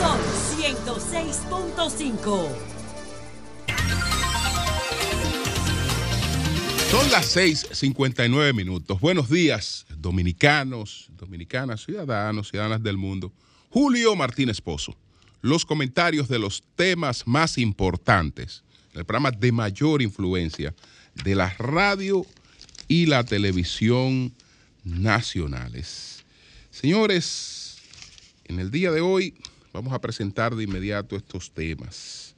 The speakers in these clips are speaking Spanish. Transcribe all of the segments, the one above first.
Son 106.5. Son las 6:59 minutos. Buenos días, dominicanos, dominicanas, ciudadanos, ciudadanas del mundo. Julio Martínez Pozo. Los comentarios de los temas más importantes, el programa de mayor influencia de la radio y la televisión nacionales. Señores, en el día de hoy vamos a presentar de inmediato estos temas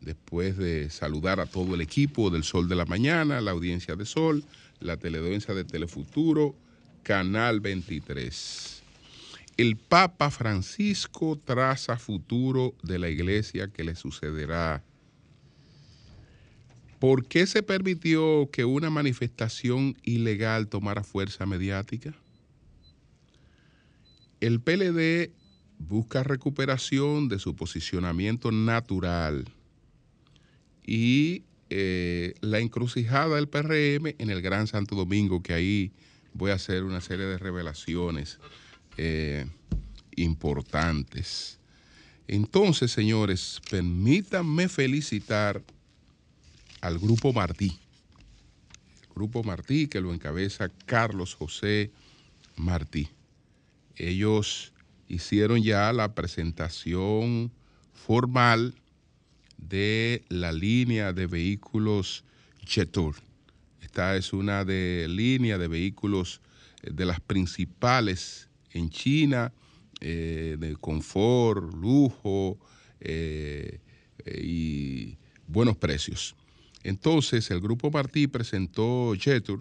después de saludar a todo el equipo del Sol de la Mañana, la audiencia de Sol, la teledoencia de Telefuturo, Canal 23. El Papa Francisco traza futuro de la iglesia que le sucederá. ¿Por qué se permitió que una manifestación ilegal tomara fuerza mediática? El PLD busca recuperación de su posicionamiento natural y eh, la encrucijada del PRM en el Gran Santo Domingo, que ahí voy a hacer una serie de revelaciones eh, importantes. Entonces, señores, permítanme felicitar al Grupo Martí. El Grupo Martí, que lo encabeza Carlos José Martí. Ellos hicieron ya la presentación formal de la línea de vehículos Jetour. Esta es una de línea de vehículos eh, de las principales en China, eh, de confort, lujo eh, eh, y buenos precios. Entonces, el Grupo Martí presentó Jetour,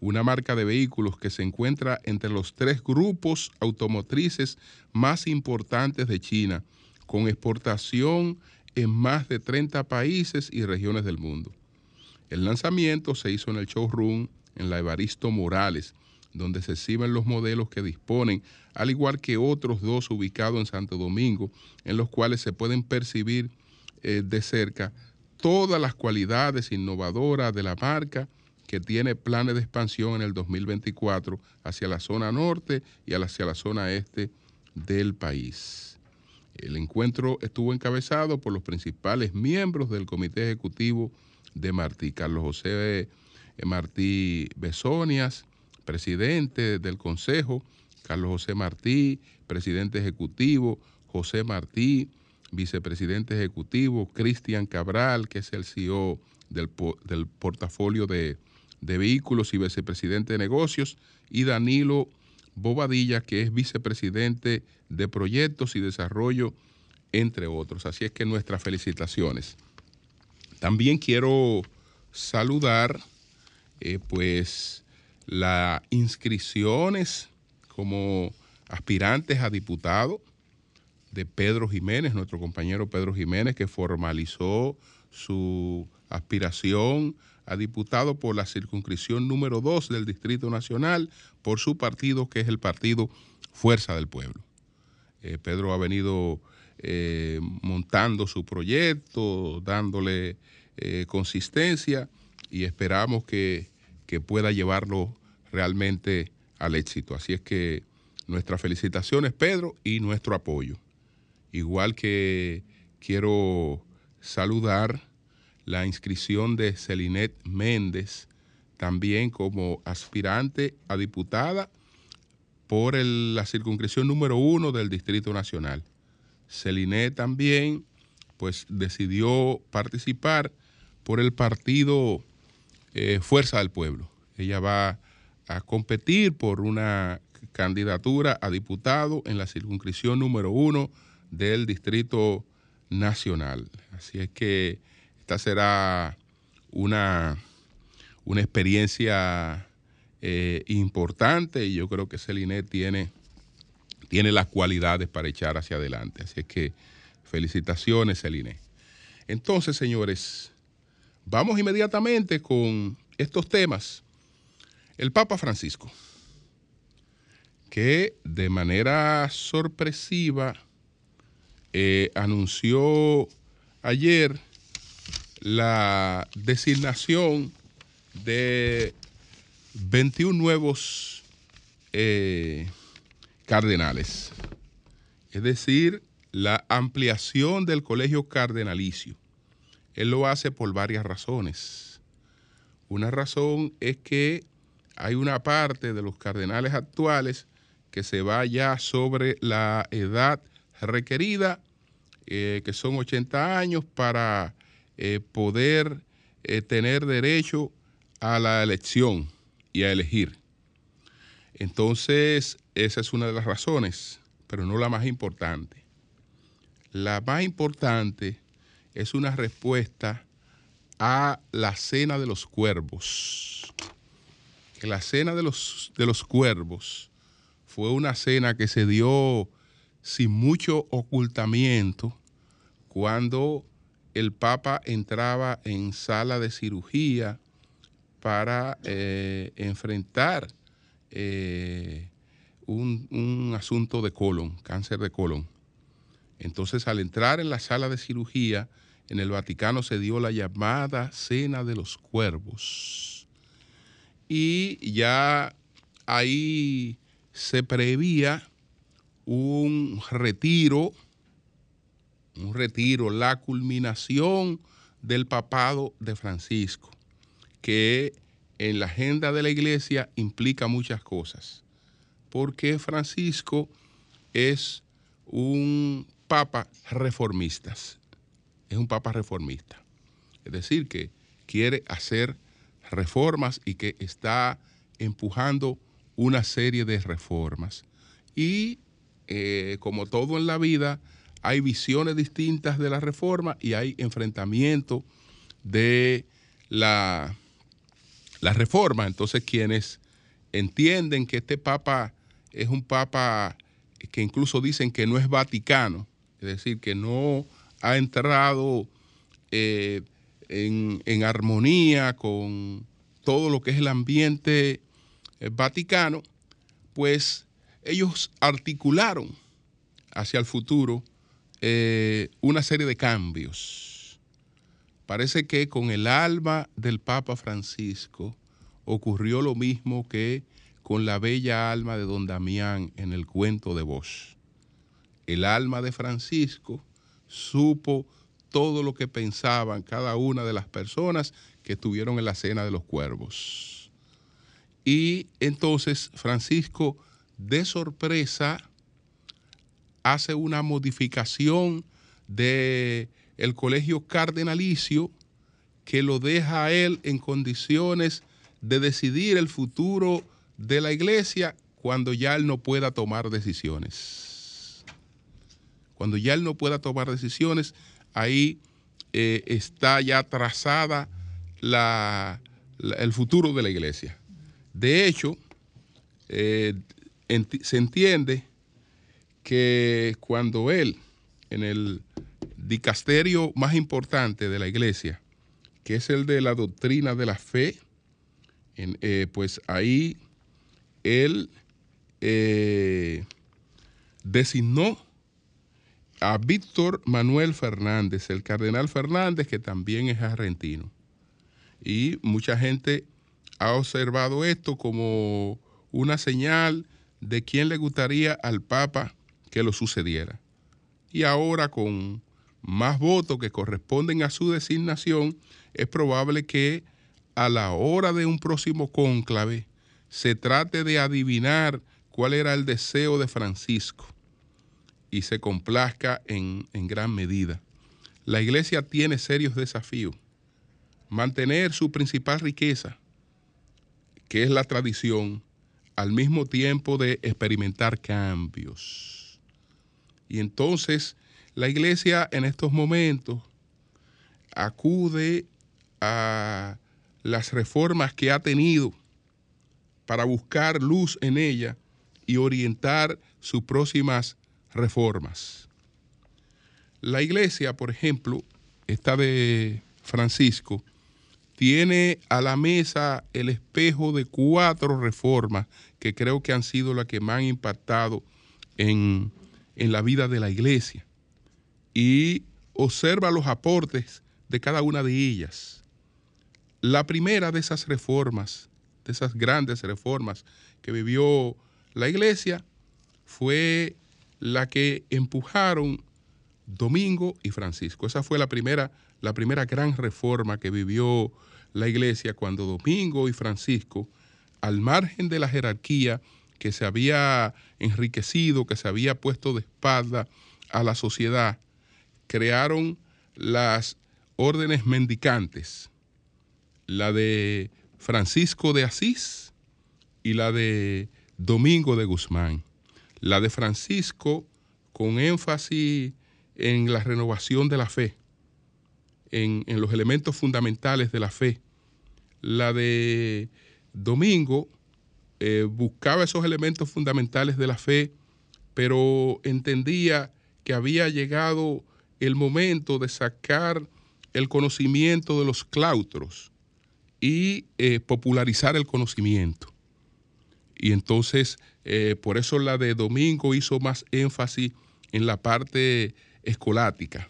una marca de vehículos que se encuentra entre los tres grupos automotrices más importantes de China, con exportación en más de 30 países y regiones del mundo. El lanzamiento se hizo en el showroom en la Evaristo Morales, donde se exhiben los modelos que disponen, al igual que otros dos ubicados en Santo Domingo, en los cuales se pueden percibir eh, de cerca todas las cualidades innovadoras de la marca que tiene planes de expansión en el 2024 hacia la zona norte y hacia la zona este del país. El encuentro estuvo encabezado por los principales miembros del Comité Ejecutivo de Martí, Carlos José eh, Martí Besonias, presidente del Consejo, Carlos José Martí, presidente ejecutivo, José Martí, vicepresidente ejecutivo, Cristian Cabral, que es el CEO del, del portafolio de, de vehículos y vicepresidente de negocios, y Danilo Bobadilla, que es vicepresidente de proyectos y desarrollo, entre otros. Así es que nuestras felicitaciones. También quiero saludar, eh, pues, las inscripciones como aspirantes a diputado de Pedro Jiménez, nuestro compañero Pedro Jiménez, que formalizó su aspiración a diputado por la circunscripción número 2 del Distrito Nacional, por su partido, que es el partido Fuerza del Pueblo. Eh, Pedro ha venido eh, montando su proyecto, dándole eh, consistencia y esperamos que, que pueda llevarlo realmente al éxito. Así es que nuestras felicitaciones, Pedro, y nuestro apoyo. Igual que quiero saludar la inscripción de Celinet Méndez, también como aspirante a diputada por la circunscripción número uno del Distrito Nacional. Celinet también, pues, decidió participar por el partido eh, Fuerza del Pueblo. Ella va a competir por una candidatura a diputado en la circunscripción número uno del Distrito Nacional. Así es que esta será una, una experiencia eh, importante y yo creo que Celinet tiene, tiene las cualidades para echar hacia adelante. Así es que felicitaciones, Celinet. Entonces, señores, vamos inmediatamente con estos temas. El Papa Francisco, que de manera sorpresiva eh, anunció ayer la designación de 21 nuevos eh, cardenales. Es decir, la ampliación del colegio cardenalicio. Él lo hace por varias razones. Una razón es que hay una parte de los cardenales actuales que se va ya sobre la edad requerida, eh, que son 80 años, para eh, poder eh, tener derecho a la elección y a elegir. Entonces, esa es una de las razones, pero no la más importante. La más importante es una respuesta a la cena de los cuervos. La cena de los, de los cuervos fue una cena que se dio sin mucho ocultamiento cuando el Papa entraba en sala de cirugía para eh, enfrentar eh, un, un asunto de colon, cáncer de colon. Entonces, al entrar en la sala de cirugía, en el Vaticano se dio la llamada Cena de los Cuervos. Y ya ahí se prevía un retiro, un retiro, la culminación del papado de Francisco, que en la agenda de la iglesia implica muchas cosas, porque Francisco es un papa reformista, es un papa reformista, es decir, que quiere hacer reformas y que está empujando una serie de reformas. Y eh, como todo en la vida, hay visiones distintas de la reforma y hay enfrentamiento de la, la reforma. Entonces, quienes entienden que este papa es un papa que incluso dicen que no es vaticano, es decir, que no ha entrado eh, en, armonía con todo lo que es el ambiente eh, vaticano, pues ellos articularon hacia el futuro eh, una serie de cambios. Parece que con el alma del Papa Francisco ocurrió lo mismo que con la bella alma de don Damián en el cuento de Bosch. El alma de Francisco supo todo lo que pensaban cada una de las personas que estuvieron en la cena de los cuervos. Y entonces Francisco, de sorpresa, hace una modificación de el colegio cardenalicio que lo deja a él en condiciones de decidir el futuro de la iglesia cuando ya él no pueda tomar decisiones. Cuando ya él no pueda tomar decisiones, ahí eh, está ya trazada el futuro de la iglesia. De hecho, eh, se entiende que cuando él, en el dicasterio más importante de la iglesia, que es el de la doctrina de la fe, en, eh, pues ahí él designó a Víctor Manuel Fernández, el cardenal Fernández, que también es argentino. Y mucha gente ha observado esto como una señal de quién le gustaría al Papa que lo sucediera. Y ahora con más votos que corresponden a su designación, es probable que a la hora de un próximo cónclave se trate de adivinar cuál era el deseo de Francisco y se complazca en, en gran medida. La iglesia tiene serios desafíos. Mantener su principal riqueza, que es la tradición, al mismo tiempo de experimentar cambios. Y entonces la iglesia en estos momentos acude a las reformas que ha tenido para buscar luz en ella y orientar sus próximas reformas. La iglesia, por ejemplo, esta de Francisco, tiene a la mesa el espejo de cuatro reformas que creo que han sido las que más han impactado en, en la vida de la iglesia. Y observa los aportes de cada una de ellas. La primera de esas reformas, de esas grandes reformas que vivió la iglesia, fue la que empujaron Domingo y Francisco. Esa fue la primera, la primera gran reforma que vivió la iglesia cuando Domingo y Francisco, al margen de la jerarquía que se había enriquecido, que se había puesto de espalda a la sociedad, crearon las órdenes mendicantes, la de Francisco de Asís y la de Domingo de Guzmán. La de Francisco con énfasis en la renovación de la fe, en, en los elementos fundamentales de la fe. La de Domingo eh, buscaba esos elementos fundamentales de la fe, pero entendía que había llegado el momento de sacar el conocimiento de los claustros y eh, popularizar el conocimiento. Y entonces, eh, por eso la de Domingo hizo más énfasis en la parte escolática,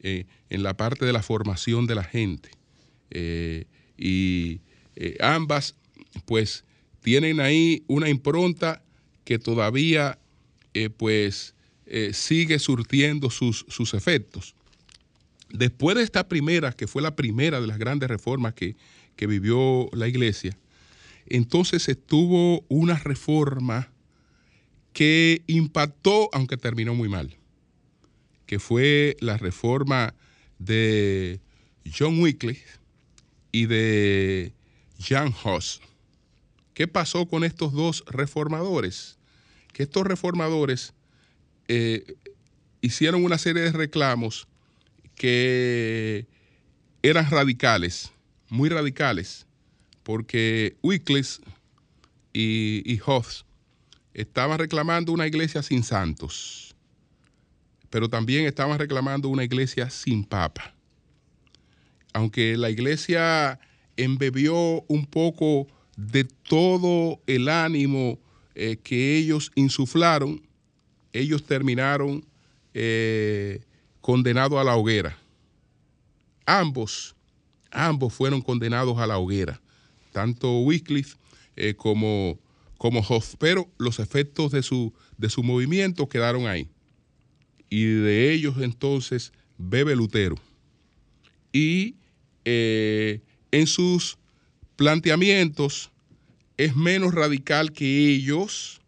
eh, en la parte de la formación de la gente. y ambas, pues, tienen ahí una impronta que todavía, pues, sigue surtiendo sus, sus efectos. Después de esta primera, que fue la primera de las grandes reformas que, que vivió la iglesia, entonces estuvo una reforma que impactó, aunque terminó muy mal, que fue la reforma de John Wycliffe y de Jan Hus. ¿Qué pasó con estos dos reformadores? Que estos reformadores eh, hicieron una serie de reclamos que eran radicales, muy radicales, porque Wycliffe y, y estaban reclamando una iglesia sin santos, pero también estaban reclamando una iglesia sin papa. Aunque la iglesia embebió un poco de todo el ánimo eh, que ellos insuflaron, ellos terminaron eh, condenados a la hoguera. Ambos, ambos fueron condenados a la hoguera, tanto Wycliffe eh, como, como Hoff, pero los efectos de su, de movimiento quedaron ahí. Y de ellos entonces bebe Lutero. Y eh, en sus planteamientos es menos radical que ellos,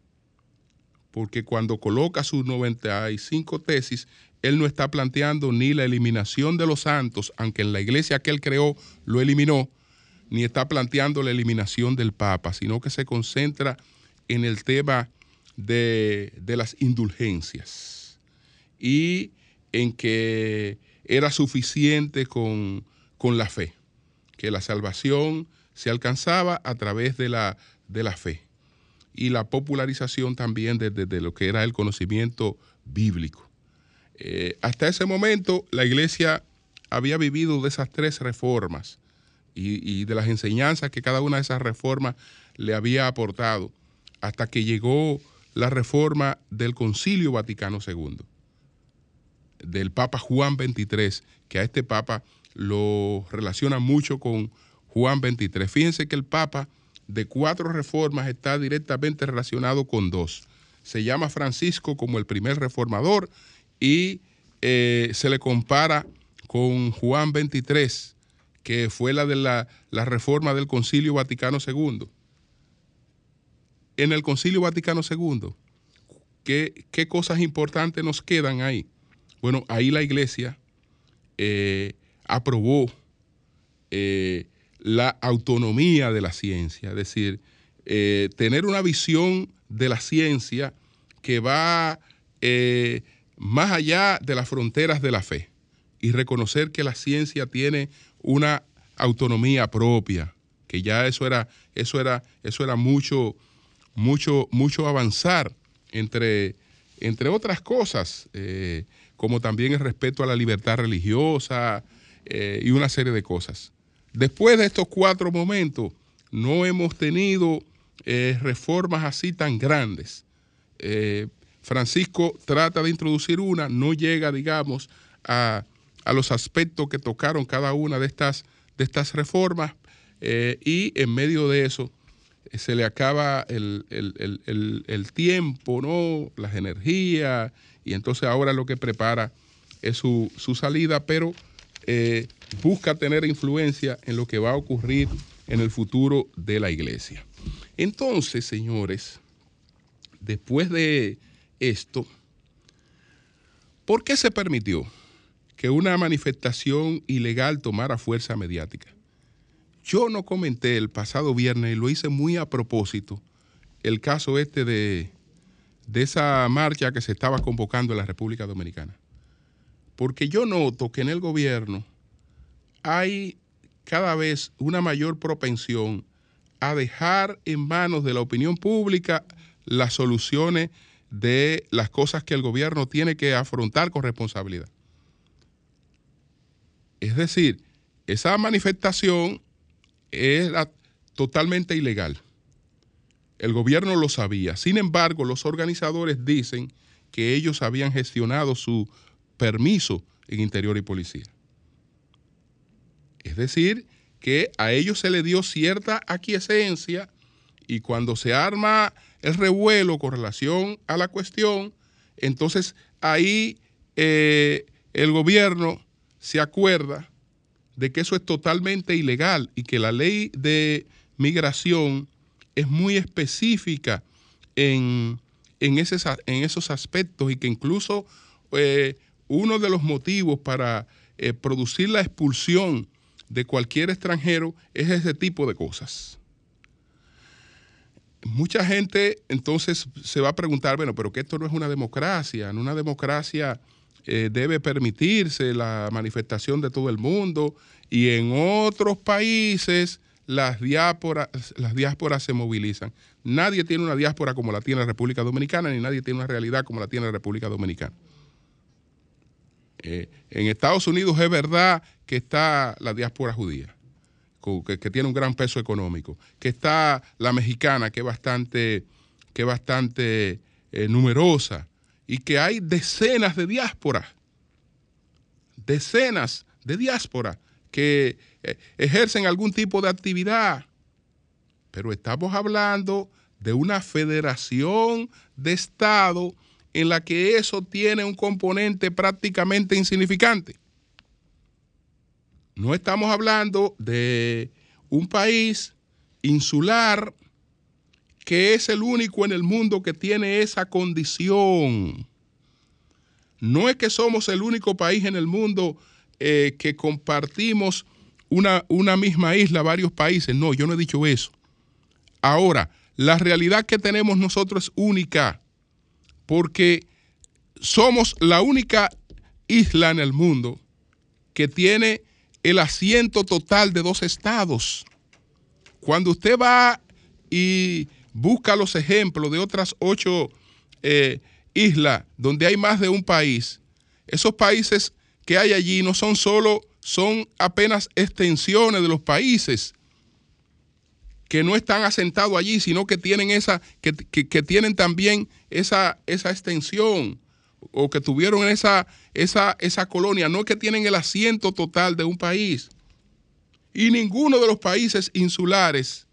porque cuando coloca sus 95 tesis, él no está planteando ni la eliminación de los santos, aunque en la iglesia que él creó lo eliminó, ni está planteando la eliminación del Papa, sino que se concentra en el tema de, de las indulgencias y en que era suficiente con, con, la fe, que la salvación se alcanzaba a través de la, de la fe y la popularización también de, de, lo que era el conocimiento bíblico. Eh, hasta ese momento la iglesia había vivido de esas tres reformas y, de las enseñanzas que cada una de esas reformas le había aportado, hasta que llegó la reforma del Concilio Vaticano II, del Papa Juan XXIII, que a este Papa lo relaciona mucho con Juan XXIII. Fíjense que el Papa de cuatro reformas está directamente relacionado con dos. Se llama Francisco como el primer reformador y eh, se le compara con Juan 23, que fue la de la, la, reforma del Concilio Vaticano II. En el Concilio Vaticano II, ¿qué, qué cosas importantes nos quedan ahí? Bueno, ahí la iglesia eh, aprobó eh, la autonomía de la ciencia, es decir, eh, tener una visión de la ciencia que va más allá de las fronteras de la fe y reconocer que la ciencia tiene una autonomía propia, que ya eso era, eso era, eso era mucho, mucho, mucho avanzar entre, entre otras cosas, eh, como también el respeto a la libertad religiosa eh, y una serie de cosas. Después de estos cuatro momentos, no hemos tenido eh, reformas así tan grandes. Francisco trata de introducir una, no llega, digamos, a, a los aspectos que tocaron cada una de estas, de estas reformas eh, y en medio de eso eh, se le acaba el, el- el- el- tiempo, ¿no? las energías, y entonces ahora lo que prepara es su, su salida, pero eh, busca tener influencia en lo que va a ocurrir en el futuro de la iglesia. Entonces, señores, después de esto, ¿por qué se permitió que una manifestación ilegal tomara fuerza mediática? Yo no comenté el pasado viernes y lo hice muy a propósito el caso este de, de esa marcha que se estaba convocando en la República Dominicana. Porque yo noto que en el gobierno hay cada vez una mayor propensión a dejar en manos de la opinión pública las soluciones de las cosas que el gobierno tiene que afrontar con responsabilidad. Es decir, esa manifestación era totalmente ilegal. El gobierno lo sabía. Sin embargo, los organizadores dicen que ellos habían gestionado su permiso en interior y policía. Es decir, que a ellos se le dio cierta aquiescencia y cuando se arma el revuelo con relación a la cuestión, entonces ahí eh, el gobierno se acuerda de que eso es totalmente ilegal y que la ley de migración es muy específica en, en, en esos aspectos y que incluso eh, uno de los motivos para eh, producir la expulsión de cualquier extranjero es ese tipo de cosas. Mucha gente entonces se va a preguntar, bueno, pero que esto no es una democracia, en una democracia eh, debe permitirse la manifestación de todo el mundo y en otros países las diásporas, las diásporas se movilizan. Nadie tiene una diáspora como la tiene la República Dominicana, ni nadie tiene una realidad como la tiene la República Dominicana. Eh, en Estados Unidos es verdad que está la diáspora judía, que, que tiene un gran peso económico, que está la mexicana, que es bastante, que bastante eh, numerosa, y que hay decenas de diásporas, decenas de diáspora que eh, ejercen algún tipo de actividad. Pero estamos hablando de una federación de Estado en la que eso tiene un componente prácticamente insignificante. No estamos hablando de un país insular que es el único en el mundo que tiene esa condición. No es que somos el único país en el mundo eh, que compartimos una, una misma isla, varios países. No, yo no he dicho eso. Ahora, la realidad que tenemos nosotros es única, porque somos la única isla en el mundo que tiene el asiento total de dos estados. Cuando usted va y busca los ejemplos de otras ocho eh, islas donde hay más de un país, esos países que hay allí no son solo, son apenas extensiones de los países que no están asentados allí, sino que tienen esa, que, que- tienen también esa, esa extensión, o que tuvieron esa, esa, esa colonia, no que tienen el asiento total de un país. Y ninguno de los países insulares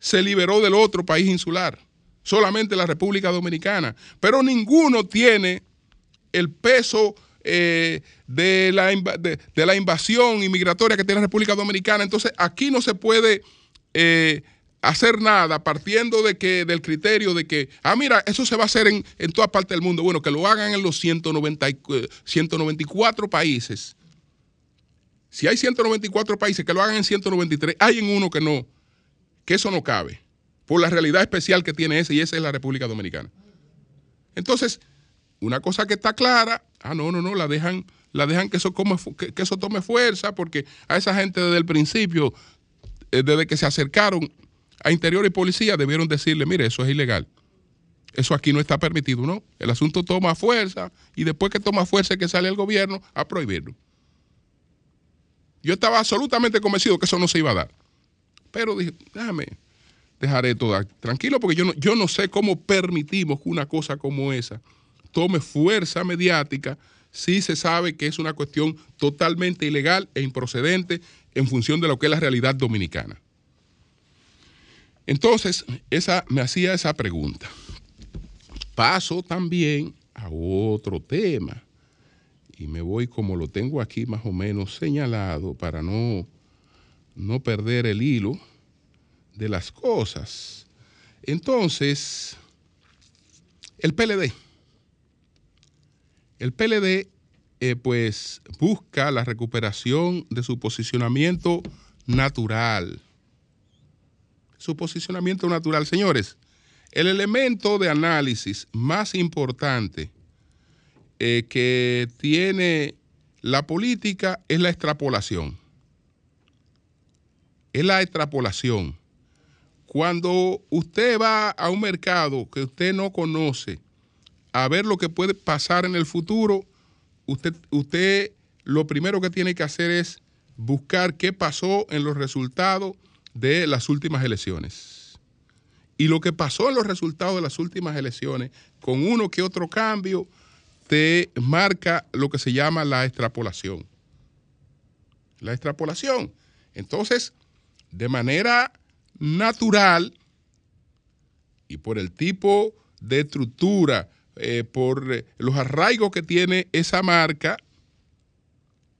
se liberó del otro país insular, solamente la República Dominicana. Pero ninguno tiene el peso eh, de, la, invasión inmigratoria que tiene la República Dominicana. Entonces aquí no se puede eh, hacer nada partiendo de que, del criterio de que, ah, mira, eso se va a hacer en, en toda parte del mundo. Bueno, que lo hagan en los 190 y- eh, 194 países. Si hay 194 países, que lo hagan en 193. Hay en uno que no, que eso no cabe, por la realidad especial que tiene ese, y esa es la República Dominicana. Entonces, una cosa que está clara, ah, no, no, no, la dejan, la dejan que eso, tome fuerza, porque a esa gente desde el principio, eh, desde que se acercaron a Interior y Policía, debieron decirle, mire, eso es ilegal. Eso aquí no está permitido, ¿no? El asunto toma fuerza y después que toma fuerza que sale el gobierno a prohibirlo. Yo estaba absolutamente convencido que eso no se iba a dar. Pero dije, déjame, dejaré todo tranquilo porque yo no, yo no sé cómo permitimos que una cosa como esa tome fuerza mediática sí se sabe que es una cuestión totalmente ilegal e improcedente en función de lo que es la realidad dominicana. Entonces, esa, me hacía esa pregunta. Paso también a otro tema y me voy como lo tengo aquí más o menos señalado para no, no perder el hilo de las cosas. Entonces, el PLD. El PLD eh, pues busca la recuperación de su posicionamiento natural. Su posicionamiento natural. Señores, el elemento de análisis más importante eh, que tiene la política es la extrapolación. Es la extrapolación. Cuando usted va a un mercado que usted no conoce a ver lo que puede pasar en el futuro, usted, usted lo primero que tiene que hacer es buscar qué pasó en los resultados de las últimas elecciones. Y lo que pasó en los resultados de las últimas elecciones, con uno que otro cambio, te marca lo que se llama la extrapolación. La extrapolación. Entonces, de manera natural y por el tipo de estructura, eh, por eh, los arraigos que tiene esa marca,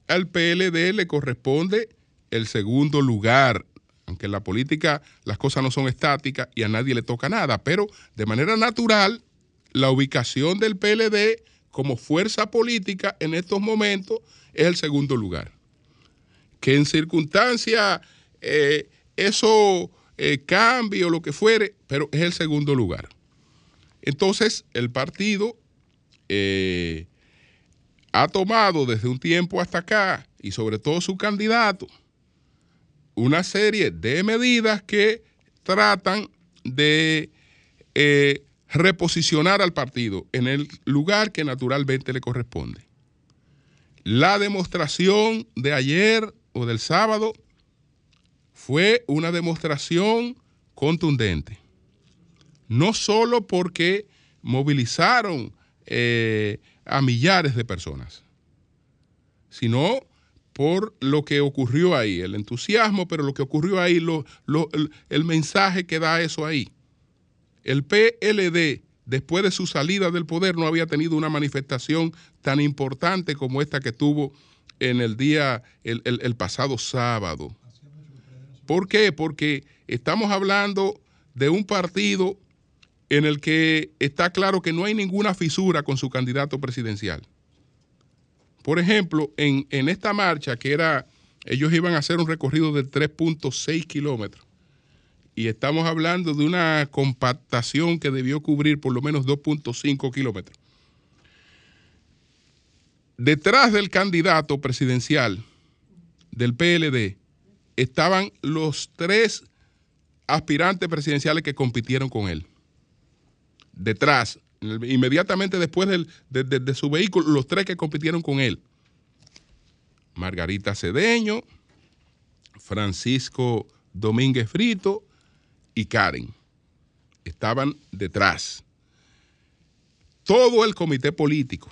al PLD le corresponde el segundo lugar. Aunque en la política las cosas no son estáticas y a nadie le toca nada, pero de manera natural, la ubicación del PLD como fuerza política en estos momentos es el segundo lugar. Que en circunstancias eh, eso eh, o lo que fuere, pero es el segundo lugar. Entonces, el partido eh, ha tomado desde un tiempo hasta acá, y sobre todo su candidato, una serie de medidas que tratan de eh, reposicionar al partido en el lugar que naturalmente le corresponde. La demostración de ayer o del sábado fue una demostración contundente. No solo porque movilizaron eh, a millares de personas, sino por lo que ocurrió ahí, el entusiasmo, pero lo que ocurrió ahí, lo, el, el mensaje que da eso ahí. El PLD, después de su salida del poder, no había tenido una manifestación tan importante como esta que tuvo en el día, el, el pasado sábado. ¿Por qué? Porque estamos hablando de un partido en el que está claro que no hay ninguna fisura con su candidato presidencial. Por ejemplo, en, en esta marcha que era, ellos iban a hacer un recorrido de 3.6 kilómetros y estamos hablando de una compactación que debió cubrir por lo menos 2.5 kilómetros. Detrás del candidato presidencial del PLD estaban los tres aspirantes presidenciales que compitieron con él. Detrás, inmediatamente después del, de, de, su vehículo, los tres que compitieron con él. Margarita Cedeño, Francisco Domínguez Frito y Karen. Estaban detrás. Todo el comité político.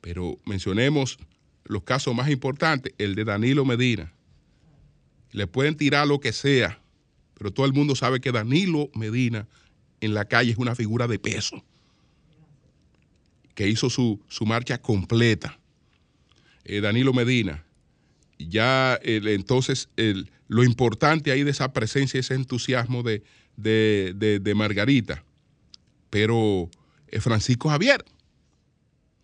Pero mencionemos los casos más importantes, el de Danilo Medina. Le pueden tirar lo que sea, pero todo el mundo sabe que Danilo Medina en la calle es una figura de peso, que hizo su, su marcha completa. Eh, Danilo Medina, ya entonces el, lo importante ahí de esa presencia, ese entusiasmo de, de, de, de Margarita, pero eh, Francisco Javier.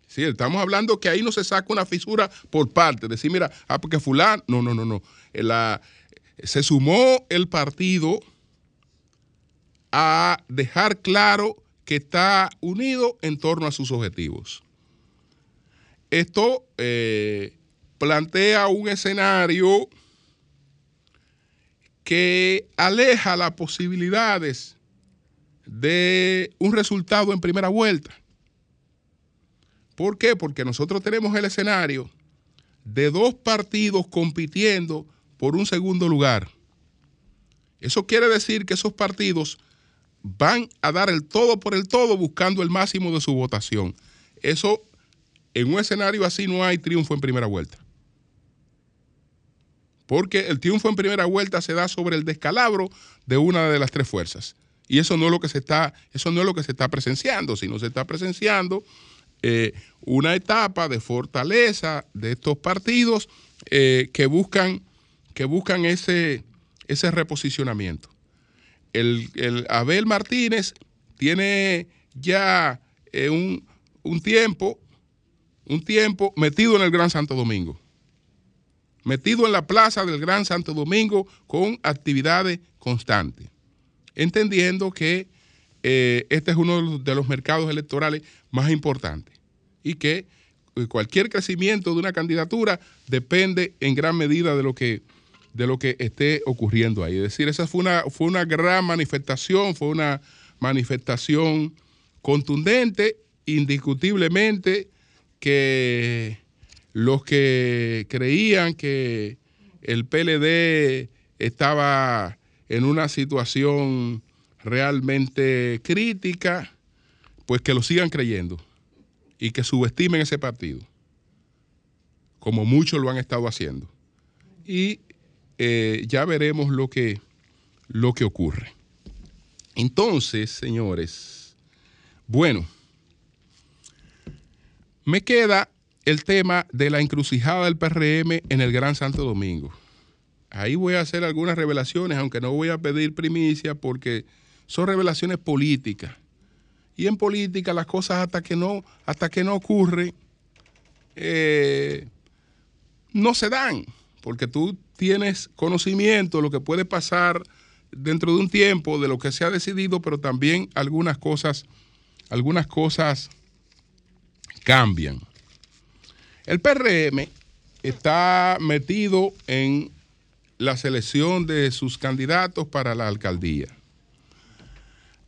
Sí, estamos hablando que ahí no se saca una fisura por parte, decir, mira, ah, porque fulano, no, no, no, no. La, se sumó el partido a dejar claro que está unido en torno a sus objetivos. Esto eh, plantea un escenario que aleja las posibilidades de un resultado en primera vuelta. ¿Por qué? Porque nosotros tenemos el escenario de dos partidos compitiendo por un segundo lugar. Eso quiere decir que esos partidos van a dar el todo por el todo buscando el máximo de su votación. Eso en un escenario así no hay triunfo en primera vuelta. Porque el triunfo en primera vuelta se da sobre el descalabro de una de las tres fuerzas. Y eso no es lo que se está, eso no es lo que se está presenciando, sino se está presenciando eh, una etapa de fortaleza de estos partidos eh, que buscan, que buscan ese, ese reposicionamiento. El, el Abel Martínez tiene ya eh, un, un tiempo, un tiempo metido en el Gran Santo Domingo metido en la plaza del Gran Santo Domingo con actividades constantes, entendiendo que eh, este es uno de los mercados electorales más importantes y que eh, cualquier crecimiento de una candidatura depende en gran medida de lo que, de lo que esté ocurriendo ahí. Es decir, esa fue una, fue una gran manifestación, fue una manifestación contundente, indiscutiblemente, que los que creían que el PLD estaba en una situación realmente crítica, pues que lo sigan creyendo y que subestimen ese partido, como muchos lo han estado haciendo. Y eh, ya veremos lo que, lo que ocurre. Entonces, señores, bueno, me queda el tema de la encrucijada del PRM en el Gran Santo Domingo. Ahí voy a hacer algunas revelaciones, aunque no voy a pedir primicia porque son revelaciones políticas. Y en política las cosas hasta que no, hasta que no ocurren, eh, no se dan, porque tú tienes conocimiento de lo que puede pasar dentro de un tiempo, de lo que se ha decidido, pero también algunas cosas, algunas cosas cambian. El PRM está metido en la selección de sus candidatos para la alcaldía.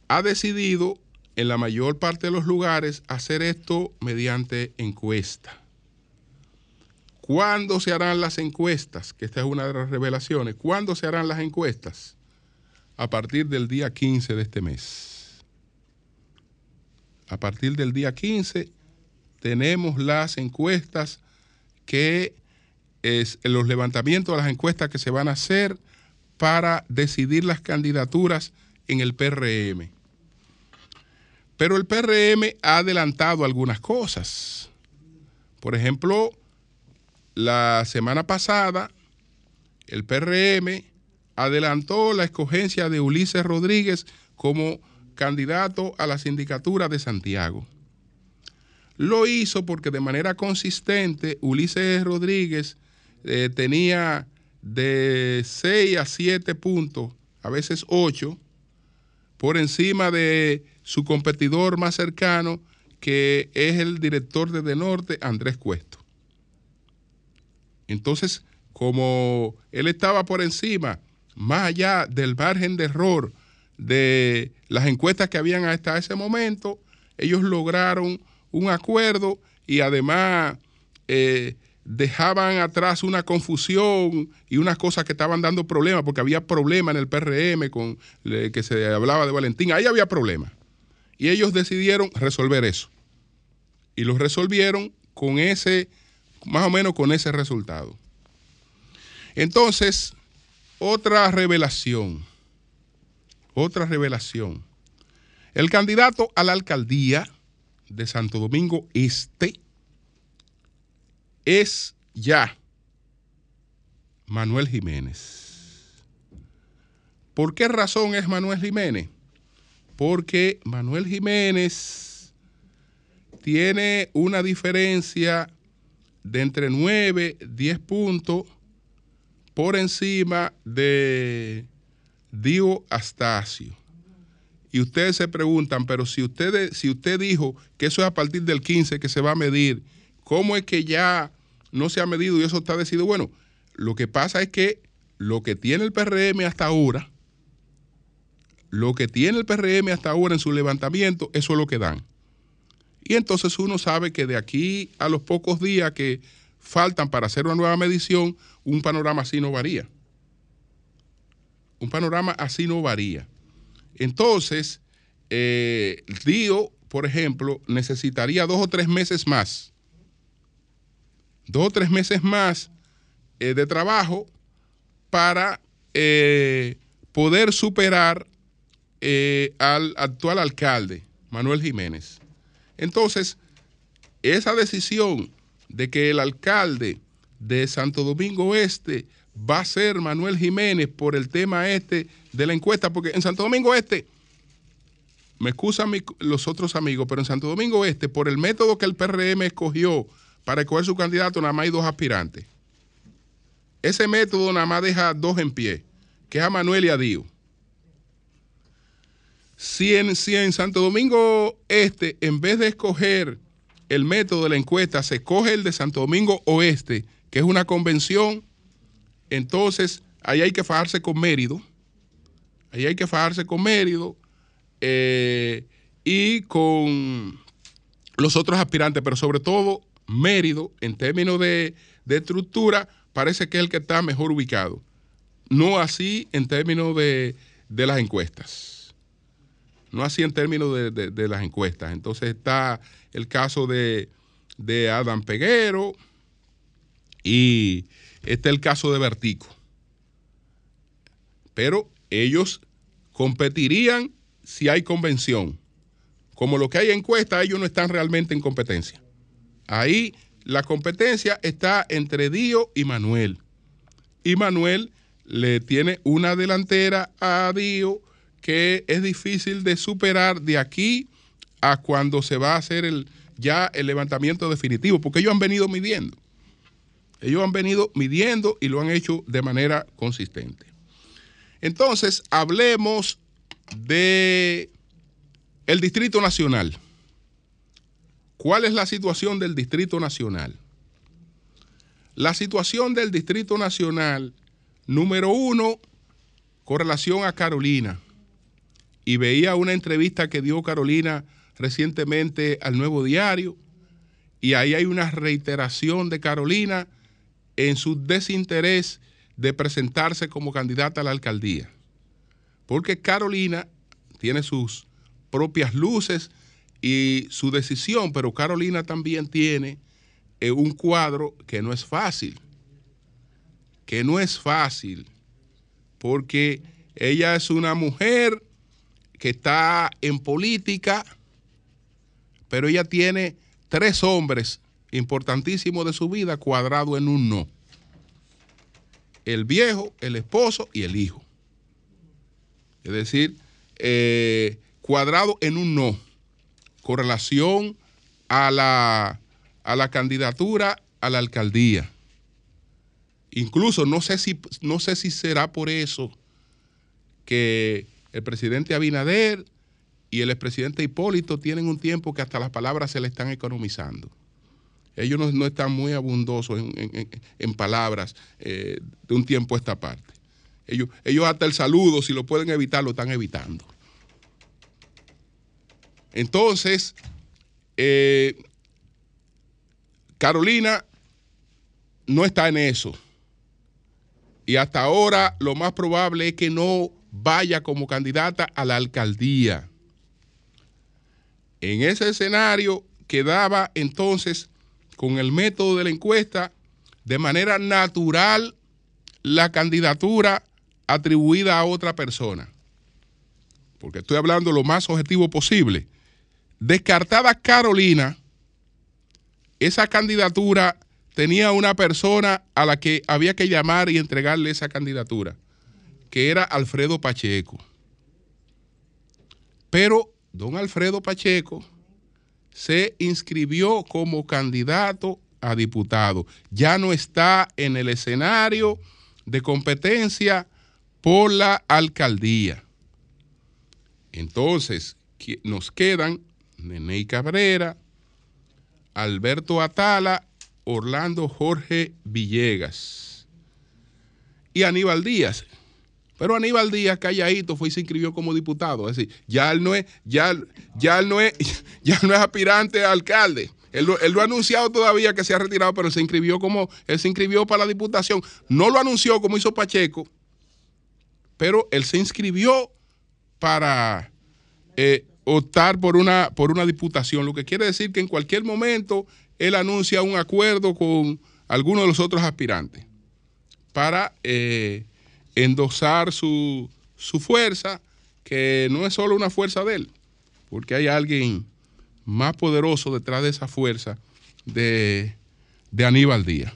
Ha decidido en la mayor parte de los lugares hacer esto mediante encuesta. ¿Cuándo se harán las encuestas? Que esta es una de las revelaciones. ¿Cuándo se harán las encuestas? A partir del día 15 de este mes. A partir del día 15 tenemos las encuestas que es los levantamientos de las encuestas que se van a hacer para decidir las candidaturas en el PRM. Pero el PRM ha adelantado algunas cosas. Por ejemplo, la semana pasada, el PRM adelantó la escogencia de Ulises Rodríguez como candidato a la sindicatura de Santiago. Lo hizo porque de manera consistente Ulises Rodríguez eh, tenía de 6 a 7 puntos, a veces 8, por encima de su competidor más cercano, que es el director de De Norte, Andrés Cuesto. Entonces, como él estaba por encima, más allá del margen de error de las encuestas que habían hasta ese momento, ellos lograron un acuerdo y además eh, dejaban atrás una confusión y unas cosas que estaban dando problemas, porque había problemas en el PRM con que se hablaba de Valentín, ahí había problemas. Y ellos decidieron resolver eso. Y lo resolvieron con ese, más o menos con ese resultado. Entonces, otra revelación, otra revelación. El candidato a la alcaldía de Santo Domingo Este es ya Manuel Jiménez. ¿Por qué razón es Manuel Jiménez? Porque Manuel Jiménez tiene una diferencia de entre 9, 10 puntos por encima de Dio Astacio. Y ustedes se preguntan, pero si usted, si usted dijo que eso es a partir del 15 que se va a medir, ¿cómo es que ya no se ha medido y eso está decidido? Bueno, lo que pasa es que lo que tiene el PRM hasta ahora, lo que tiene el PRM hasta ahora en su levantamiento, eso es lo que dan. Y entonces uno sabe que de aquí a los pocos días que faltan para hacer una nueva medición, un panorama así no varía. Un panorama así no varía. Entonces, eh, Dio, por ejemplo, necesitaría dos o tres meses más dos o tres meses más eh, de trabajo para eh, poder superar eh, al actual alcalde, Manuel Jiménez. Entonces, esa decisión de que el alcalde de Santo Domingo Este va a ser Manuel Jiménez por el tema este de la encuesta, porque en Santo Domingo Este, me excusan los otros amigos, pero en Santo Domingo Este, por el método que el PRM escogió para escoger su candidato, nada más hay dos aspirantes. Ese método nada más deja dos en pie, que es a Manuel y a Dío. Si en Santo Domingo Este, en vez de escoger el método de la encuesta, se escoge el de Santo Domingo Oeste, que es una convención, entonces ahí hay que fajarse con Mérido, ahí hay que fajarse con Mérido eh, y con los otros aspirantes, pero sobre todo Mérido, en términos de, de estructura, parece que es el que está mejor ubicado, no así en términos de, de las encuestas. No así en términos de, de- las encuestas. Entonces está el caso de, de Adam Peguero y está el caso de Vertico. Pero ellos competirían si hay convención. Como lo que hay encuesta, ellos no están realmente en competencia. Ahí la competencia está entre Dio y Manuel. Y Manuel le tiene una delantera a Dio que es difícil de superar de aquí a cuando se va a hacer el, ya el levantamiento definitivo, porque ellos han venido midiendo. Ellos han venido midiendo y lo han hecho de manera consistente. Entonces, hablemos de el Distrito Nacional. ¿Cuál es la situación del Distrito Nacional? La situación del Distrito Nacional, número uno, con relación a Carolina. Y veía una entrevista que dio Carolina recientemente al Nuevo Diario, y ahí hay una reiteración de Carolina en su desinterés de presentarse como candidata a la alcaldía. Porque Carolina tiene sus propias luces y su decisión, pero Carolina también tiene eh, un cuadro que no es fácil, que no es fácil, porque ella es una mujer que está en política, pero ella tiene tres hombres importantísimos de su vida cuadrados en un no. El viejo, el esposo y el hijo. Es decir, eh, cuadrado en un no con relación a la, a la candidatura a la alcaldía. Incluso no sé si, no sé si será por eso que el presidente Abinader y el expresidente Hipólito tienen un tiempo que hasta las palabras se le están economizando. Ellos no, están muy abundosos en palabras eh, de un tiempo a esta parte. Ellos, ellos hasta el saludo, si lo pueden evitar, lo están evitando. Entonces, eh, Carolina no está en eso. Y hasta ahora lo más probable es que no vaya como candidata a la alcaldía. En ese escenario quedaba entonces con el método de la encuesta de manera natural la candidatura atribuida a otra persona. Porque estoy hablando lo más objetivo posible. Descartada Carolina, esa candidatura tenía una persona a la que había que llamar y entregarle esa candidatura, que era Alfredo Pacheco. Pero don Alfredo Pacheco se inscribió como candidato a diputado. Ya no está en el escenario de competencia por la alcaldía. Entonces, nos quedan Neney Cabrera, Alberto Atala, Orlando Jorge Villegas y Aníbal Díaz. Pero Aníbal Díaz, calladito, fue y se inscribió como diputado. Es decir, ya él no es, ya, ya él no es, ya no es aspirante a alcalde. Él, él lo ha anunciado todavía que se ha retirado, pero se inscribió como, él se inscribió para la diputación. No lo anunció como hizo Pacheco, pero él se inscribió para eh, optar por una, por una diputación, lo que quiere decir que en cualquier momento él anuncia un acuerdo con alguno de los otros aspirantes para eh, endosar su, su fuerza, que no es solo una fuerza de él, porque hay alguien más poderoso detrás de esa fuerza de, de Aníbal Díaz.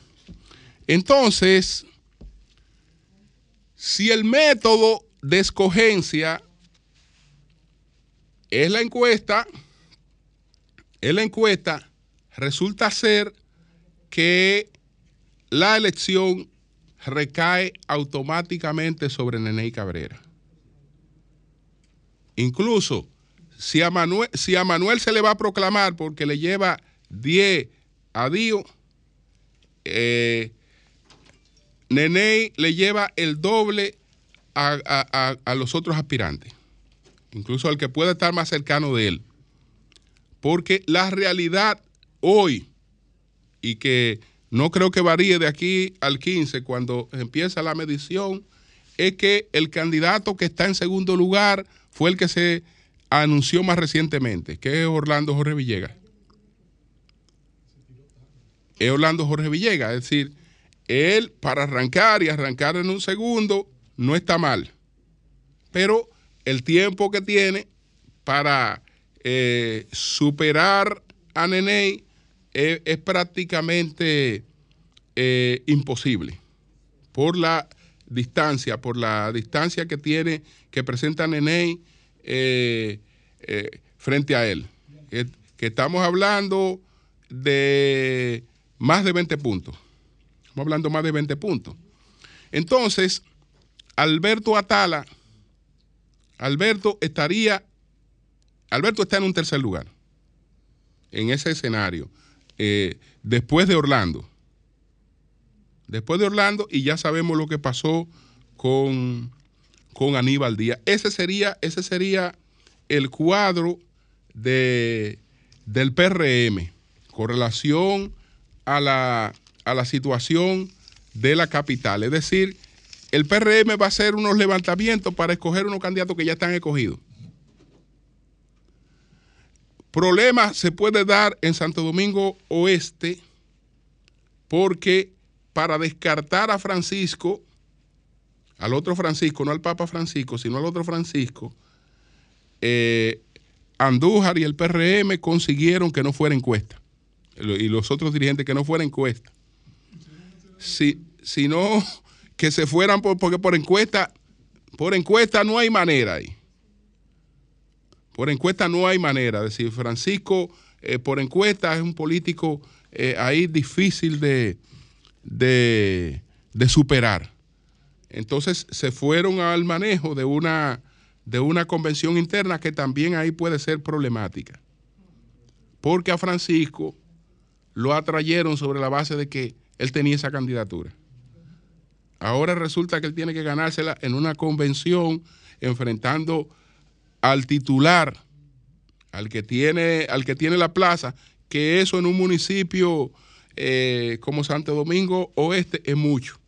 Entonces, si el método de escogencia es la encuesta, es la encuesta, resulta ser que la elección recae automáticamente sobre Nene Cabrera. Incluso si a, Manuel, se le va a proclamar porque le lleva 10 a Dio, eh, le lleva el doble a, a, los otros aspirantes, incluso al que pueda estar más cercano de él. Porque la realidad hoy, y que no creo que varíe de aquí al 15 cuando empieza la medición, es que el candidato que está en segundo lugar fue el que se anunció más recientemente, que es Orlando Jorge Villegas. Es Orlando Jorge Villegas, es decir, él para arrancar y arrancar en un segundo no está mal, pero el tiempo que tiene para eh, superar a Nene es, prácticamente eh, imposible por la distancia, por la distancia que tiene, que presenta Nene eh, eh, frente a él. Que, que estamos hablando de más de 20 puntos. Estamos hablando más de 20 puntos. Entonces, Alberto Atala, Alberto estaría, Alberto está en un tercer lugar, en ese escenario, eh, después de Orlando. Después de Orlando, y ya sabemos lo que pasó con, con Aníbal Díaz. Ese sería, ese sería el cuadro de, del PRM con relación a la, a la situación de la capital. Es decir, el PRM va a hacer unos levantamientos para escoger unos candidatos que ya están escogidos. Problema se puede dar en Santo Domingo Oeste porque para descartar a Francisco, al otro Francisco, no al Papa Francisco, sino al otro Francisco, eh, Andújar y el PRM consiguieron que no fuera encuesta. Y los otros dirigentes que no fuera encuesta. Si, si no, que se fueran por, porque por encuesta, por encuesta no hay manera ahí. Por encuesta no hay manera. Es decir, Francisco eh, por encuesta es un político eh, ahí difícil de, de, de, superar. Entonces se fueron al manejo de una, de una convención interna que también ahí puede ser problemática. Porque a Francisco lo atrayeron sobre la base de que él tenía esa candidatura. Ahora resulta que él tiene que ganársela en una convención enfrentando al titular, al que tiene, al que tiene la plaza, que eso en un municipio eh, como Santo Domingo Oeste es mucho.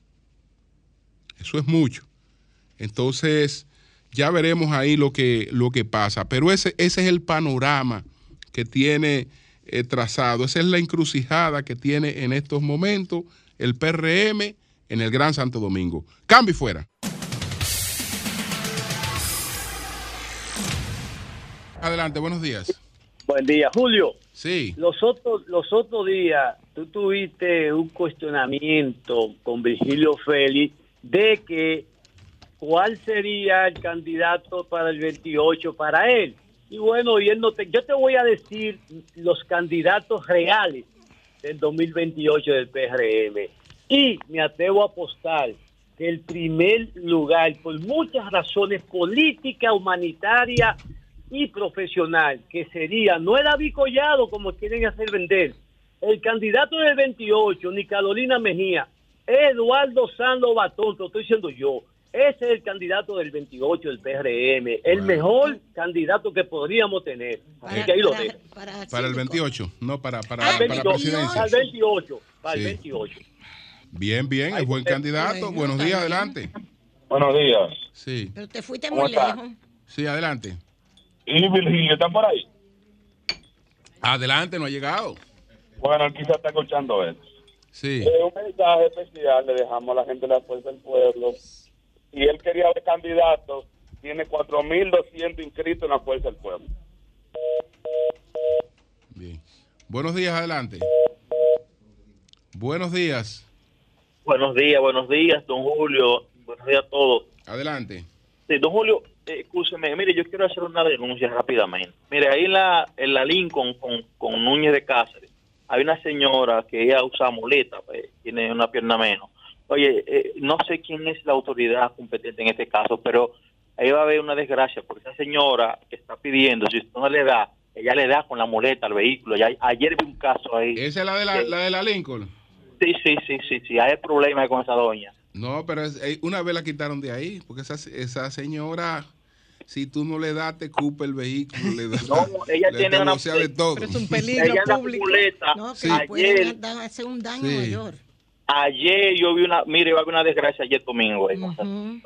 Eso es mucho. Entonces, ya veremos ahí lo que, lo que pasa. Pero ese, ese es el panorama que tiene eh, trazado. Esa es la encrucijada que tiene en estos momentos el PRM en el Gran Santo Domingo. Cambio y fuera. Adelante, buenos días. Buen día, Julio. Sí. Los otros, los otros días tú tuviste un cuestionamiento con Virgilio Félix de que cuál sería el candidato para el 28 para él. Y bueno, oyéndote, yo te voy a decir los candidatos reales del 2028 del PRM. Y me atrevo a apostar que el primer lugar, por muchas razones políticas, humanitarias y profesional, que sería, no el abicollado como quieren hacer vender, el candidato del 28, ni Carolina Mejía, Eduardo Sando Batón, lo estoy diciendo yo, ese es el candidato del 28 del PRM, el Bueno. mejor candidato que podríamos tener. Así que ahí lo dejo. Para el 28, no para, para, para 28, presidencia. al 28, para el Sí. 28. Bien, bien, es buen candidato. Buenos días, adelante. Buenos días. Sí, Pero te fuiste ¿Cómo muy está? lejos. sí, adelante. ¿Y Virgilio está por ahí? Adelante, no ha llegado. Bueno, él quizás está escuchando él. Sí. Eh, un mensaje especial le dejamos a la gente de la Fuerza del Pueblo. Y él quería ver candidato. Tiene 4.200 inscritos en la Fuerza del Pueblo. Bien. Buenos días, adelante. Buenos días. Buenos días, buenos días, don Julio. Buenos días a todos. Adelante. Sí, don Julio, escúcheme, mire, yo quiero hacer una denuncia rápidamente. Mire, ahí en la, en la Lincoln con, con Núñez de Cáceres, hay una señora que ella usa muleta, pues, tiene una pierna menos. Oye, eh, no sé quién es la autoridad competente en este caso, pero ahí va a haber una desgracia, porque esa señora que está pidiendo, si usted no le da, ella le da con la muleta al vehículo. Ya, ayer vi un caso ahí. ¿Esa es la de la, de la Lincoln? Sí, sí, sí, sí, sí, hay problema con esa doña. No, pero es- eh, una vez la quitaron de ahí, porque esa, esa señora, si tú no le das, te cupa el vehículo, le No, ella le tiene una- denuncia de todo. Pero es un peligro Ella público. muleta. No, que Sí. Ayer- hacer un daño Sí. mayor. Ayer yo vi una, mire, va a haber una desgracia ayer domingo. eh, Ujú.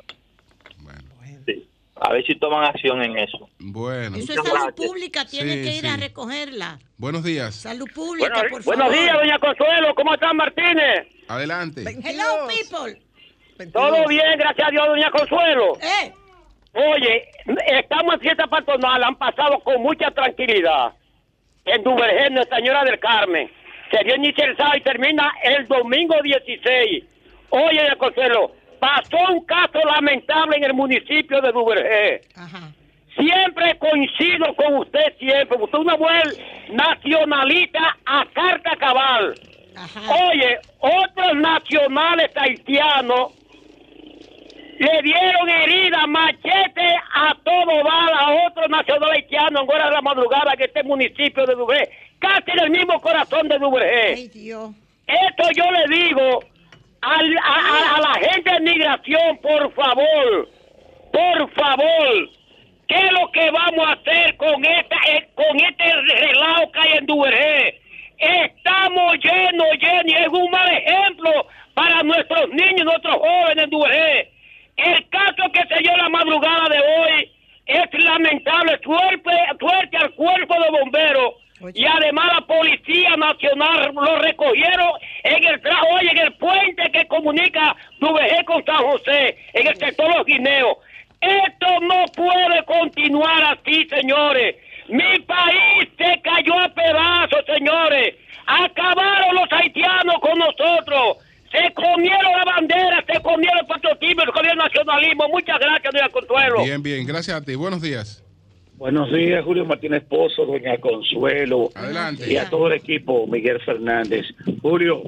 Bueno, sí. A ver si toman acción en eso. bueno. Eso es salud gracias. pública, tiene Sí, que ir a recogerla. Buenos días. Salud pública, Buenos, por buenos favor. días, doña Consuelo. ¿Cómo están, Martínez? Adelante. Hello, people. Todo bien, gracias a Dios, doña Consuelo. Eh, Oye, estamos en fiesta patronal, han pasado con mucha tranquilidad. En Duvergé, Nuestra Señora del Carmen. Se dio sábado y termina el domingo 16. Oye, doña Consuelo, pasó un caso lamentable en el municipio de Duvergé. ajá. Siempre coincido con usted, siempre. Usted es una mujer nacionalista a carta cabal. Ajá. Oye, otros nacionales haitianos le dieron herida, machete a todo bala a otros nacionales haitianos en hora de la madrugada en este municipio de Dubré, casi en el mismo corazón de Dubré. Ay, Dios. Esto yo le digo al- a, a- a la gente de migración, por favor, por favor, ¿qué es lo que vamos a hacer con esta eh, con este relajo que hay en Duvergé? Estamos llenos, llenos, y es un mal ejemplo para nuestros niños, nuestros jóvenes en Duvergé. El caso que se dio la madrugada de hoy es lamentable. Suerte, suerte al cuerpo de bomberos Oye. y además la Policía Nacional lo recogieron en el tra- oye, en el puente que comunica Duvergé con San José, en el sector Los Guineos. Esto no puede continuar así, señores. Mi país se cayó a pedazos, señores. Acabaron los haitianos con nosotros. Se comieron la bandera, se comieron el patriotismo, se comieron el nacionalismo. Muchas gracias, doña Consuelo. Bien, bien. Gracias a ti. Buenos días. Buenos días, Julio Martínez Pozo, doña Consuelo. Adelante. Y a todo el equipo, Miguel Fernández. Julio,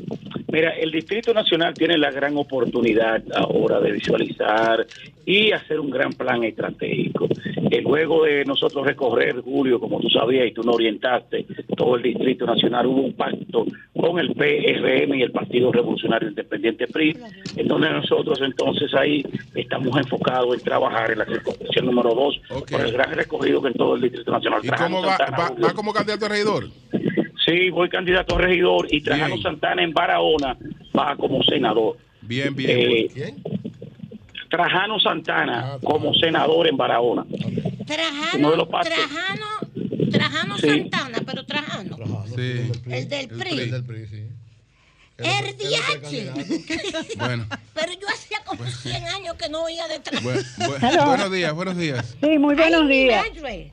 mira, el Distrito Nacional tiene la gran oportunidad ahora de visualizar y hacer un gran plan estratégico. Eh, luego de nosotros recorrer, Julio, como tú sabías y tú nos orientaste, todo el Distrito Nacional hubo un pacto con el PRM y el Partido Revolucionario Independiente PRI, en donde nosotros entonces ahí estamos enfocados en trabajar en la circunscripción número 2 Ok. por el gran recorrido que en todo el Distrito Nacional. ¿Y cómo va? Santana, ¿Va, Julio. va como candidato a regidor? Sí, voy candidato a regidor y Trajano Bien. Santana en Barahona va como senador. Bien, bien. Eh, ¿Quién? Trajano Santana Ah, como senador en Barahona. Uno de Trajano. Trajano, Trajano Sí. Santana, pero Trajano. Sí. El del PRI. El del PRI, sí. El DH. Bueno, Pero yo hacía como 100 años que no oía de Trajano. bu- bu- buenos días, buenos días. Sí, muy buenos Ay, días.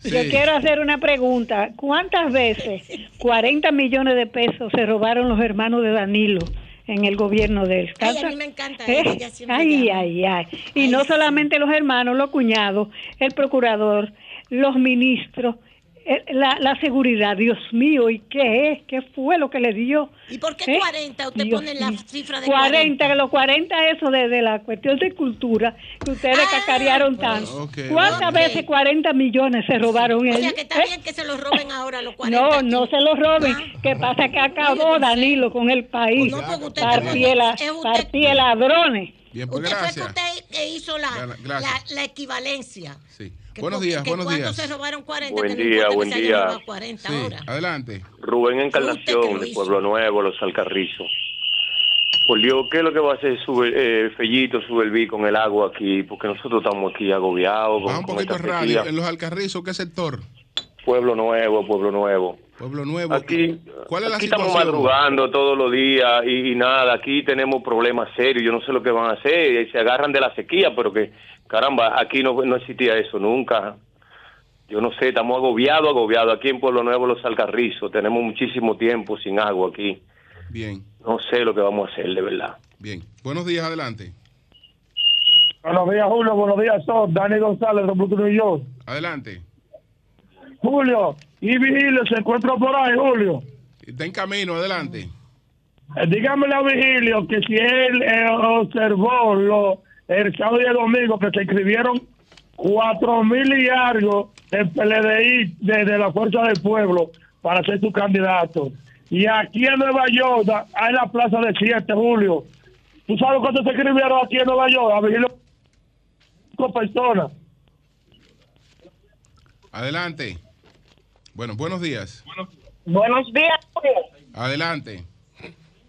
Sí. Yo quiero hacer una pregunta. ¿Cuántas veces 40 millones de pesos se robaron los hermanos de Danilo en el gobierno de él? Ay, a mí me encanta ¿Eh? ella, Ay, ay, ay. Y Ay, no sí. solamente los hermanos, los cuñados, el procurador, los ministros, la, la seguridad. Dios mío, ¿y qué es? ¿Qué fue lo que le dio? ¿Y por qué ¿Eh? 40? Usted Dios pone la cifra de 40, 40. que los 40 eso de, de la cuestión de cultura que ustedes Ah, cacarearon tanto. ok. ¿Cuántas Ok. veces 40 millones se robaron O ellos? sea que está ¿Eh? bien que se los roben ahora los 40. No, no se lo roben. Ah. ¿Qué pasa? Que acabó Danilo Danilo con el país. No, porque usted está Partí de la- poniendo- es usted- partí de ladrones. Bien, pues Usted fue que gracias. usted hizo la, gracias. la, la equivalencia. Sí. Que Buenos días, que buenos ¿cuántos días. se robaron 40? Buen día, buen día. robado 40 Sí, adelante. Rubén Encarnación, de. Pueblo Nuevo, Los Alcarrizos. Por Dios, ¿qué es lo que va a hacer sube, eh, Fellito, sube el con el agua aquí? Porque nosotros estamos aquí agobiados. Con, un poquito radio. sequía. En los Alcarrizos, ¿qué sector? Pueblo Nuevo, Pueblo Nuevo. Pueblo Nuevo. Aquí, ¿Cuál es la aquí estamos madrugando todos los días y, y nada, aquí tenemos problemas serios, yo no sé lo que van a hacer, se agarran de la sequía, pero que, caramba, aquí no, no existía eso nunca. Yo no sé, estamos agobiados, agobiados. Aquí en Pueblo Nuevo, Los Alcarrizos, tenemos muchísimo tiempo sin agua aquí. Bien, No sé lo que vamos a hacer, de verdad. bien. Buenos días, adelante. Buenos días, Julio. Buenos días, Sol. Dani González, de Brooklyn, New York. Adelante. Julio, y Vigilio se encuentra por ahí, Julio. Está en camino, adelante. Eh, dígamele a Vigilio que si él eh, observó lo, el sábado y el domingo que se inscribieron cuatro mil y algo del PLDI de, de la Fuerza del Pueblo para ser su candidato. Y aquí en Nueva York hay la plaza de 7, Julio. ¿Tú sabes cuántos se inscribieron aquí en Nueva York? A cinco personas. Adelante. Bueno, buenos días. Buenos días, Julio. Adelante.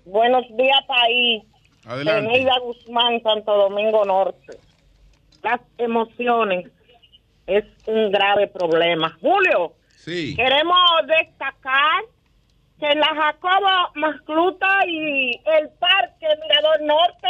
Buenos días, país. Adelante. Eneida Guzmán, Santo Domingo Norte. Las emociones es un grave problema. Julio, Sí. queremos destacar que en la Jacobo Mascluta y el Parque Mirador Norte,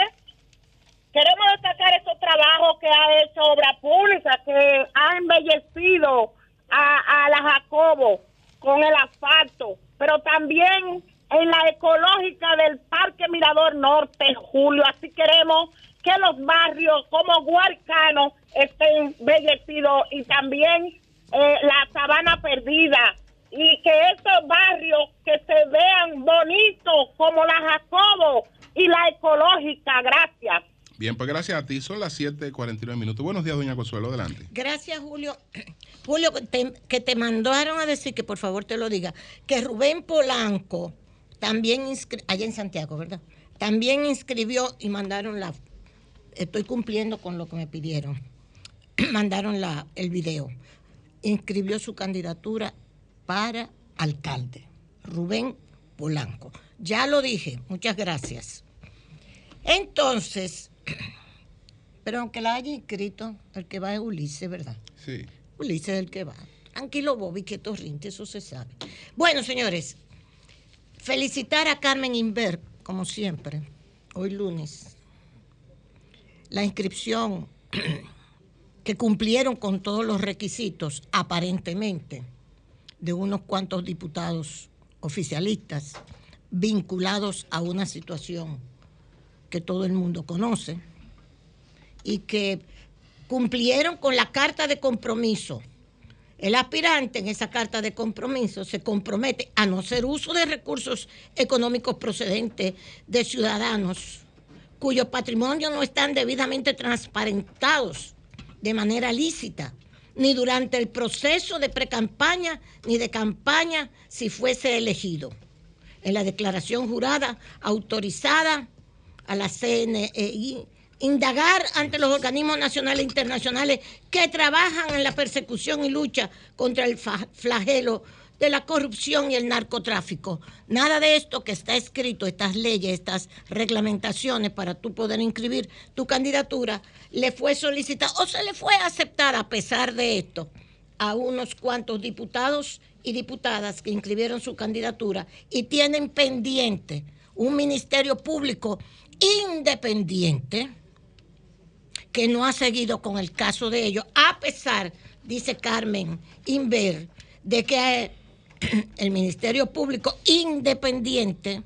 queremos destacar esos trabajos que ha hecho Obra Pública, que ha embellecido a, a la Jacobo con el asfalto, pero también en la ecológica del Parque Mirador Norte, Julio. Así queremos que los barrios como Huarcano estén embellecidos y también eh, la Sabana Perdida y que estos barrios que se vean bonitos como la Jacobo y la ecológica. Gracias. Bien, pues gracias a ti. Son las 7:49 minutos. Buenos días, doña Consuelo. Adelante. Gracias, Julio. Julio, te- que te mandaron a decir, que por favor te lo diga, que Rubén Polanco también inscribió, allá en Santiago, ¿verdad? También inscribió y mandaron la, estoy cumpliendo con lo que me pidieron, mandaron la, el video, inscribió su candidatura para alcalde, Rubén Polanco. Ya lo dije, muchas gracias. Entonces, pero aunque la haya inscrito, el que va es Ulises, ¿verdad? Sí. Ulises es el que va. Tranquilo, Bobby, que torrinte, eso se sabe. Bueno, señores, felicitar a Carmen Inver, como siempre, hoy lunes. La inscripción que cumplieron con todos los requisitos, aparentemente, de unos cuantos diputados oficialistas vinculados a una situación que todo el mundo conoce y que cumplieron con la carta de compromiso. El aspirante en esa carta de compromiso se compromete a no hacer uso de recursos económicos procedentes de ciudadanos cuyos patrimonios no están debidamente transparentados de manera lícita, ni durante el proceso de precampaña ni de campaña si fuese elegido. En la declaración jurada autorizada a la CNEI indagar ante los organismos nacionales e internacionales que trabajan en la persecución y lucha contra el flagelo de la corrupción y el narcotráfico. Nada de esto que está escrito, estas leyes, estas reglamentaciones para tú poder inscribir tu candidatura, le fue solicitada o se le fue aceptada a pesar de esto a unos cuantos diputados y diputadas que inscribieron su candidatura y tienen pendiente un ministerio público independiente que no ha seguido con el caso de ellos, a pesar, dice Carmen Inver, de que eh, el Ministerio Público Independiente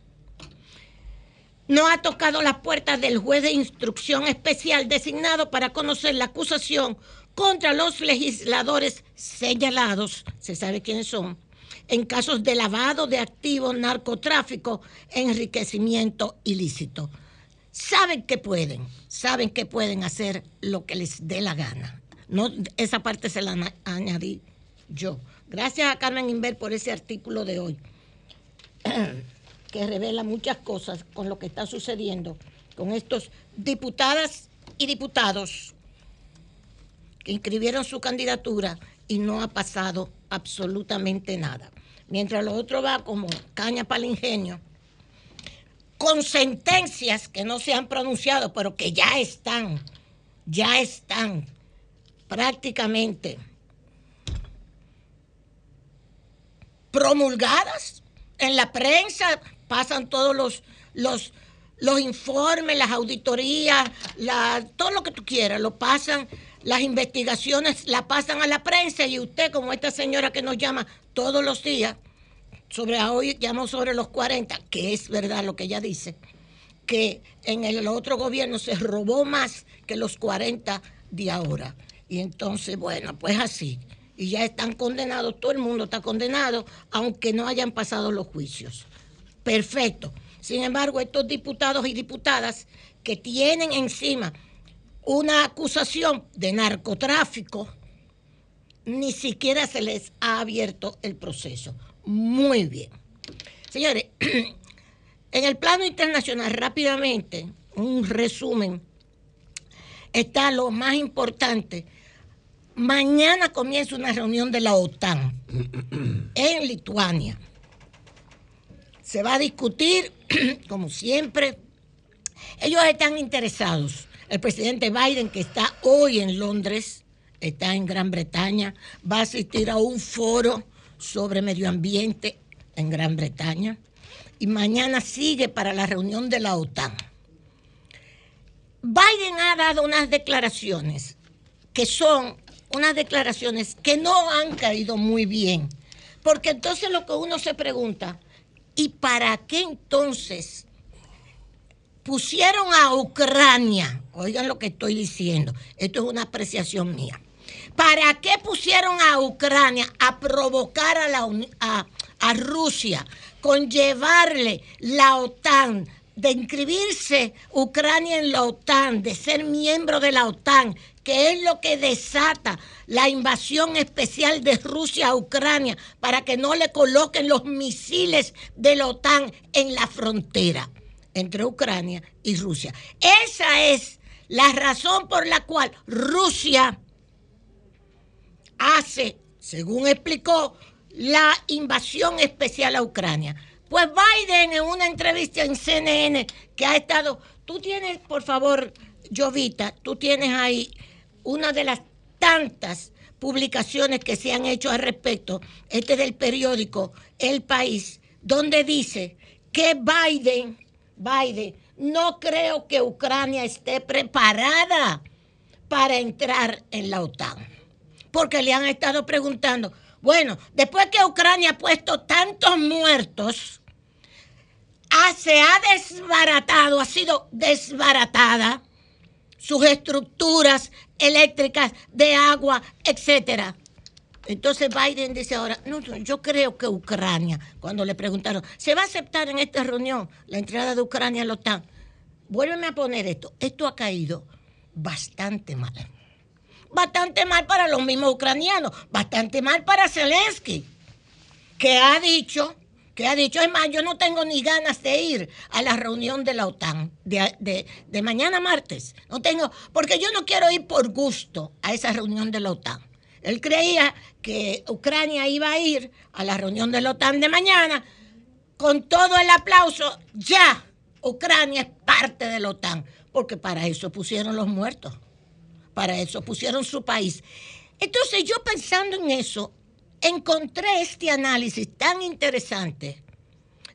no ha tocado las puertas del juez de instrucción especial designado para conocer la acusación contra los legisladores señalados, se sabe quiénes son, en casos de lavado de activos, narcotráfico, enriquecimiento ilícito. Saben que pueden, saben que pueden hacer lo que les dé la gana. No, esa parte se la añadí yo. Gracias a Carmen Inver por ese artículo de hoy, que revela muchas cosas con lo que está sucediendo con estos diputadas y diputados que inscribieron su candidatura y no ha pasado absolutamente nada. Mientras lo otro va como caña para el ingenio, con sentencias que no se han pronunciado, pero que ya están, ya están prácticamente promulgadas en la prensa, pasan todos los, los, los informes, las auditorías, todo lo que tú quieras, lo pasan, las investigaciones la pasan a la prensa y usted, como esta señora que nos llama todos los días, sobre hoy llamó sobre los 40, que es verdad lo que ella dice, que en el otro gobierno se robó más que los 40 de ahora. Y entonces, bueno, pues así. Y ya están condenados, todo el mundo está condenado, aunque no hayan pasado los juicios. Perfecto. Sin embargo, estos diputados y diputadas que tienen encima una acusación de narcotráfico, ni siquiera se les ha abierto el proceso. Muy bien. Señores, en el plano internacional, rápidamente, un resumen, está lo más importante. Mañana comienza una reunión de la OTAN en Lituania. Se va a discutir, como siempre, ellos están interesados. El presidente Biden, que está hoy en Londres, está en Gran Bretaña, va a asistir a un foro sobre medio ambiente en Gran Bretaña y mañana sigue para la reunión de la OTAN. Biden ha dado unas declaraciones que son unas declaraciones que no han caído muy bien, porque entonces lo que uno se pregunta, ¿y para qué entonces pusieron a Ucrania? Oigan lo que estoy diciendo, esto es una apreciación mía. ¿Para qué pusieron a Ucrania a provocar a, la, a, Rusia con llevarle la OTAN, de inscribirse Ucrania en la OTAN, de ser miembro de la OTAN, que es lo que desata la invasión especial de Rusia a Ucrania para que no le coloquen los misiles de la OTAN en la frontera entre Ucrania y Rusia. Esa es la razón por la cual Rusia hace, según explicó, la invasión especial a Ucrania. Pues Biden en una entrevista en CNN que ha estado, tú tienes, por favor, Jovita, tú tienes ahí una de las tantas publicaciones que se han hecho al respecto, este del periódico El País, donde dice que Biden, Biden, no creo que Ucrania esté preparada para entrar en la OTAN. Porque le han estado preguntando, bueno, después que Ucrania ha puesto tantos muertos, ha- se ha desbaratado, ha sido desbaratada sus estructuras eléctricas, de agua, etcétera. Entonces Biden dice ahora, no, no, yo creo que Ucrania, cuando le preguntaron, ¿se va a aceptar en esta reunión la entrada de Ucrania a la OTAN? Vuélveme a poner esto. Esto ha caído bastante mal. Bastante mal para los mismos ucranianos, bastante mal para Zelensky, que ha dicho, que ha dicho, es más, yo no tengo ni ganas de ir a la reunión de la OTAN de, de- de mañana martes. No tengo, porque yo no quiero ir por gusto a esa reunión de la OTAN. Él creía que Ucrania iba a ir a la reunión de la OTAN de mañana con todo el aplauso. Ya, Ucrania es parte de la OTAN, porque para eso pusieron los muertos, para eso pusieron su país. Entonces yo pensando en eso, encontré este análisis tan interesante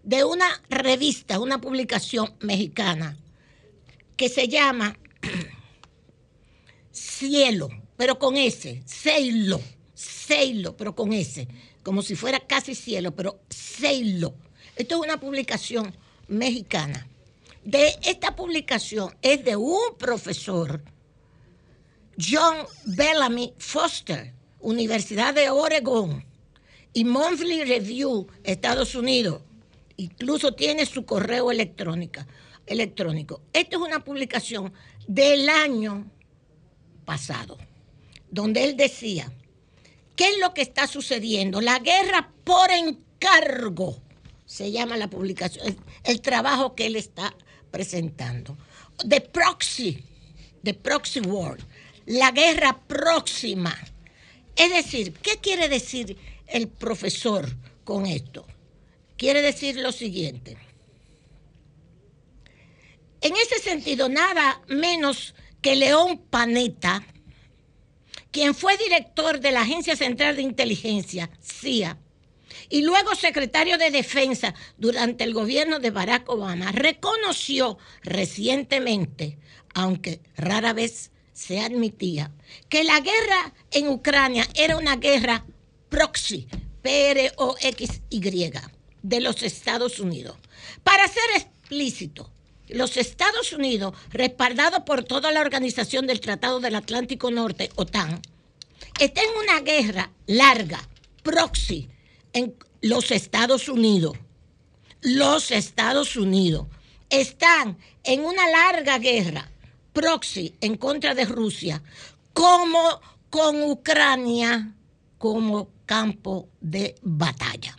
de una revista, una publicación mexicana, que se llama Cielo, pero con S, Cielo, Cielo, pero con S, como si fuera casi cielo, pero Cielo. Esto es una publicación mexicana. De esta publicación es de un profesor, John Bellamy Foster, Universidad de Oregón, y Monthly Review, Estados Unidos. Incluso tiene su correo electrónica, electrónico. Esta es una publicación del año pasado, donde él decía, ¿qué es lo que está sucediendo? La guerra por encargo, se llama la publicación, el, el trabajo que él está presentando. The proxy, the proxy war, la guerra próxima. Es decir, ¿qué quiere decir el profesor con esto? Quiere decir lo siguiente. En ese sentido, nada menos que León Panetta, quien fue director de la Agencia Central de Inteligencia, CIA, y luego secretario de Defensa durante el gobierno de Barack Obama, reconoció recientemente, aunque rara vez se admitía, que la guerra en Ucrania era una guerra proxy, P-R-O-X-Y, de los Estados Unidos. Para ser explícito, los Estados Unidos, respaldados por toda la organización del Tratado del Atlántico Norte, OTAN, está en una guerra larga, proxy, en los Estados Unidos. Los Estados Unidos están en una larga guerra, proxy, en contra de Rusia, como con Ucrania como campo de batalla.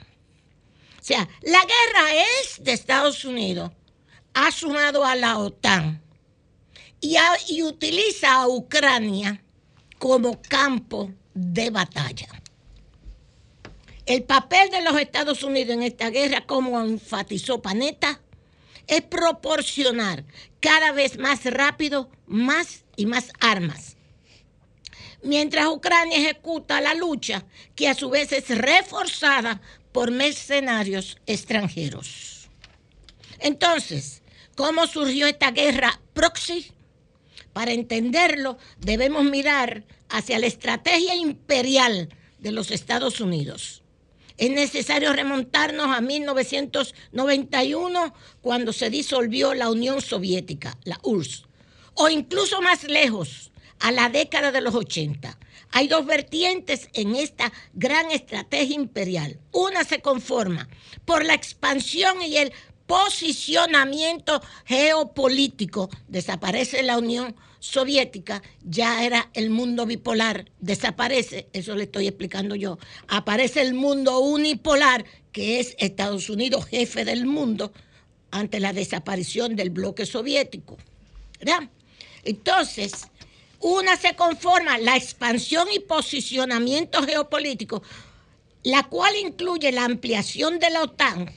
O sea, la guerra es de Estados Unidos, ha sumado a la OTAN y, utiliza a Ucrania como campo de batalla. El papel de los Estados Unidos en esta guerra, como enfatizó Panetta, es proporcionar cada vez más rápido más y más armas. Mientras Ucrania ejecuta la lucha, que a su vez es reforzada por mercenarios extranjeros. Entonces, ¿cómo surgió esta guerra proxy? Para entenderlo, debemos mirar hacia la estrategia imperial de los Estados Unidos. Es necesario remontarnos a 1991, cuando se disolvió la Unión Soviética, la URSS, o incluso más lejos, a la década de los 80. Hay dos vertientes en esta gran estrategia imperial. Una se conforma por la expansión y el posicionamiento geopolítico. Desaparece la Unión Soviética, ya era el mundo bipolar, desaparece, eso le estoy explicando yo. Aparece el mundo unipolar, que es Estados Unidos jefe del mundo, ante la desaparición del bloque soviético. Entonces, una se conforma la expansión y posicionamiento geopolítico, la cual incluye la ampliación de la OTAN.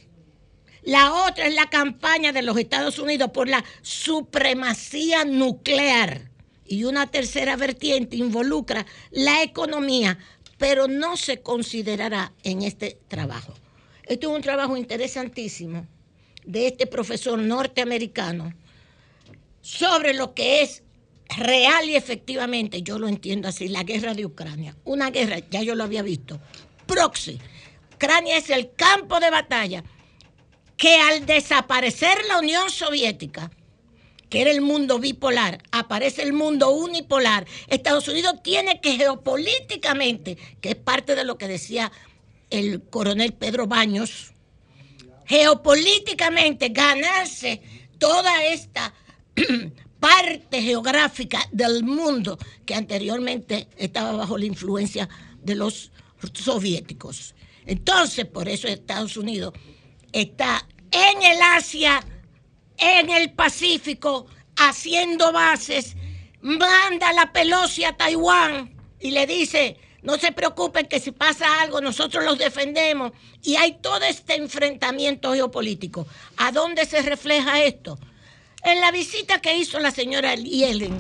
La otra es la campaña de los Estados Unidos por la supremacía nuclear. Y una tercera vertiente involucra la economía, pero no se considerará en este trabajo. Este es un trabajo interesantísimo de este profesor norteamericano sobre lo que es real y efectivamente, yo lo entiendo así, la guerra de Ucrania. Una guerra, ya yo lo había visto, proxy. Ucrania es el campo de batalla que al desaparecer la Unión Soviética, que era el mundo bipolar, aparece el mundo unipolar. Estados Unidos tiene que geopolíticamente, que es parte de lo que decía el coronel Pedro Baños, geopolíticamente ganarse toda esta parte geográfica del mundo que anteriormente estaba bajo la influencia de los soviéticos. Entonces, por eso Estados Unidos está en el Asia, en el Pacífico, haciendo bases, manda la Pelosi a Taiwán y le dice, no se preocupen que si pasa algo nosotros los defendemos. Y hay todo este enfrentamiento geopolítico. ¿A dónde se refleja esto? En la visita que hizo la señora Yellen,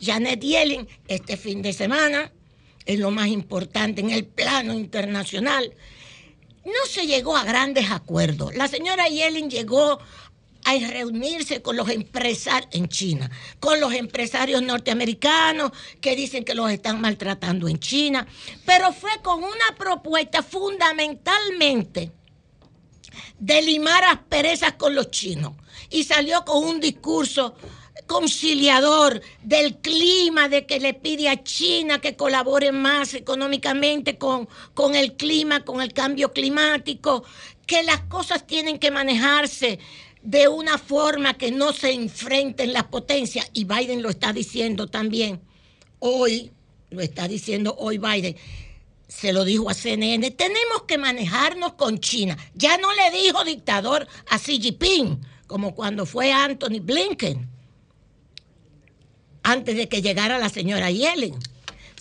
Janet Yellen, este fin de semana, es lo más importante en el plano internacional, no se llegó a grandes acuerdos. La señora Yellen llegó a reunirse con los empresarios en China, con los empresarios norteamericanos que dicen que los están maltratando en China, pero fue con una propuesta fundamentalmente de limar asperezas con los chinos y salió con un discurso conciliador del clima, de que le pide a China que colabore más económicamente con, con el clima, con el cambio climático, que las cosas tienen que manejarse de una forma que no se enfrenten las potencias, y Biden lo está diciendo también. Hoy, lo está diciendo hoy Biden, se lo dijo a CNN, tenemos que manejarnos con China. Ya no le dijo dictador a Xi Jinping, como cuando fue Anthony Blinken, antes de que llegara la señora Yellen,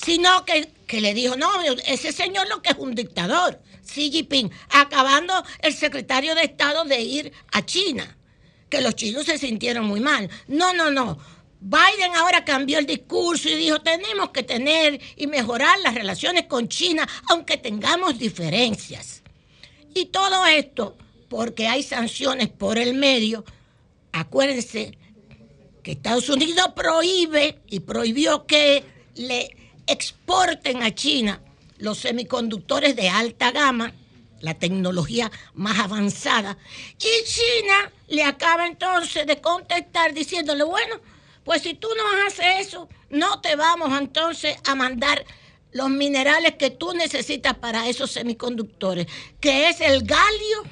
sino que, que le dijo, no, ese señor lo que es un dictador, Xi Jinping, acabando el secretario de Estado de ir a China, que los chinos se sintieron muy mal. No, no, no. Biden ahora cambió el discurso y dijo, tenemos que tener y mejorar las relaciones con China, aunque tengamos diferencias. Y todo esto porque hay sanciones por el medio. Acuérdense que Estados Unidos prohíbe y prohibió que le exporten a China los semiconductores de alta gama, la tecnología más avanzada. Y China le acaba entonces de contestar diciéndole, bueno, pues si tú no haces eso, no te vamos entonces a mandar los minerales que tú necesitas para esos semiconductores, que es el galio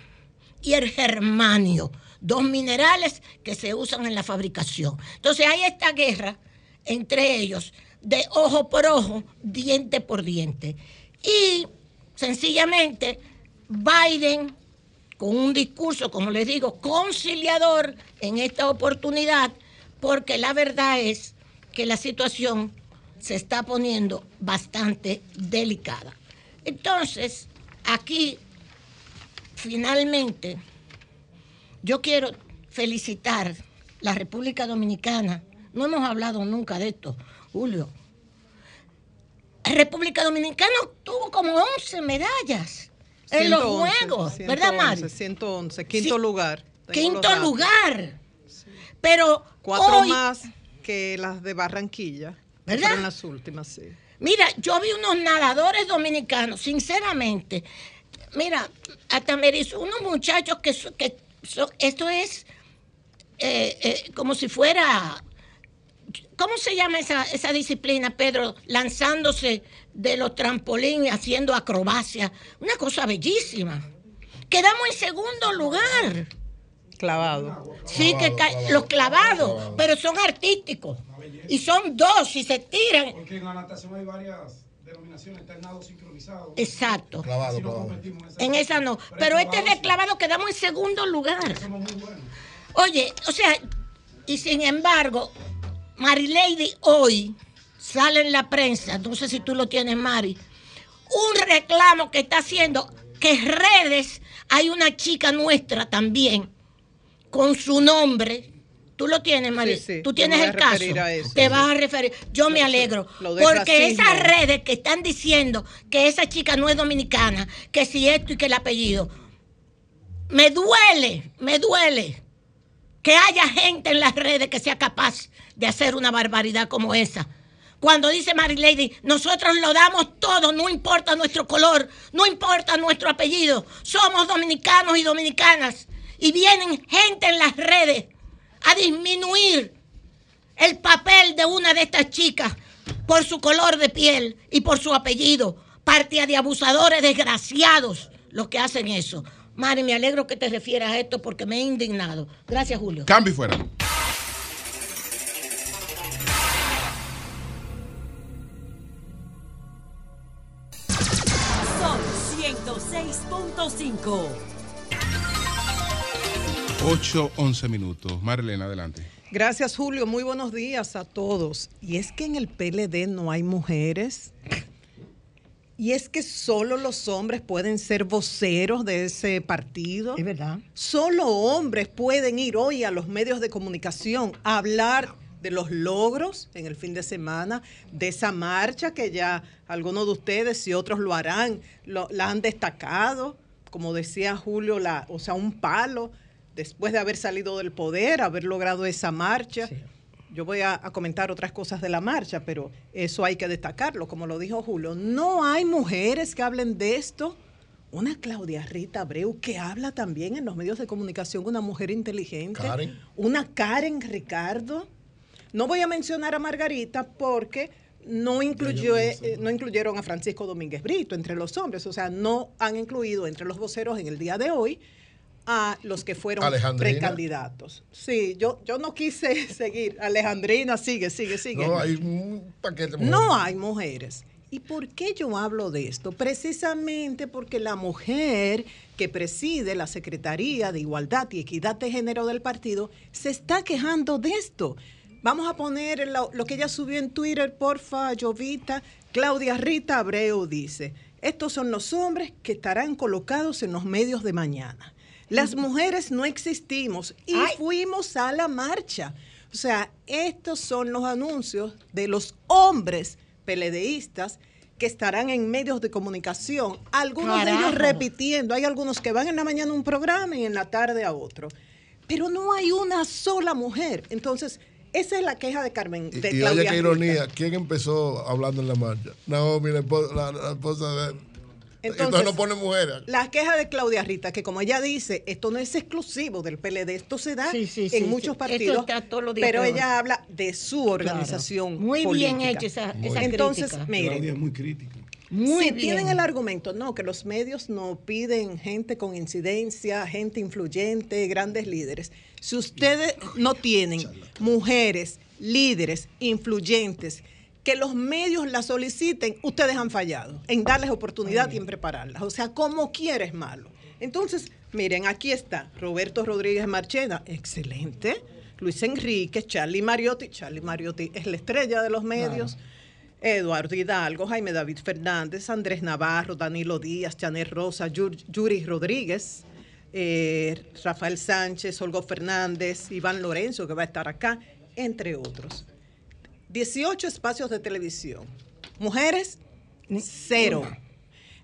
y el germanio, dos minerales que se usan en la fabricación. Entonces hay esta guerra entre ellos de ojo por ojo, diente por diente. Y sencillamente Biden, con un discurso, como les digo, conciliador en esta oportunidad, porque la verdad es que la situación se está poniendo bastante delicada. Entonces, aquí, finalmente, yo quiero felicitar la República Dominicana. No hemos hablado nunca de esto, Julio. República Dominicana obtuvo como 11 medallas en los 111, Juegos, ¿verdad, Mari? 111, quinto Sí, lugar. Quinto lugar. Pero Cuatro hoy- más que las de Barranquilla. ¿Verdad? Fueron las últimas, sí. Mira, yo vi unos nadadores dominicanos, sinceramente. Mira, hasta me dice unos muchachos que, que esto es eh, eh, como si fuera, ¿cómo se llama esa, esa disciplina, Pedro? Lanzándose de los trampolines, haciendo acrobacia. Una cosa bellísima. Quedamos en segundo lugar. Clavado. Sí, que ca- los clavados, pero son artísticos. Y son dos, y se tiran. Porque en la natación hay varias denominaciones, está el nado sincronizado. Exacto. Clavado, clavado. En esa no. Pero este de clavado quedamos en segundo lugar. Oye, o sea, y sin embargo, Marilady hoy sale en la prensa, no sé si tú lo tienes, Mari, un reclamo que está haciendo que en redes hay una chica nuestra también con su nombre. Tú lo tienes. Sí, sí, Tú tienes el caso. eso. Te vas a referir. Yo me alegro. Porque esas redes que están diciendo que esa chica no es dominicana, que si esto y que el apellido, me duele, me duele que haya gente en las redes que sea capaz de hacer una barbaridad como esa. Cuando dice Mary Lady, nosotros lo damos todo, no importa nuestro color, no importa nuestro apellido, somos dominicanos y dominicanas. Y vienen gente en las redes a disminuir el papel de una de estas chicas por su color de piel y por su apellido. Partida de abusadores desgraciados los que hacen eso. Mari, me alegro que te refieras a esto porque me he indignado. Gracias, Julio. Cambio y fuera. Son 106.5. 8, 11 minutos. Marilena, adelante. Gracias, Julio. Muy buenos días a todos. Y es que en el PLD no hay mujeres. Y es que solo los hombres pueden ser voceros de ese partido. Es verdad. Solo hombres pueden ir hoy a los medios de comunicación a hablar de los logros en el fin de semana, de esa marcha que ya algunos de ustedes y otros lo harán, lo- la han destacado, como decía Julio, la, o sea, un palo después de haber salido del poder, haber logrado esa marcha. Yo voy a, a comentar otras cosas de la marcha, pero eso hay que destacarlo, como lo dijo Julio. No hay mujeres que hablen de esto. Una Claudia Rita Abreu que habla también en los medios de comunicación, una mujer inteligente. Karen. Una Karen Ricardo. No voy a mencionar a Margarita porque no, incluyó, eh, no incluyeron a Francisco Domínguez Brito entre los hombres, o sea, no han incluido entre los voceros en el día de hoy a los que fueron Alejandrina. precandidatos. Sí, yo, yo no quise seguir. Alejandrina, sigue, sigue, sigue. No, hay un paquete. de No mujeres. hay mujeres. ¿Y por qué yo hablo de esto? Precisamente porque la mujer que preside la Secretaría de Igualdad y Equidad de Género del partido se está quejando de esto. Vamos a poner lo, lo que ella subió en Twitter, porfa, Jovita. Claudia Rita Abreu dice, estos son los hombres que estarán colocados en los medios de mañana. Las mujeres no existimos y fuimos a la marcha. O sea, estos son los anuncios de los hombres peledeístas que estarán en medios de comunicación, algunos de ellos repitiendo, hay algunos que van en la mañana a un programa y en la tarde a otro, pero no hay una sola mujer. Entonces, esa es la queja de Carmen, Y, de y Claudia oye qué ironía, ¿quién empezó hablando en la marcha? Naomi, la esposa, la, la esposa de él. Entonces, Entonces, no pone mujeres. La queja de Claudia Rita, que como ella dice, esto no es exclusivo del PLD, esto se da Sí, sí, en sí, muchos sí. partidos, Esto está todos los días pero ella habla de su organización. Muy bien hecha esa- esa Entonces, crítica. miren, Claudia es muy crítica. Muy si bien. tienen el argumento, no, que los medios no piden gente con incidencia, gente influyente, grandes líderes. Si ustedes no tienen mujeres, líderes, influyentes, que los medios la soliciten, ustedes han fallado en darles oportunidad y en prepararlas. O sea, como quieres malo. Entonces, miren, aquí está Roberto Rodríguez Marchena, excelente. Luis Enrique, Charlie Mariotti, Charlie Mariotti es la estrella de los medios. Eduardo Hidalgo, Jaime David Fernández, Andrés Navarro, Danilo Díaz, Chanel Rosa, Yur- Yuri Rodríguez, eh, Rafael Sánchez, Olgo Fernández, Iván Lorenzo, que va a estar acá, entre otros. 18 espacios de televisión. Mujeres, cero.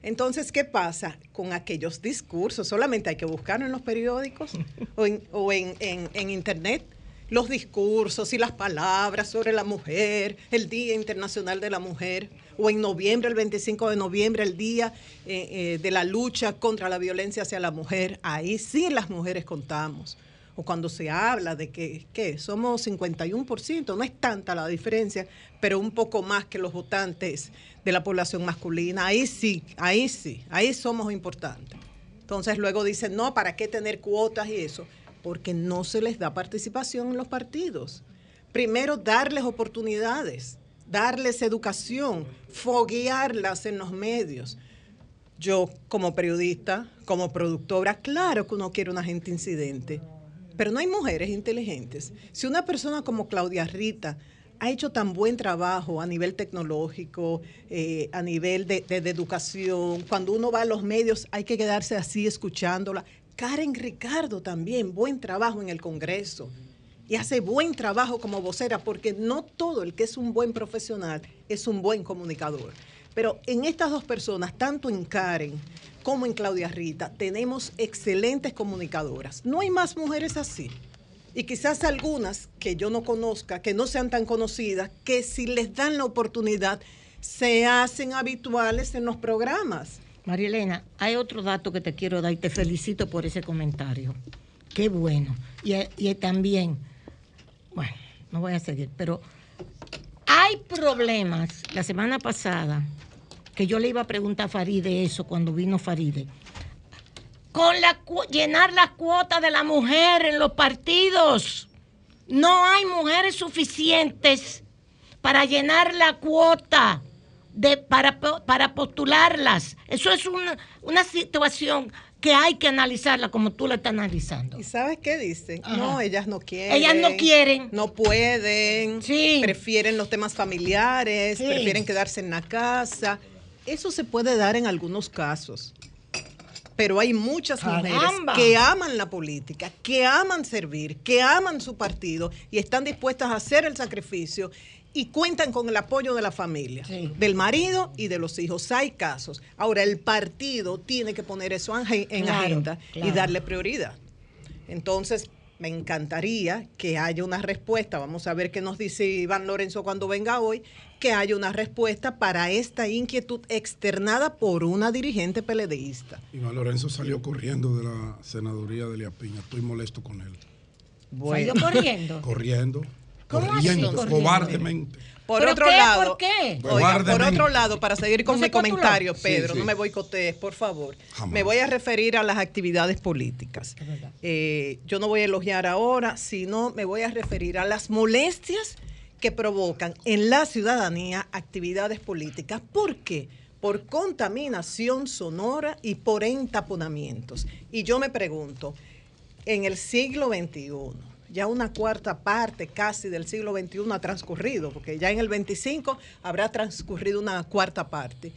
Entonces, ¿qué pasa con aquellos discursos? Solamente hay que buscarlo en los periódicos o en, o en- en- en internet. Los discursos y las palabras sobre la mujer, el Día Internacional de la Mujer, o en noviembre, el 25 de noviembre, el Día eh, eh, de la lucha contra la violencia hacia la mujer. Ahí sí las mujeres contamos. O cuando se habla de que, somos 51%, no es tanta la diferencia, pero un poco más que los votantes de la población masculina. Ahí sí, ahí sí, ahí somos importantes. Entonces luego dicen, no, ¿para qué tener cuotas y eso? Porque no se les da participación en los partidos. Primero, darles oportunidades, darles educación, foguearlas en los medios. Yo, como periodista, como productora, claro que uno quiere una gente incidente, pero no hay mujeres inteligentes. Si una persona como Claudia Rita ha hecho tan buen trabajo a nivel tecnológico, eh, a nivel de, educación, cuando uno va a los medios hay que quedarse así escuchándola. Karen Ricardo también, buen trabajo en el Congreso y hace buen trabajo como vocera, porque no todo el que es un buen profesional es un buen comunicador. Pero en estas dos personas, tanto en Karen como en Claudia Rita, tenemos excelentes comunicadoras. No hay más mujeres así. Y quizás algunas que yo no conozca, que no sean tan conocidas, que si les dan la oportunidad, se hacen habituales en los programas. María Elena, hay otro dato que te quiero dar y te felicito por ese comentario. Qué bueno. Y, y también, bueno, no voy a seguir, pero hay problemas. La semana pasada, que yo le iba a preguntar a Faride eso cuando vino Faride, con la llenar las cuotas de la mujer en los partidos. No hay mujeres suficientes para llenar la cuota de, para, para postularlas. Eso es una, una situación que hay que analizarla como tú la estás analizando. ¿Y sabes qué dicen? Ajá. No, ellas no quieren. Ellas no quieren. No pueden. Prefieren los temas familiares, Sí. prefieren quedarse en la casa. Eso se puede dar en algunos casos. Pero hay muchas mujeres Caramba. que aman la política, que aman servir, que aman su partido y están dispuestas a hacer el sacrificio y cuentan con el apoyo de la familia, del marido y de los hijos. Hay casos. Ahora, el partido tiene que poner eso en Claro, agenda y darle prioridad. Entonces, me encantaría que haya una respuesta. Vamos a ver qué nos dice Iván Lorenzo cuando venga hoy, que haya una respuesta para esta inquietud externada por una dirigente peledeísta. Iván Lorenzo salió corriendo de la senaduría de Elías Piña. Estoy molesto con él. ¿Salió corriendo? Corriendo. ¿Cómo corriendo, así corriendo? cobardemente. Por ¿Pero otro qué? lado, ¿Por qué? Oiga, por Cobardemente. otro lado, para seguir con ¿No mi comentario, Sí, Pedro, sí. no me boicotees, por favor. Jamás. Me voy a referir a las actividades políticas. Eh, yo no voy a elogiar ahora, sino me voy a referir a las molestias que provocan en la ciudadanía actividades políticas. ¿Por qué? Por contaminación sonora y por entaponamientos. Y yo me pregunto, en el siglo XXI, ya una cuarta parte casi del siglo XXI ha transcurrido, porque ya en el 25 habrá transcurrido una cuarta parte.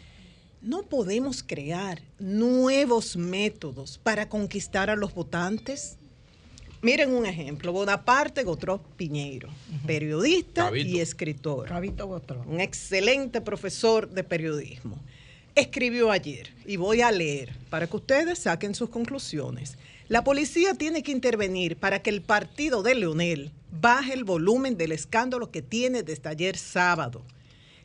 No podemos crear nuevos métodos para conquistar a los votantes. Miren un ejemplo, Bonaparte Gotró Piñeiro, periodista y escritor. Gotró. Un excelente profesor de periodismo. Escribió ayer, y voy a leer para que ustedes saquen sus conclusiones. La policía tiene que intervenir para que el partido de Leonel baje el volumen del escándalo que tiene desde ayer sábado.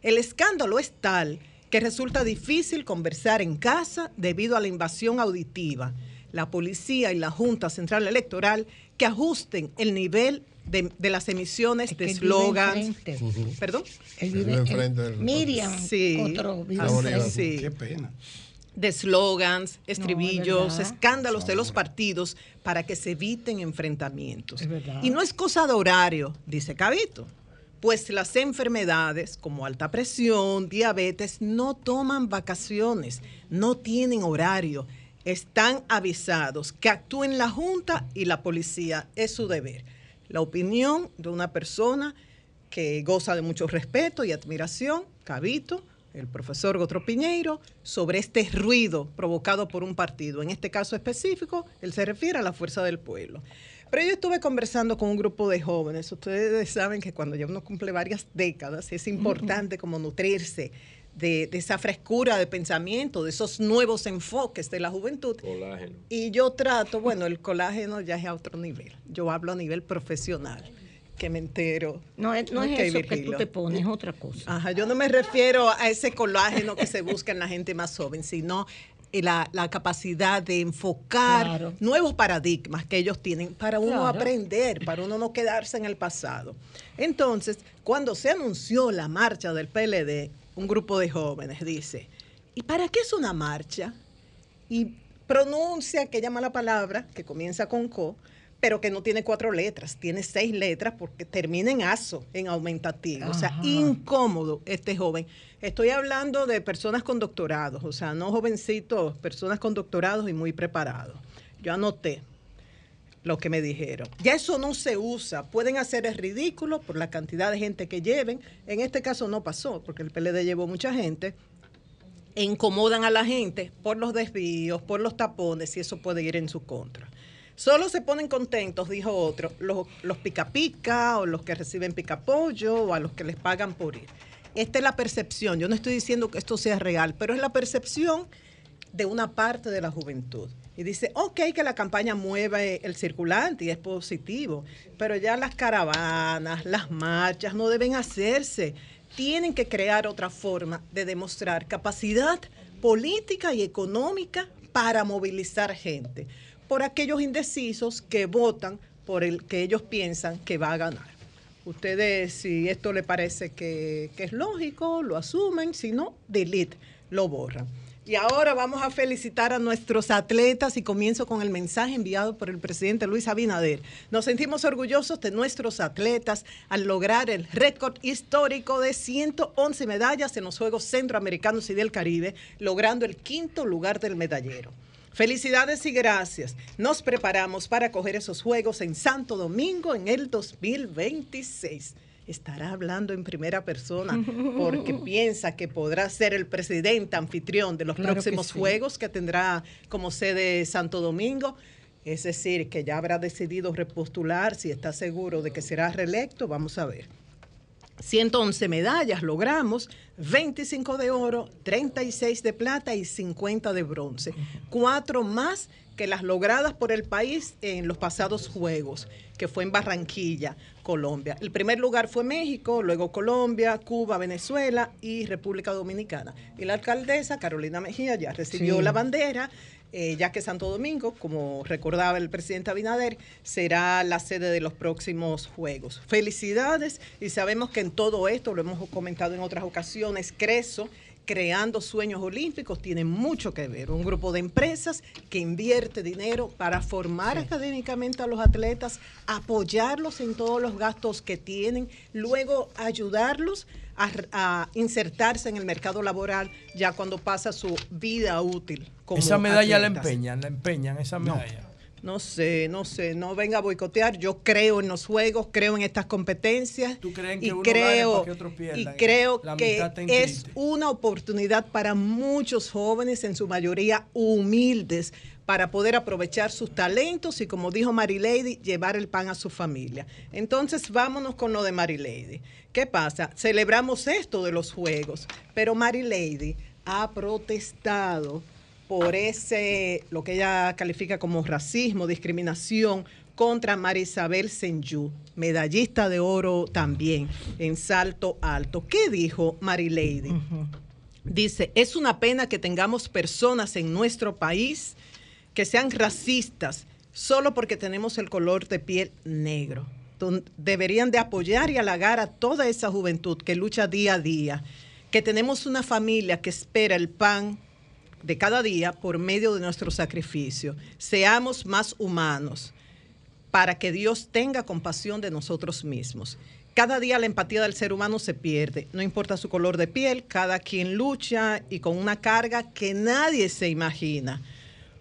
El escándalo es tal que resulta difícil conversar en casa debido a la invasión auditiva. La policía y la Junta Central Electoral que ajusten el nivel de, de las emisiones que de vive eslogans. ¿Perdón? Él vive Vive enfrente del- Miriam Sí. Otro vive Ah, sí. Qué pena. De slogans, estribillos, escándalos de los partidos para que se eviten enfrentamientos. Y no es cosa de horario, dice Cabito, pues las enfermedades como alta presión, diabetes, no toman vacaciones, no tienen horario, están avisados que actúen la Junta y la policía, es su deber. La opinión de una persona que goza de mucho respeto y admiración, Cabito, el profesor Gotro Piñeiro, sobre este ruido provocado por un partido. En este caso específico, él se refiere a la fuerza del pueblo. Pero yo estuve conversando con un grupo de jóvenes. Ustedes saben que cuando ya uno cumple varias décadas, es importante como nutrirse de, de esa frescura de pensamiento, de esos nuevos enfoques de la juventud. Colágeno. Y yo trato, bueno, el colágeno ya es a otro nivel. Yo hablo a nivel profesional, que me entero. No es, no es eso que tú Virgilio. te pones, es otra cosa. Ajá, yo no me refiero a ese colágeno que se busca en la gente más joven, sino eh, la, la capacidad de enfocar Claro. nuevos paradigmas que ellos tienen para uno Claro. aprender, para uno no quedarse en el pasado. Entonces, cuando se anunció la marcha del PLD, un grupo de jóvenes dice, ¿y para qué es una marcha? Y pronuncia aquella mala palabra que comienza con co, pero que no tiene cuatro letras, tiene seis letras porque termina en aso, en aumentativo. O sea, incómodo este joven. Estoy hablando de personas con doctorados, o sea, no jovencitos, personas con doctorados y muy preparados. Yo anoté lo que me dijeron. Ya eso no se usa. Pueden hacer el ridículo por la cantidad de gente que lleven. En este caso no pasó, porque el PLD llevó mucha gente. E incomodan a la gente por los desvíos, por los tapones, y eso puede ir en su contra. Solo se ponen contentos, dijo otro, los, los pica pica o los que reciben pica pollo o a los que les pagan por ir. Esta es la percepción. Yo no estoy diciendo que esto sea real, pero es la percepción de una parte de la juventud. Y dice, ok, que la campaña mueve el circulante y es positivo, pero ya las caravanas, las marchas no deben hacerse. Tienen que crear otra forma de demostrar capacidad política y económica para movilizar gente por aquellos indecisos que votan por el que ellos piensan que va a ganar. Ustedes, si esto le parece que, que es lógico, lo asumen, si no, delete, lo borran. Y ahora vamos a felicitar a nuestros atletas y comienzo con el mensaje enviado por el presidente Luis Abinader. Nos sentimos orgullosos de nuestros atletas al lograr el récord histórico de 111 medallas en los Juegos Centroamericanos y del Caribe, logrando el quinto lugar del medallero. Felicidades y gracias. Nos preparamos para coger esos juegos en Santo Domingo en el 2026. Estará hablando en primera persona porque piensa que podrá ser el presidente anfitrión de los Claro que próximos sí. juegos que tendrá como sede Santo Domingo. Es decir, que ya habrá decidido repostular, si está seguro de que será reelecto, vamos a ver. 111 medallas logramos, 25 de oro, 36 de plata y 50 de bronce. Cuatro más que las logradas por el país en los pasados Juegos, que fue en Barranquilla, Colombia. El primer lugar fue México, luego Colombia, Cuba, Venezuela y República Dominicana. Y la alcaldesa Carolina Mejía ya recibió Sí. la bandera, eh, ya que Santo Domingo, como recordaba el presidente Abinader, será la sede de los próximos Juegos. Felicidades y sabemos que en todo esto, lo hemos comentado en otras ocasiones, Creso, creando sueños olímpicos, tiene mucho que ver. Un grupo de empresas que invierte dinero para formar académicamente a los atletas, apoyarlos en todos los gastos que tienen, luego ayudarlos a, a insertarse en el mercado laboral ya cuando pasa su vida útil. Como esa medalla la empeñan, la empeñan esa medalla. no sé, no sé, no venga a boicotear. Yo creo en los juegos, creo en estas competencias. creen que y uno creo, que otros pierdan? y creo La que es una oportunidad para muchos jóvenes, en su mayoría humildes, para poder aprovechar sus talentos y, como dijo Mary Lady, llevar el pan a su familia. Entonces, vámonos con lo de Mary Lady. ¿Qué pasa? Celebramos esto de los juegos, pero Mary Lady ha protestado por ese, lo que ella califica como racismo, discriminación contra María Isabel Senjú, medallista de oro también en salto alto. ¿Qué dijo Mary Lady? Dice, es una pena que tengamos personas en nuestro país que sean racistas solo porque tenemos el color de piel negro. Deberían de apoyar y halagar a toda esa juventud que lucha día a día, que tenemos una familia que espera el pan de cada día por medio de nuestro sacrificio. Seamos más humanos para que Dios tenga compasión de nosotros mismos. Cada día la empatía del ser humano se pierde, no importa su color de piel, cada quien lucha y con una carga que nadie se imagina.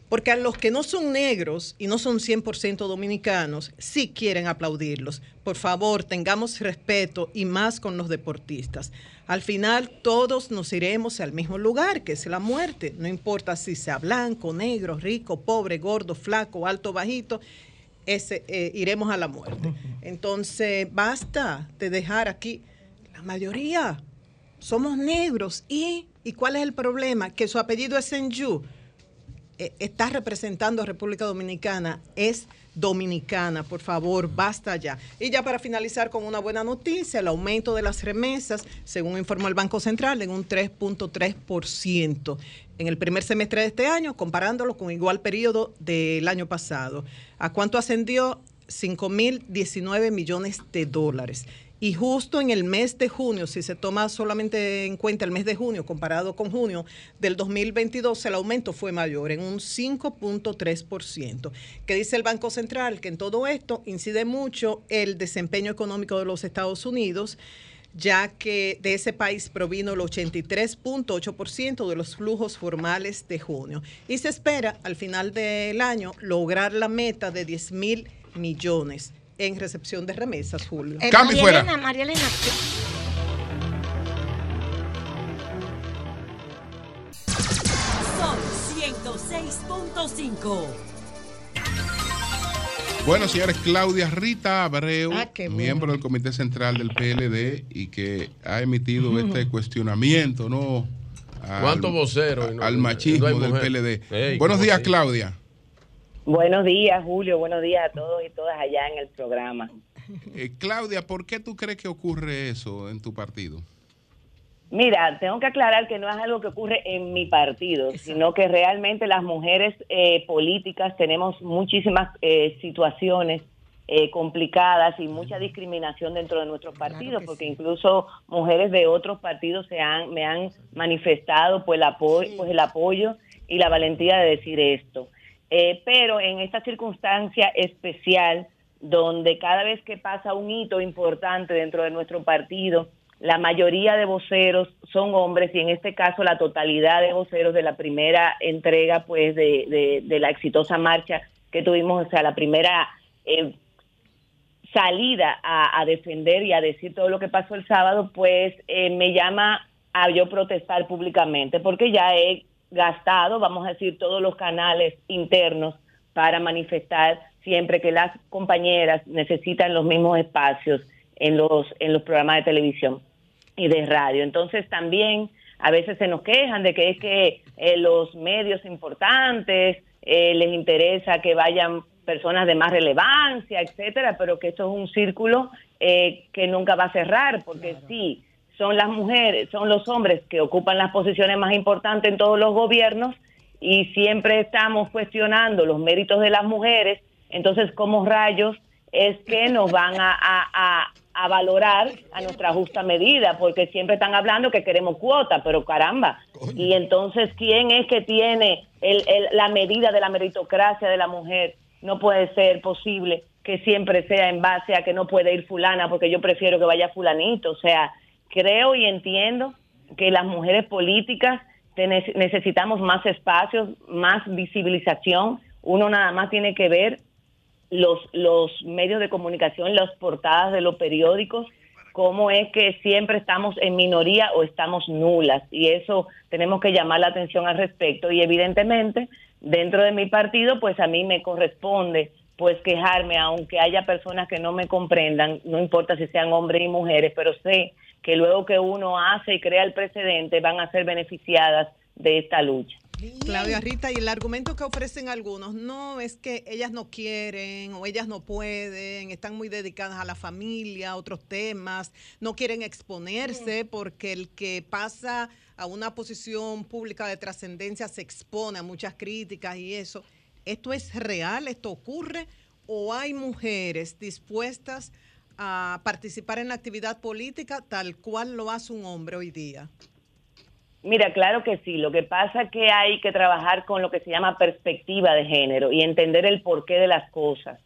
Porque a los que no son negros y no son 100% dominicanos, sí quieren aplaudirlos. Por favor, tengamos respeto y más con los deportistas. Al final todos nos iremos al mismo lugar, que es la muerte. No importa si sea blanco, negro, rico, pobre, gordo, flaco, alto, bajito, ese, eh, iremos a la muerte. Entonces, basta de dejar aquí, la mayoría somos negros. ¿Y, ¿y cuál es el problema? Que su apellido es Senju eh, está representando a República Dominicana, es dominicana, por favor, basta ya. Y ya para finalizar con una buena noticia, el aumento de las remesas, según informó el Banco Central, en un 3.3% en el primer semestre de este año, comparándolo con igual periodo del año pasado. ¿A cuánto ascendió? 5.019 millones de dólares. Y justo en el mes de junio, si se toma solamente en cuenta el mes de junio comparado con junio del 2022, el aumento fue mayor, en un 5.3%. ¿Qué dice el Banco Central? Que en todo esto incide mucho el desempeño económico de los Estados Unidos ya que de ese país provino el 83.8% de los flujos formales de junio. Y se espera al final del año lograr la meta de 10 mil millones en recepción de remesas, Julio. Eh, María Elena, María Elena. Sol 106.5. Bueno, señores, Claudia Rita Abreu, Ah, bueno. miembro del Comité Central del PLD y que ha emitido este cuestionamiento, ¿no? Al- ¿Cuántos voceros? No- al no machismo del. PLD. Ey, Buenos ¿cómo días, así? Claudia. Buenos días, Julio. Buenos días a todos y todas allá en el programa. Eh, Claudia, ¿por qué tú crees que ocurre eso en tu partido? Mira, tengo que aclarar que no es algo que ocurre en mi partido, sino que realmente las mujeres eh, políticas tenemos muchísimas eh, situaciones eh, complicadas y mucha discriminación dentro de nuestros partidos, porque incluso mujeres de otros partidos se han, me han manifestado pues el, apoyo, pues el apoyo y la valentía de decir esto. Eh, pero en esta circunstancia especial, donde cada vez que pasa un hito importante dentro de nuestro partido, la mayoría de voceros son hombres y en este caso la totalidad de voceros de la primera entrega pues de, la exitosa marcha que tuvimos, o sea, la primera eh, salida a, a defender y a decir todo lo que pasó el sábado, pues eh, me llama a yo protestar públicamente, porque ya he gastado, vamos a decir, todos los canales internos para manifestar siempre que las compañeras necesitan los mismos espacios en los, en los programas de televisión y de radio. Entonces también a veces se nos quejan de que es que eh, los medios importantes eh, les interesa que vayan personas de más relevancia, etcétera, pero que esto es un círculo eh, que nunca va a cerrar, porque sí, son las mujeres, son los hombres que ocupan las posiciones más importantes en todos los gobiernos y siempre estamos cuestionando los méritos de las mujeres, entonces, ¿cómo rayos es que nos van a, a- a- a valorar a nuestra justa medida? Porque siempre están hablando que queremos cuota, pero caramba. Y entonces, ¿quién es que tiene el- el- la medida de la meritocracia de la mujer? No puede ser posible que siempre sea en base a que no puede ir fulana porque yo prefiero que vaya fulanito. O sea, creo y entiendo que las mujeres políticas necesitamos más espacios, más visibilización, Uno nada más tiene que ver los, los medios de comunicación, las portadas de los periódicos, cómo es que siempre estamos en minoría o estamos nulas. Y eso tenemos que llamar la atención al respecto. Y evidentemente, dentro de mi partido, pues a mí me corresponde pues quejarme, aunque haya personas que no me comprendan, no importa si sean hombres y mujeres, pero sé que luego que uno hace y crea el precedente van a ser beneficiadas de esta lucha. Claudia Rita, y el argumento que ofrecen algunos no es que ellas no quieren o ellas no pueden, están muy dedicadas a la familia, a otros temas, no quieren exponerse porque el que pasa a una posición pública de trascendencia se expone a muchas críticas y eso. ¿Esto es real? ¿Esto ocurre? ¿O hay mujeres dispuestas a participar en la actividad política tal cual lo hace un hombre hoy día? Mira, claro que sí. Lo que pasa es que hay que trabajar con lo que se llama perspectiva de género y entender el porqué de las cosas.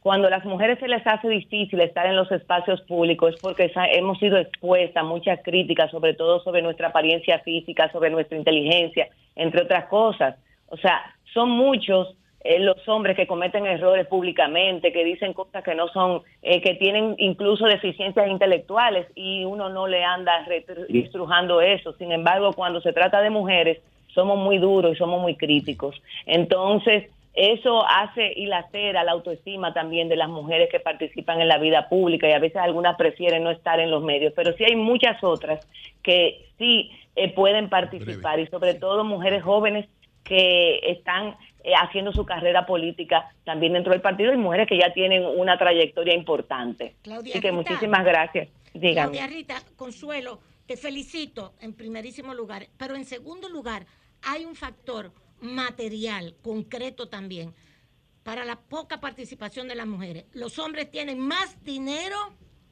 Cuando a las mujeres se les hace difícil estar en los espacios públicos es porque hemos sido expuestas a muchas críticas, sobre todo sobre nuestra apariencia física, sobre nuestra inteligencia, entre otras cosas. O sea, son muchos eh, los hombres que cometen errores públicamente, que dicen cosas que no son, eh, que tienen incluso deficiencias intelectuales y uno no le anda retru- estrujando eso. Sin embargo, cuando se trata de mujeres, somos muy duros y somos muy críticos. Entonces, eso hace y lacera la autoestima también de las mujeres que participan en la vida pública y a veces algunas prefieren no estar en los medios, pero sí hay muchas otras que sí eh, pueden participar y sobre todo mujeres jóvenes que están eh, haciendo su carrera política también dentro del partido y mujeres que ya tienen una trayectoria importante. Claudia Así que Rita. muchísimas gracias. Dígame. Claudia Rita, Consuelo, te felicito en primerísimo lugar, pero en segundo lugar hay un factor material, concreto también, para la poca participación de las mujeres. Los hombres tienen más dinero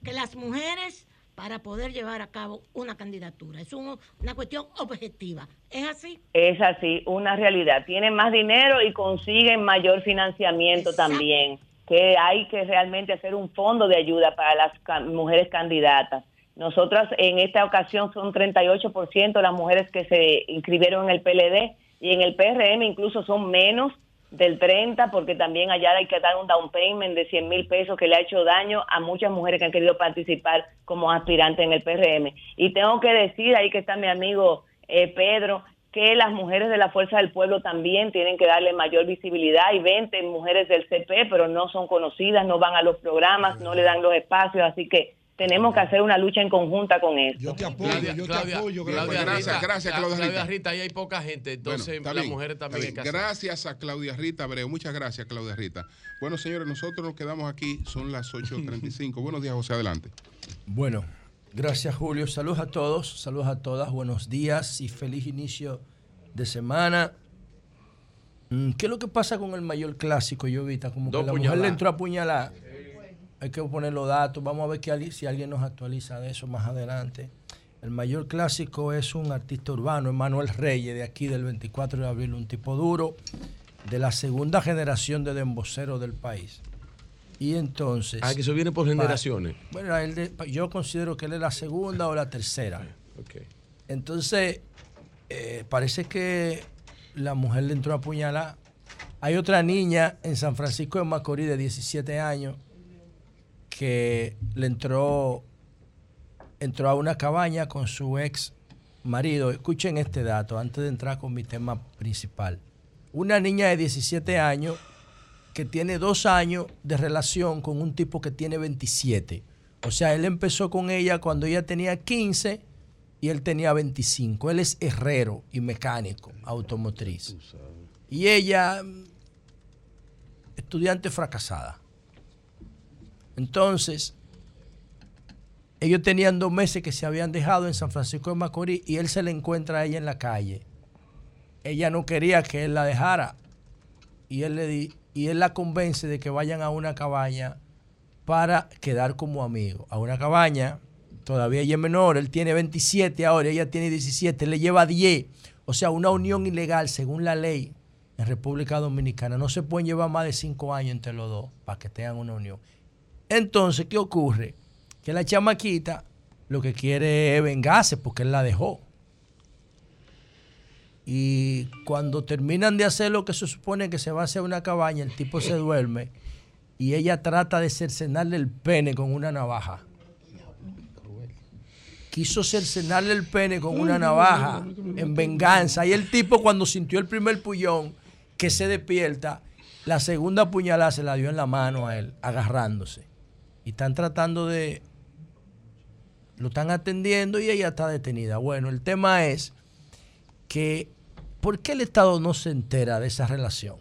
que las mujeres para poder llevar a cabo una candidatura. Es un- una cuestión objetiva. ¿Es así? Es así, una realidad. Tienen más dinero y consiguen mayor financiamiento también. Que hay que realmente hacer un fondo de ayuda para las mujeres candidatas. Nosotras en esta ocasión son 38% las mujeres que se inscribieron en el PLD y en el PRM incluso son menos del 30 porque también allá hay que dar un down payment de 100 mil pesos que le ha hecho daño a muchas mujeres que han querido participar como aspirantes en el PRM. Y tengo que decir, ahí que está mi amigo eh, Pedro, que las mujeres de la Fuerza del Pueblo también tienen que darle mayor visibilidad. Hay 20 mujeres del CP, pero no son conocidas, no van a los programas, no le dan los espacios, así que tenemos que hacer una lucha en conjunta con esto. Yo te Claudia, Claudia, Claudia Gracias, Rita, gracias, Cla- Claudia Rita. Rita, ahí hay poca gente, entonces Bueno, las mujeres también hay bien. que hacer. Gracias a Claudia Rita Abreu. Muchas gracias, Claudia Rita. Bueno, señores, nosotros nos quedamos aquí. Son las 8.35. Buenos días, José. Adelante. Bueno, gracias Julio. Saludos a todos, saludos a todas. Buenos días y feliz inicio de semana. Mm, ¿Qué es lo que pasa con el mayor clásico, Llovita? Como que la mujer le entró a apuñalar. Hay que poner los datos. Vamos a ver que si alguien nos actualiza de eso más adelante. El mayor clásico es un artista urbano, Emanuel Reyes, de aquí del 24 de abril, un tipo duro, de la segunda generación de demboceros del país. Y entonces... Ah, que eso viene por pa- generaciones. bueno, él de- yo considero que él es la segunda o la tercera. Entonces, eh, parece que la mujer le entró a apuñalar. Hay otra niña en San Francisco de Macorís de 17 años que le entró, entró a una cabaña con su ex marido. Escuchen este dato antes de entrar con mi tema principal. Una niña de 17 años que tiene dos años de relación con un tipo que tiene 27. O sea, él empezó con ella cuando ella tenía 15 y él tenía 25. Él es herrero y mecánico automotriz. Y ella, estudiante fracasada. Entonces, ellos tenían dos meses que se habían dejado en San Francisco de Macorís y él se le encuentra a ella en la calle. Ella no quería que él la dejara y él, le di, y él la convence de que vayan a una cabaña para quedar como amigos. A una cabaña, todavía ella es menor, él tiene 27 ahora, ella tiene 17, él le lleva 10. O sea, una unión ilegal según la ley en República Dominicana. No se pueden llevar más de 5 años entre los dos para que tengan una unión. Entonces, ¿qué ocurre? Que la chamaquita lo que quiere es vengarse porque él la dejó. Y cuando terminan de hacer lo que se supone que se va a hacer una cabaña, el tipo se duerme y ella trata de cercenarle el pene con una navaja. Quiso cercenarle el pene con una navaja en venganza. Y el tipo cuando sintió el primer puñón que se despierta, la segunda puñalada se la dio en la mano a él, agarrándose. Y están tratando de... Lo están atendiendo y ella está detenida. Bueno, el tema es que ¿por qué el Estado no se entera de esa relación?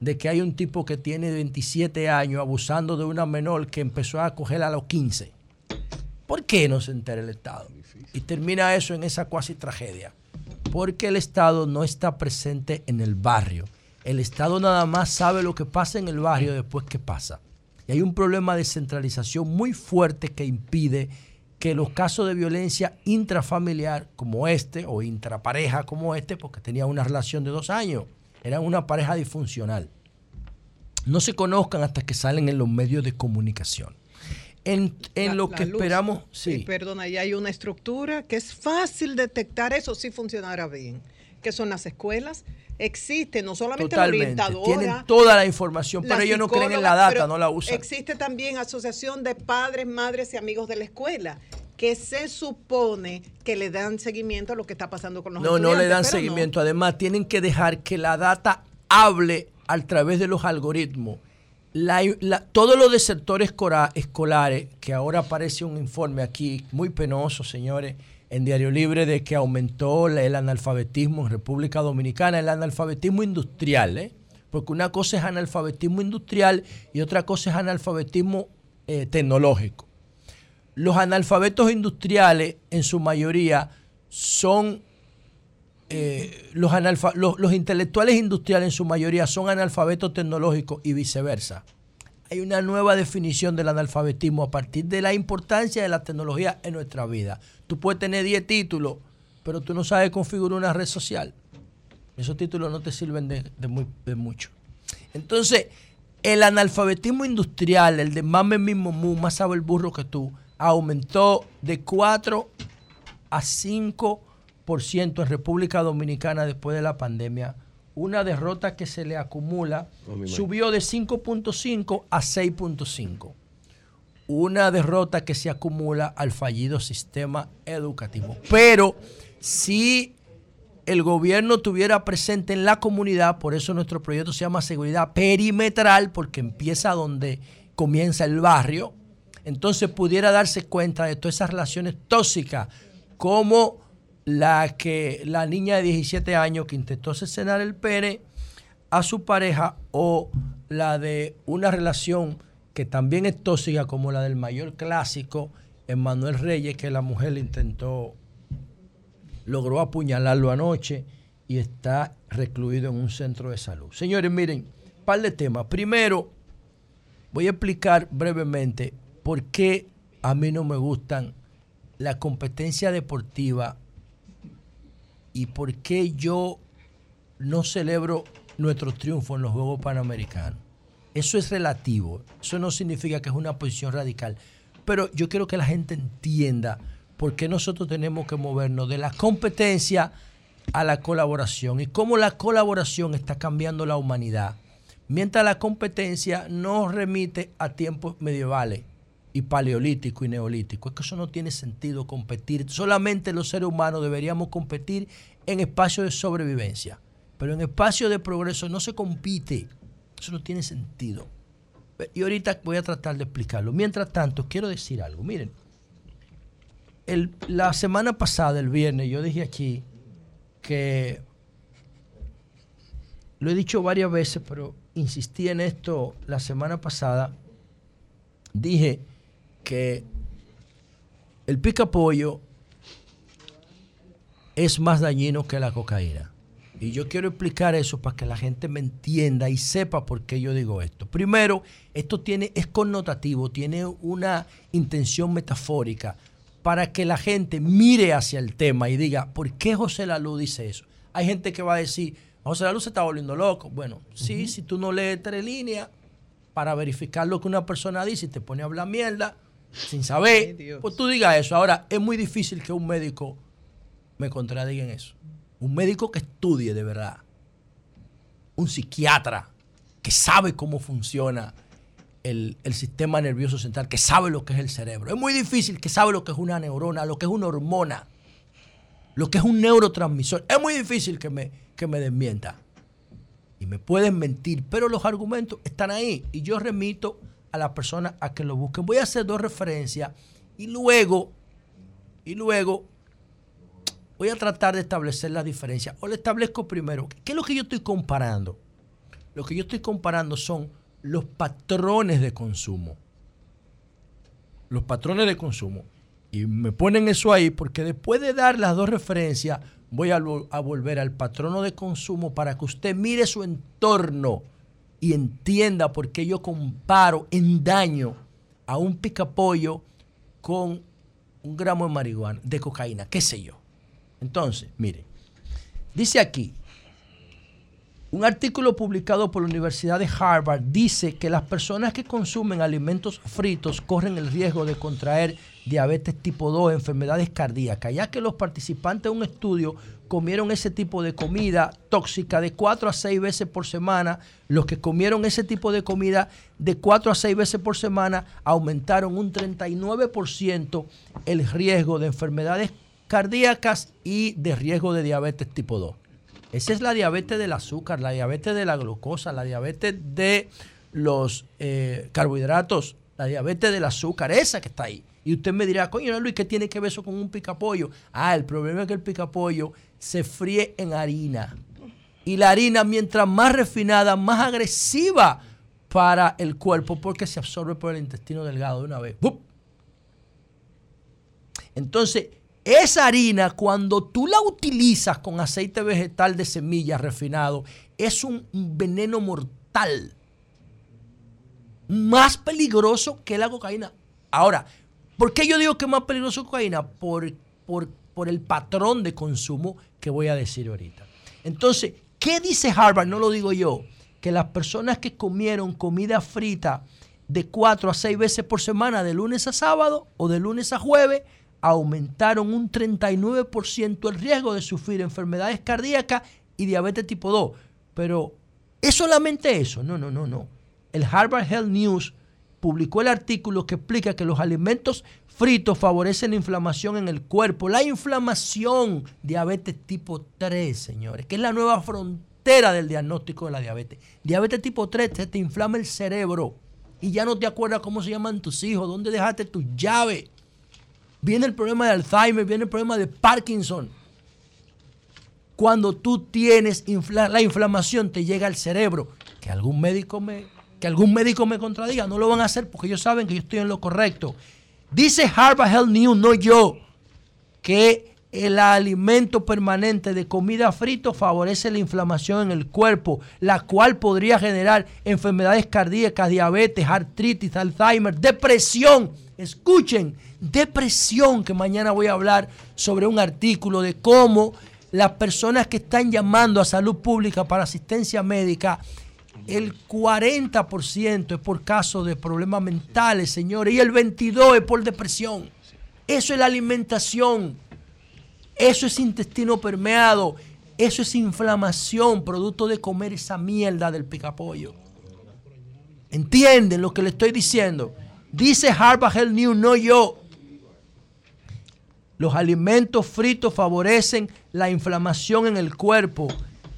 De que hay un tipo que tiene 27 años abusando de una menor que empezó a coger a los 15. ¿Por qué no se entera el Estado? Y termina eso en esa cuasi tragedia. Porque el Estado no está presente en el barrio. El Estado nada más sabe lo que pasa en el barrio después que pasa. Y hay un problema de centralización muy fuerte que impide que los casos de violencia intrafamiliar como este o intrapareja como este, porque tenía una relación de dos años, eran una pareja disfuncional, no se conozcan hasta que salen en los medios de comunicación. En, en La- lo la que luz. esperamos, Sí, sí, perdona, ya hay una estructura que es fácil detectar eso si funcionara bien, que son las escuelas. Existe no solamente la totalmente. orientadora, Tienen toda la información, pero la ellos no creen en la data, no la usan. Existe también asociación de padres, madres y amigos de la escuela que se supone que le dan seguimiento a lo que está pasando con los No, no le dan no. seguimiento. Además, tienen que dejar que la data hable a través de los algoritmos. La- la- todos los desertores escolares, que ahora aparece un informe aquí muy penoso, señores, en Diario Libre, de que aumentó el analfabetismo en República Dominicana, el analfabetismo industrial, ¿eh? porque una cosa es analfabetismo industrial y otra cosa es analfabetismo eh, tecnológico. Los analfabetos industriales, en su mayoría, son eh, los, los, los intelectuales industriales en su mayoría son analfabetos tecnológicos y viceversa. Hay una nueva definición del analfabetismo a partir de la importancia de la tecnología en nuestra vida. Tú puedes tener 10 títulos, pero tú no sabes configurar una red social. Esos títulos no te sirven de, mucho. Entonces, el analfabetismo industrial, el de mame mismo mu, más sabe el burro que tú, aumentó de 4 a 5% en República Dominicana después de la pandemia. Una derrota que se le acumula Oh, subió de 5.5 a 6.5. Una derrota que se acumula al fallido sistema educativo. Pero si el gobierno tuviera presente en la comunidad, por eso nuestro proyecto se llama seguridad perimetral, porque empieza donde comienza el barrio, entonces pudiera darse cuenta de todas esas relaciones tóxicas, como la que la niña de 17 años que intentó asesinar el pene a su pareja o la de una relación que también es tóxica como la del mayor clásico, Emmanuel Reyes, que la mujer intentó logró apuñalarlo anoche y está recluido en un centro de salud. Señores, miren, par de temas. Primero, voy a explicar brevemente por qué a mí no me gustan la competencia deportiva y por qué yo no celebro nuestro triunfo en los Juegos Panamericanos. Eso es relativo, eso no significa que es una posición radical, pero yo quiero que la gente entienda por qué nosotros tenemos que movernos de la competencia a la colaboración y cómo la colaboración está cambiando la humanidad, mientras la competencia nos remite a tiempos medievales y paleolítico y neolítico. Es que eso no tiene sentido competir. Solamente los seres humanos deberíamos competir en espacios de sobrevivencia. Pero en espacios de progreso no se compite. Eso no tiene sentido. Y ahorita voy a tratar de explicarlo. Mientras tanto, quiero decir algo. Miren, el- la semana pasada, el viernes, yo dije aquí que lo he dicho varias veces, pero insistí en esto la semana pasada. Dije que el pica pollo es más dañino que la cocaína. Y yo quiero explicar eso para que la gente me entienda y sepa por qué yo digo esto. Primero, esto tiene, es connotativo, tiene una intención metafórica para que la gente mire hacia el tema y diga, ¿por qué José Lalu dice eso? Hay gente que va a decir, José Lalu se está volviendo loco. Bueno, sí, si tú no lees tres líneas para verificar lo que una persona dice y te pone a hablar mierda sin saber, pues tú digas eso. Ahora, es muy difícil que un médico me contradiga en eso. Un médico que estudie de verdad. Un psiquiatra que sabe cómo funciona el, el sistema nervioso central, que sabe lo que es el cerebro. Es muy difícil que sabe lo que es una neurona, lo que es una hormona, lo que es un neurotransmisor. Es muy difícil que me, que me desmienta. Y me pueden mentir, pero los argumentos están ahí. Y yo remito a las personas a que lo busquen. Voy a hacer dos referencias y luego, y luego voy a tratar de establecer la diferencia. O le establezco primero, ¿qué es lo que yo estoy comparando? Lo que yo estoy comparando son los patrones de consumo. Los patrones de consumo. Y me ponen eso ahí porque después de dar las dos referencias, voy a, a volver al patrono de consumo para que usted mire su entorno y entienda por qué yo comparo en daño a un picapollo con un gramo de marihuana, de cocaína, qué sé yo. Entonces, mire, dice aquí, un artículo publicado por la Universidad de Harvard dice que las personas que consumen alimentos fritos corren el riesgo de contraer diabetes tipo 2, enfermedades cardíacas, ya que los participantes de un estudio comieron ese tipo de comida tóxica de 4 a 6 veces por semana. Los que comieron ese tipo de comida de 4 a 6 veces por semana aumentaron un 39% el riesgo de enfermedades cardíacas y de riesgo de diabetes tipo 2. Esa es la diabetes del azúcar, la diabetes de la glucosa, la diabetes de los eh, carbohidratos, la diabetes del azúcar, esa que está ahí. Y usted me dirá, coño, Luis, ¿qué tiene que ver eso con un picapollo? Ah, el problema es que el picapollo se fríe en harina. Y la harina, mientras más refinada, más agresiva para el cuerpo, porque se absorbe por el intestino delgado de una vez. ¡Bup! Entonces, esa harina, cuando tú la utilizas con aceite vegetal de semilla refinado, es un veneno mortal. Más peligroso que la cocaína. Ahora, ¿por qué yo digo que es más peligroso cocaína? Por, por, por el patrón de consumo que voy a decir ahorita. Entonces, ¿qué dice Harvard? No lo digo yo. Que las personas que comieron comida frita de 4 a 6 veces por semana, de lunes a sábado o de lunes a jueves, aumentaron un 39% el riesgo de sufrir enfermedades cardíacas y diabetes tipo 2. Pero, ¿es solamente eso? No, no, no, no. El Harvard Health News publicó el artículo que explica que los alimentos fritos favorecen la inflamación en el cuerpo. La inflamación, diabetes tipo 3, señores, que es la nueva frontera del diagnóstico de la diabetes. Diabetes tipo 3 se te inflama el cerebro y ya no te acuerdas cómo se llaman tus hijos, dónde dejaste tus llaves. Viene el problema de Alzheimer, viene el problema de Parkinson. Cuando tú tienes la inflamación, te llega al cerebro. Que algún médico me, que algún médico me contradiga, no lo van a hacer porque ellos saben que yo estoy en lo correcto. Dice Harvard Health News, no yo, que el alimento permanente de comida frito favorece la inflamación en el cuerpo, la cual podría generar enfermedades cardíacas, diabetes, artritis, Alzheimer, depresión. Escuchen, depresión, que mañana voy a hablar sobre un artículo de cómo las personas que están llamando a salud pública para asistencia médica, el 40% es por caso de problemas mentales, señores, y el 22% es por depresión. Eso es la alimentación. Eso es intestino permeado. Eso es inflamación, producto de comer esa mierda del picapollo. ¿Entienden lo que le estoy diciendo? Dice Harvard Health News, no yo. Los alimentos fritos favorecen la inflamación en el cuerpo,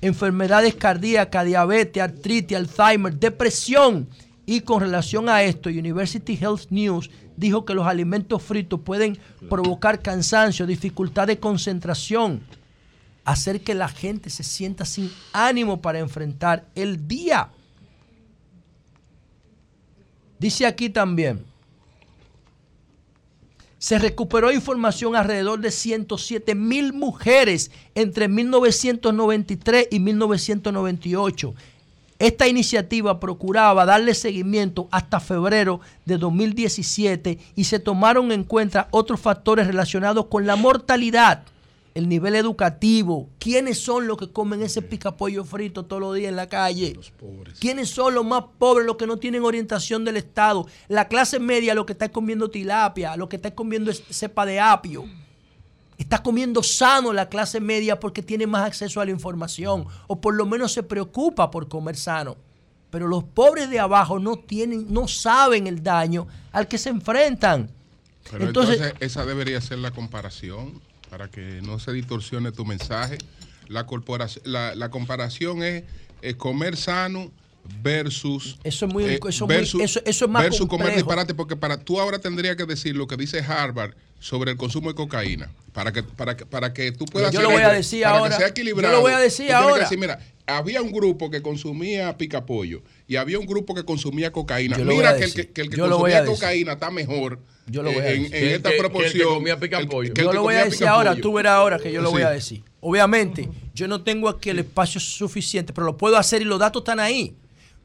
enfermedades cardíacas, diabetes, artritis, Alzheimer, depresión. Y con relación a esto, University Health News dijo que los alimentos fritos pueden provocar cansancio, dificultad de concentración, hacer que la gente se sienta sin ánimo para enfrentar el día. Dice aquí también, se recuperó información alrededor de 107 mil mujeres entre 1993 y 1998. Esta iniciativa procuraba darle seguimiento hasta febrero de 2017 y se tomaron en cuenta otros factores relacionados con la mortalidad, el nivel educativo, quiénes son los que comen ese picapollo frito todos los días en la calle, quiénes son los más pobres, los que no tienen orientación del Estado, la clase media, lo que está comiendo tilapia, lo que está comiendo cepa de apio. Está comiendo sano la clase media porque tiene más acceso a la información o por lo menos se preocupa por comer sano. Pero los pobres de abajo no tienen, no saben el daño al que se enfrentan. Pero entonces, entonces, esa debería ser la comparación para que no se distorsione tu mensaje. La, corporación, la, la comparación es, eh, comer sano versus Eso es muy- eh, eso es muy- eso- eso es más versus comer complejo. disparate porque para tú ahora tendrías que decir lo que dice Harvard sobre el consumo de cocaína para que para que, para que tú puedas Yo lo voy a decir para ahora. que sea Yo lo voy a decir ahora. decir, mira había un grupo que consumía picapollo y había un grupo que consumía cocaína Yo mira que el que, que el que consumía cocaína está mejor Yo lo voy a en, decir. en Que- esta que- que el proporción el que yo lo voy a decir ahora, tú verás ahora que yo lo voy a decir. Obviamente, yo no tengo aquí el espacio suficiente, pero lo puedo hacer y los datos están ahí.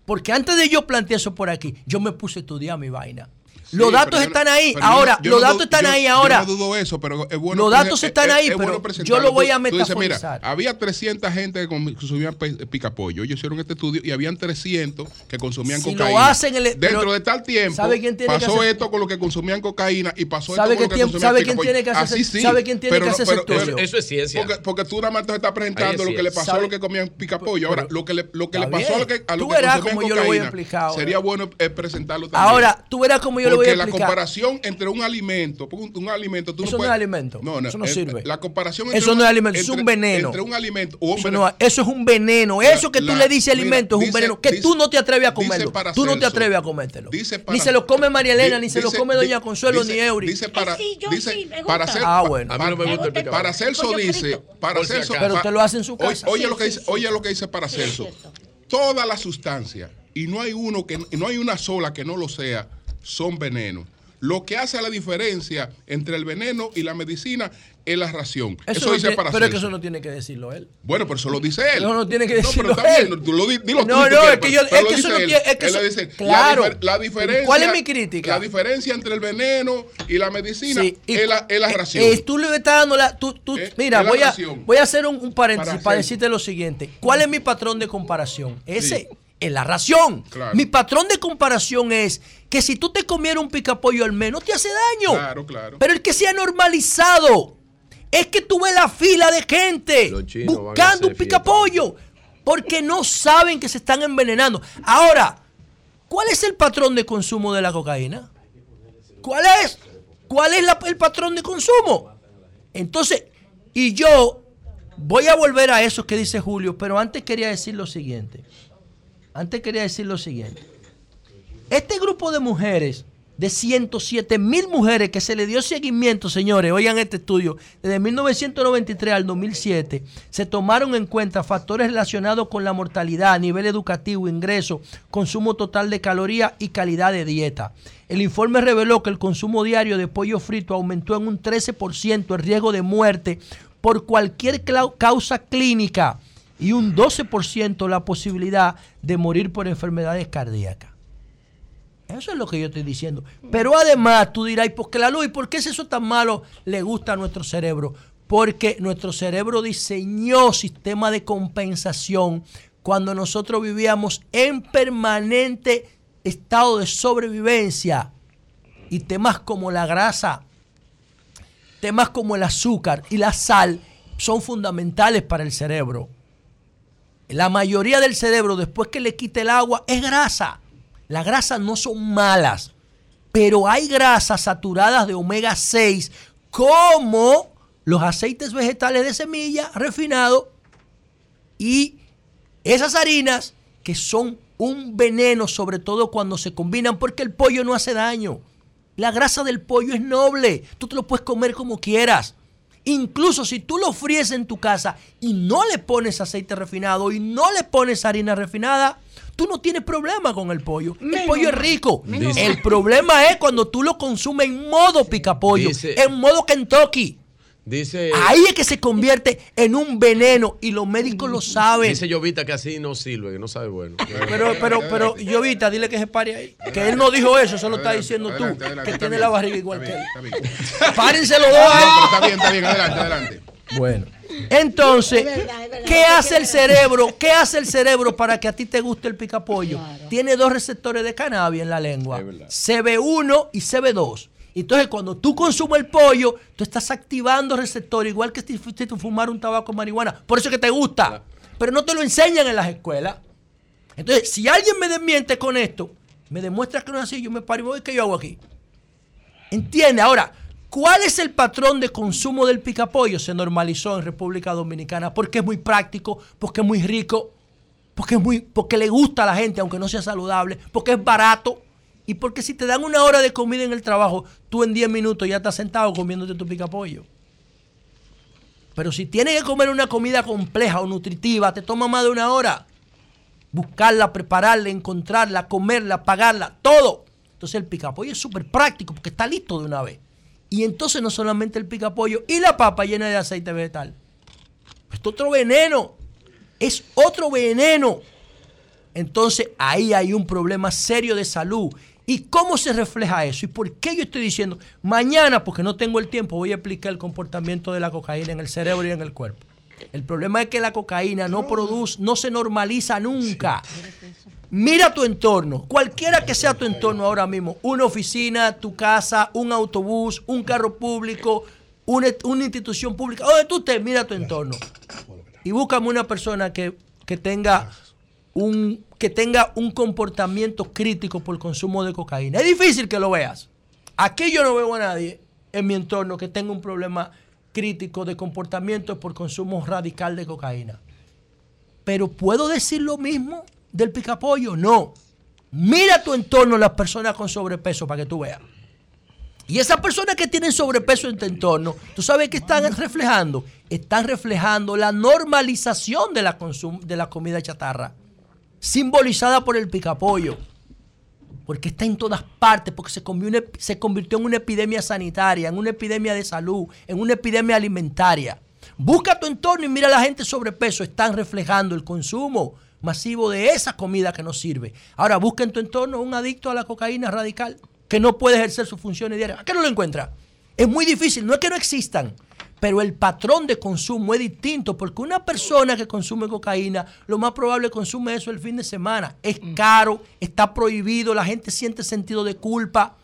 Porque antes de yo plantear eso por aquí, yo me puse a estudiar mi vaina. Los datos pero yo están ahí. pero yo Ahora, yo los no datos están yo- ahí yo ahora. no dudo eso, pero es bueno. Los datos es- están es- ahí, es pero bueno yo presentarlo. lo voy a Tú- tú dices, metaforizar. mira, había 300 gente que consumía pe- picapollo. Ellos hicieron este estudio y habían 300 que consumían Si lo cocaína. hacen el- Dentro pero- de tal tiempo, ¿sabe quién tiene que pasó hacer- esto con los que consumían cocaína y pasó ¿Sabe esto con los que tiempo- consumían sabe quién tiene que hacer Así ese- sí, sabe quién tiene pero que hacer ese pero- estudio? pero- Eso es ciencia. Porque, porque tú nada más te estás presentando lo que le pasó a los que comían picapollo. Ahora, lo que le, lo que pasó a los que, que consumían cómo yo lo voy a cocaína, sería bueno eh, presentarlo también. Ahora, tú verás cómo yo lo voy a Porque la explicar. comparación entre un alimento, un, un alimento, tú Eso no es alimento. No, no, Eso no eh, sirve. La comparación entre Eso no es alimento, eso es entre- un veneno. Entre un alimento o un Eso, veneno. no- eso es un veneno. Eso que tú la- le dices mira, alimento es un dice- veneno. Que dice- tú no te atreves a dice comerlo. para Tú no te atreves a comértelo. dice para- ni se lo come María Elena, Di- ni se lo come Doña Consuelo, dice- ni Eury. Dice para, sí, yo dice, para hacer, Ah, bueno. A mí no me gusta el picapollo. para Celso dice, para Celso. Pero usted lo hace en su Oye, casa. oye lo que dice, oye lo que dice para Celso. Todas las sustancias y no hay uno que no hay una sola que no lo sea, son venenos. Lo que hace la diferencia entre el veneno y la medicina es la ración. Eso, no dice para pero es que eso no tiene que decirlo él. Bueno, pero eso lo dice él. Eso no tiene que No, decirlo pero está bien, él. tú lo di- dilo No, tú no, es que pero- yo- pero es que eso no él. tiene- es que Él eso- le dice, claro. La, difer- la diferencia. ¿Cuál es mi crítica? La diferencia entre el veneno y la medicina Sí, y- es, la, es la eh, ración. eh, tú le estás dando la. tú- tú- Eh, mira, voy a, voy a hacer un, un paréntesis Para decirte lo siguiente. ¿Cuál es mi patrón de comparación? Ese Sí. Es la ración. Claro. Mi patrón de comparación es que si tú te comieras un picapollo al menos, te hace daño. Claro, claro. Pero el que se ha normalizado es que tú ves la fila de gente buscando un picapollo porque no saben que se están envenenando. Ahora, ¿cuál es el patrón de consumo de la cocaína? ¿Cuál es? ¿Cuál es la- el patrón de consumo? Entonces, y yo voy a volver a eso que dice Julio, pero antes quería decir lo siguiente. Antes quería decir lo siguiente. Este grupo de mujeres, de 107 mil mujeres que se le dio seguimiento, señores, oigan este estudio, desde 1993 al 2007, se tomaron en cuenta factores relacionados con la mortalidad, nivel educativo, ingreso, consumo total de calorías y calidad de dieta. El informe reveló que el consumo diario de pollo frito aumentó en un 13% el riesgo de muerte por cualquier causa clínica y un 12% la posibilidad de morir por enfermedades cardíacas. Eso es lo que yo estoy diciendo. Pero además tú dirás, ¿y por qué la luz? ¿Y por qué es eso tan malo le gusta a nuestro cerebro? Porque nuestro cerebro diseñó sistema de compensación cuando nosotros vivíamos en permanente estado de sobrevivencia. Y temas como la grasa, temas como el azúcar y la sal son fundamentales para el cerebro. La mayoría del cerebro, después que le quite el agua, es grasa. Las grasas no son malas, pero hay grasas saturadas de omega 6, como los aceites vegetales de semilla refinados y esas harinas que son un veneno, sobre todo cuando se combinan, porque el pollo no hace daño. La grasa del pollo es noble, tú te lo puedes comer como quieras. Incluso si tú lo fríes en tu casa y no le pones aceite refinado y no le pones harina refinada, tú no tienes problema con el pollo. El pollo es rico. menos El problema es cuando tú lo consumes en modo picapollo, Dice- en modo Kentucky. Dice, Ahí es que se convierte en un veneno y los médicos lo saben. dice Llovita que así no sirve, que no sabe bueno. Pero, pero, pero, Llovita, dile que se pare ahí. Que él no dijo eso, eso lo está diciendo tú, adelante, adelante, que tiene bien, la barriga está igual bien, que él. está bien. Párense los dos No, está bien, está bien, adelante, adelante. Bueno, entonces, Es verdad, es verdad. ¿qué hace el cerebro? ¿Qué hace el cerebro para que a ti te guste el picapollo? Tiene dos receptores de cannabis en la lengua, CB1 y CB2. Entonces, cuando tú consumes el pollo, tú estás activando receptores, igual que si fuiste fumar un tabaco marihuana. Por eso es que te gusta. Pero no te lo enseñan en las escuelas. Entonces, si alguien me desmiente con esto, me demuestra que no es así, yo me paro y voy, ¿qué yo hago aquí? ¿Entiende? Ahora, ¿cuál es el patrón de consumo del picapollo? Se normalizó en República Dominicana porque es muy práctico, porque es muy rico, porque, es muy, porque le gusta a la gente, aunque no sea saludable, porque es barato y porque si te dan una hora de comida en el trabajo, tú en 10 minutos ya estás sentado comiéndote tu picapollo. Pero si tienes que comer una comida compleja o nutritiva, te toma más de una hora. Buscarla, prepararla, encontrarla, comerla, pagarla, todo. Entonces el picapollo es súper práctico porque está listo de una vez. Y entonces no solamente el picapollo y la papa llena de aceite vegetal. Es otro veneno. Es otro veneno. Entonces ahí hay un problema serio de salud. ¿Y cómo se refleja eso? ¿Y por qué yo estoy diciendo? Mañana, porque no tengo el tiempo, voy a explicar el comportamiento de la cocaína en el cerebro y en el cuerpo. El problema es que la cocaína no produce, no se normaliza nunca. Mira tu entorno, cualquiera que sea tu entorno ahora mismo, una oficina, tu casa, un autobús, un carro público, una, institución pública, donde tú estés, mira tu entorno. Y búscame una persona que, que tenga un, que tenga un comportamiento crítico por consumo de cocaína. Es difícil que lo veas. Aquí yo no veo a nadie en mi entorno que tenga un problema crítico de comportamiento por consumo radical de cocaína. Pero ¿puedo decir lo mismo del picapollo? No. Mira tu entorno las personas con sobrepeso para que tú veas. Y esas personas que tienen sobrepeso en tu entorno, ¿tú sabes qué están reflejando? Están reflejando la normalización de la, de la comida chatarra, simbolizada por el picapollo. Porque está en todas partes, porque se convirtió, en- una epidemia sanitaria, en una epidemia de salud, en una epidemia alimentaria. Busca tu entorno y mira a la gente sobrepeso. Están reflejando el consumo masivo de esa comida que no sirve. Ahora busca en tu entorno un adicto a la cocaína radical que no puede ejercer sus funciones diarias. ¿A qué no lo encuentra? Es muy difícil, no es que no existan, pero el patrón de consumo es distinto porque una persona que consume cocaína, lo más probable consume eso el fin de semana. Es caro, está prohibido, la gente siente sentido de culpa,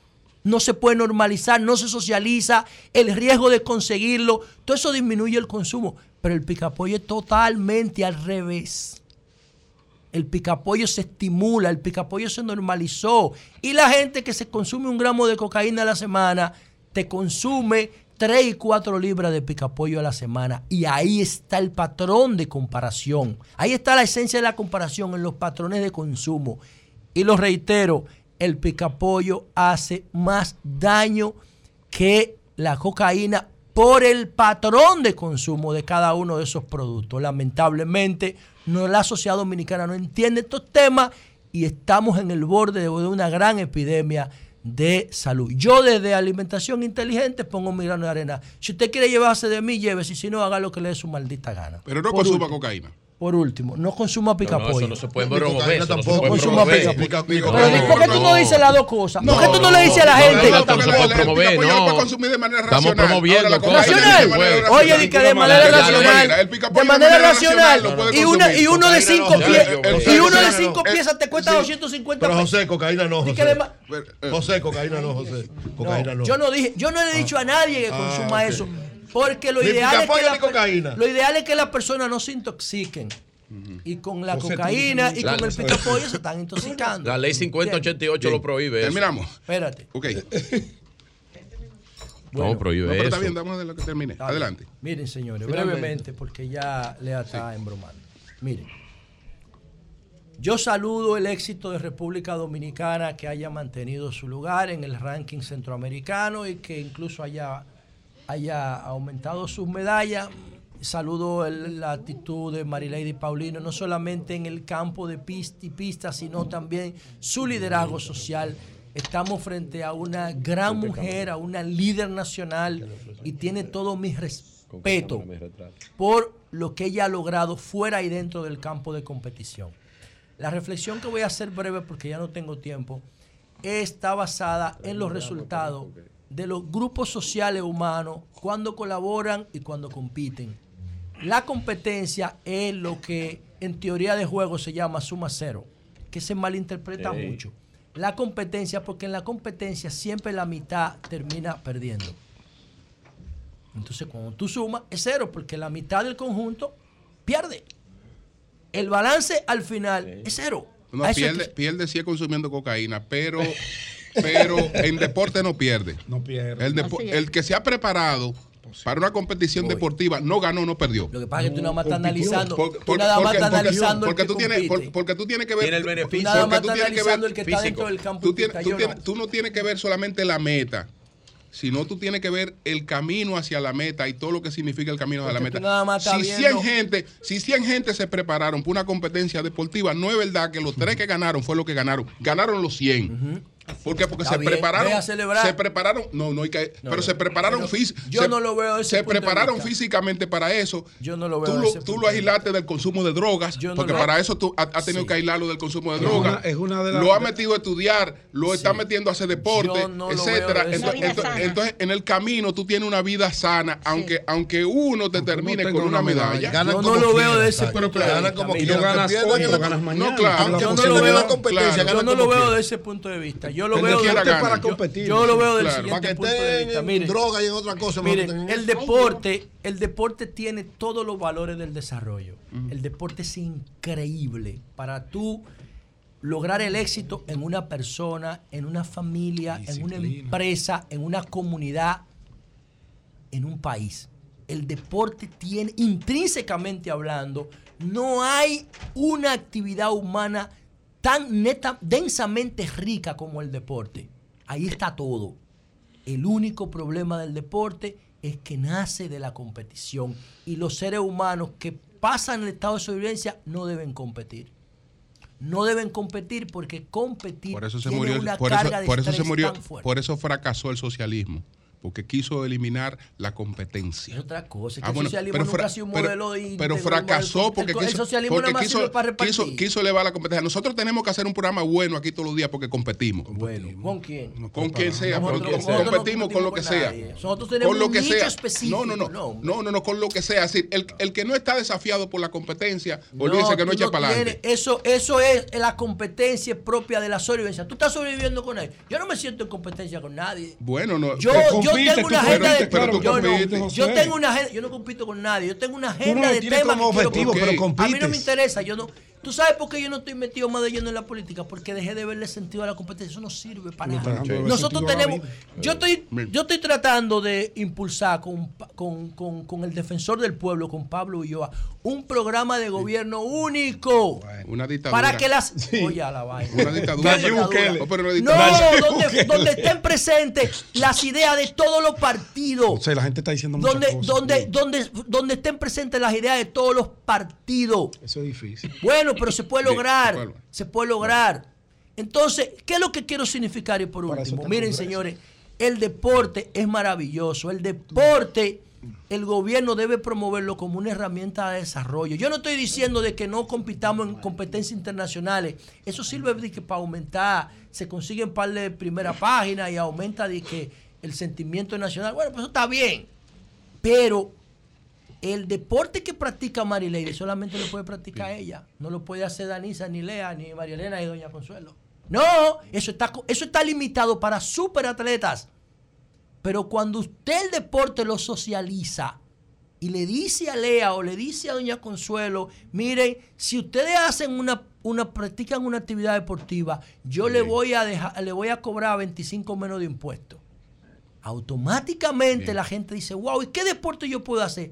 no se puede normalizar, no se socializa, el riesgo de conseguirlo, todo eso disminuye el consumo. Pero el picapollo es totalmente al revés. El picapollo se estimula, el picapollo se normalizó. Y la gente que se consume un gramo de cocaína a la semana, te consume 3 y 4 libras de picapollo a la semana. Y ahí está el patrón de comparación. Ahí está la esencia de la comparación en los patrones de consumo. Y lo reitero, el picapollo hace más daño que la cocaína por el patrón de consumo de cada uno de esos productos. Lamentablemente, no, la sociedad dominicana no entiende estos temas y estamos en el borde de una gran epidemia de salud. Yo desde alimentación inteligente pongo mi grano de arena. Si usted quiere llevarse de mí, llévese. Si no, haga lo que le dé su maldita gana. Pero no Por consuma último- cocaína. Por último, no consuma picapollo. eso no se puede promover, eso no No consuma picapollo. Pero ¿por qué tú no dices las dos cosas? ¿Por qué tú no le dices a la gente? No, no se puede promover, no. puede consumir de manera Estamos promoviendo cosas no racional. Oye, di que de manera racional. De manera racional. Y una, y uno de cinco no. piezas. Y uno de cinco piezas te cuesta 250 Pero pesos. José, cocaína no, José. cocaína no, José. Cocaína no. Yo no dije, yo no le he dicho a nadie que Ah, consuma eso. Porque lo ideal, es que la, cocaína. lo ideal es que las personas no se intoxiquen. Y con la cocaína y con el picapollo se están intoxicando. La ley 5088 lo prohíbe. eso. Terminamos. Espérate. Ok. No, prohíbe No, pero está bien, damos de lo que termine. Está Adelante. bien. Miren, señores, Finalmente. brevemente, porque ya Lea está embromando. Miren, yo saludo el éxito de República Dominicana que haya mantenido su lugar en el ranking centroamericano y que incluso haya, haya aumentado sus medallas. Saludo el- la actitud de Marilady Paulino, no solamente en el campo de pista y pista, sino también su liderazgo social. Estamos frente a una gran mujer, a una líder nacional y tiene todo mi respeto por lo que ella ha logrado fuera y dentro del campo de competición. La reflexión que voy a hacer breve porque ya no tengo tiempo está basada en los resultados de los grupos sociales humanos cuando colaboran y cuando compiten. La competencia es lo que en teoría de juego se llama suma cero, que se malinterpreta mucho. la competencia porque en la competencia siempre la mitad termina perdiendo. Entonces cuando tú sumas es cero porque la mitad del conjunto pierde. El balance al final es cero. No, pierde, que- pierde si es consumiendo cocaína, pero, pero en deporte no pierde. No pierde. El, el que se ha preparado para una competición deportiva no ganó, no perdió. Lo que pasa es que tú nada más estás analizando, Porque, tú nada más estás analizando el porque que tú tienes, por- porque tú tienes que ver. Tiene el beneficio. porque Nada más tú estás tienes que analizando ver el que está dentro del campo Tú, tienes- tú tienes- no. tú no tienes que ver solamente la meta, sino tú tienes que ver el camino hacia la meta y todo lo que significa el camino hacia la Porque meta. tú nada más estás Si viendo- 100 gente, si 100 gente se prepararon para una competencia deportiva, no es verdad que los tres que ganaron fue lo que ganaron. Ganaron los 100. ¿Por qué? Porque Está se bien, prepararon. ve a celebrar. Se prepararon. No, no hay que. No, pero no. se prepararon físicamente. yo no lo veo ese Se punto de prepararon vista. físicamente para eso. Yo no lo veo Tú lo, ese tú punto lo de aislaste del consumo de drogas. Yo no porque lo- para eso tú has tenido Sí. que aislarlo del consumo de drogas. es una de las- lo ha metido a estudiar, lo está metiendo a hacer deporte, etcétera. de Entonces, de entonces- entonces, en el camino tú tienes una vida sana, aunque, aunque uno te termine con una, medalla. medalla. Yo no lo veo de ese punto de claro, vista. como ganas mañana. No, claro. Aunque no lo veo, la competencia, yo no lo veo de ese punto de vista. Yo lo El veo deporte de- para yo- competir. Yo, lo veo del Claro. siguiente Para que punto de vista. en Miren, droga y en otra cosa. miren, el deporte, el deporte tiene todos los valores del desarrollo. El deporte es increíble para tú lograr el éxito en una persona, en una familia, en una empresa, en una comunidad, en un país. El deporte tiene, intrínsecamente hablando, no hay una actividad humana tan neta, densamente rica como el deporte. Ahí está todo. El único problema del deporte es que nace de la competición y los seres humanos que pasan el estado de sobrevivencia no deben competir. No deben competir porque competir Por eso se tiene murió, una por eso, carga de por eso se murió, tan fuerte. por eso fracasó el socialismo, porque quiso eliminar la competencia. Es otra cosa. es que Ah, el bueno, socialismo pero nunca ha sido un pero- modelo de pero íntegro, fracasó modelo- porque el, el quiso, socialismo porque nada más quiso, para repartir. quiso, quiso elevar la competencia. Nosotros tenemos que hacer un programa bueno aquí todos los días porque competimos. Bueno, ¿con quién? Con quien sea, Nosotros- porque nosotros no competimos con lo que sea. con. Nosotros tenemos Con lo un que nicho sea. específico, No, no, no, no, no, no, no, con lo que sea. Es decir, el, el que no está desafiado por la competencia, olvídese que no echa para adelante. Eso, eso es la competencia propia de la sobrevivencia. Tú estás sobreviviendo con él. Yo no me siento en competencia con nadie. Bueno, no. Yo compites, tengo tú una agenda de compites, pero tú yo, no, yo tengo una agenda, yo no compito con nadie, yo tengo una agenda de temas como que quiero pero. A mí no me interesa, yo no ¿Tú sabes por qué yo no estoy metido más de lleno en la política? Porque dejé de verle sentido a la competencia. Eso no sirve para No, nada. Nosotros tenemos. Yo estoy, yo estoy tratando de impulsar con, con, con, con el defensor del pueblo, con Pablo Ulloa, un programa de gobierno único. Una dictadura. Para que las. Oye, a la vaina. Una dictadura. ¿Qué Nayib Bukele. dictadura? Oh, No, donde, donde estén presentes las ideas de todos los partidos. O sea, la gente está diciendo Donde, cosas. donde, donde, donde estén presentes las ideas de todos los partidos. Eso es difícil. Bueno, pero se puede lograr. bueno. Se puede lograr. Entonces, ¿qué es lo que quiero significar? Y por último, miren, Congreso. señores, el deporte es maravilloso. El deporte, el gobierno debe promoverlo como una herramienta de desarrollo. Yo no estoy diciendo de que no compitamos en competencias internacionales. Eso sirve de que para aumentar, se consiguen par de primera página y aumenta de que el sentimiento nacional. Bueno, pues eso está bien. Pero el deporte que practica Marileide solamente lo puede practicar ella. No lo puede hacer Danisa, ni Lea, ni María Elena, ni Doña Consuelo. No, eso está, eso está limitado para superatletas. Pero cuando usted el deporte lo socializa y le dice a Lea o le dice a Doña Consuelo, miren, si ustedes hacen una, una practican una actividad deportiva, yo le voy a dejar, le voy a cobrar 25 menos de impuestos. Automáticamente la gente dice, wow, ¿y qué deporte yo puedo hacer?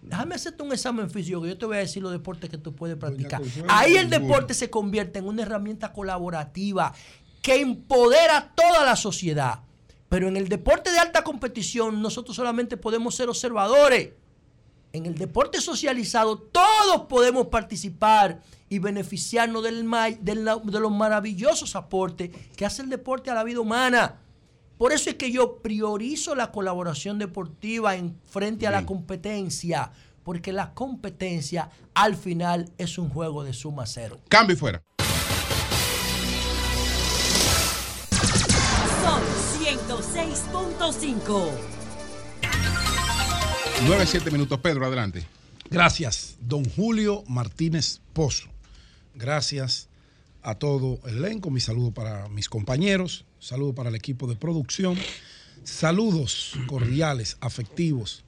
Déjame hacerte un examen físico, que yo te voy a decir los deportes que tú puedes practicar. Ahí el deporte se convierte en una herramienta colaborativa que empodera a toda la sociedad. Pero en el deporte de alta competición nosotros solamente podemos ser observadores. En el deporte socializado todos podemos participar y beneficiarnos del de los maravillosos aportes que hace el deporte a la vida humana. Por eso es que yo priorizo la colaboración deportiva en frente a la competencia, porque la competencia al final es un juego de suma cero. Cambio y fuera. 106.5. 9, 7 minutos. Pedro, adelante. Gracias, don Julio Martínez Pozo. Gracias a todo el elenco, mi saludo para mis compañeros, saludo para el equipo de producción, saludos cordiales, afectivos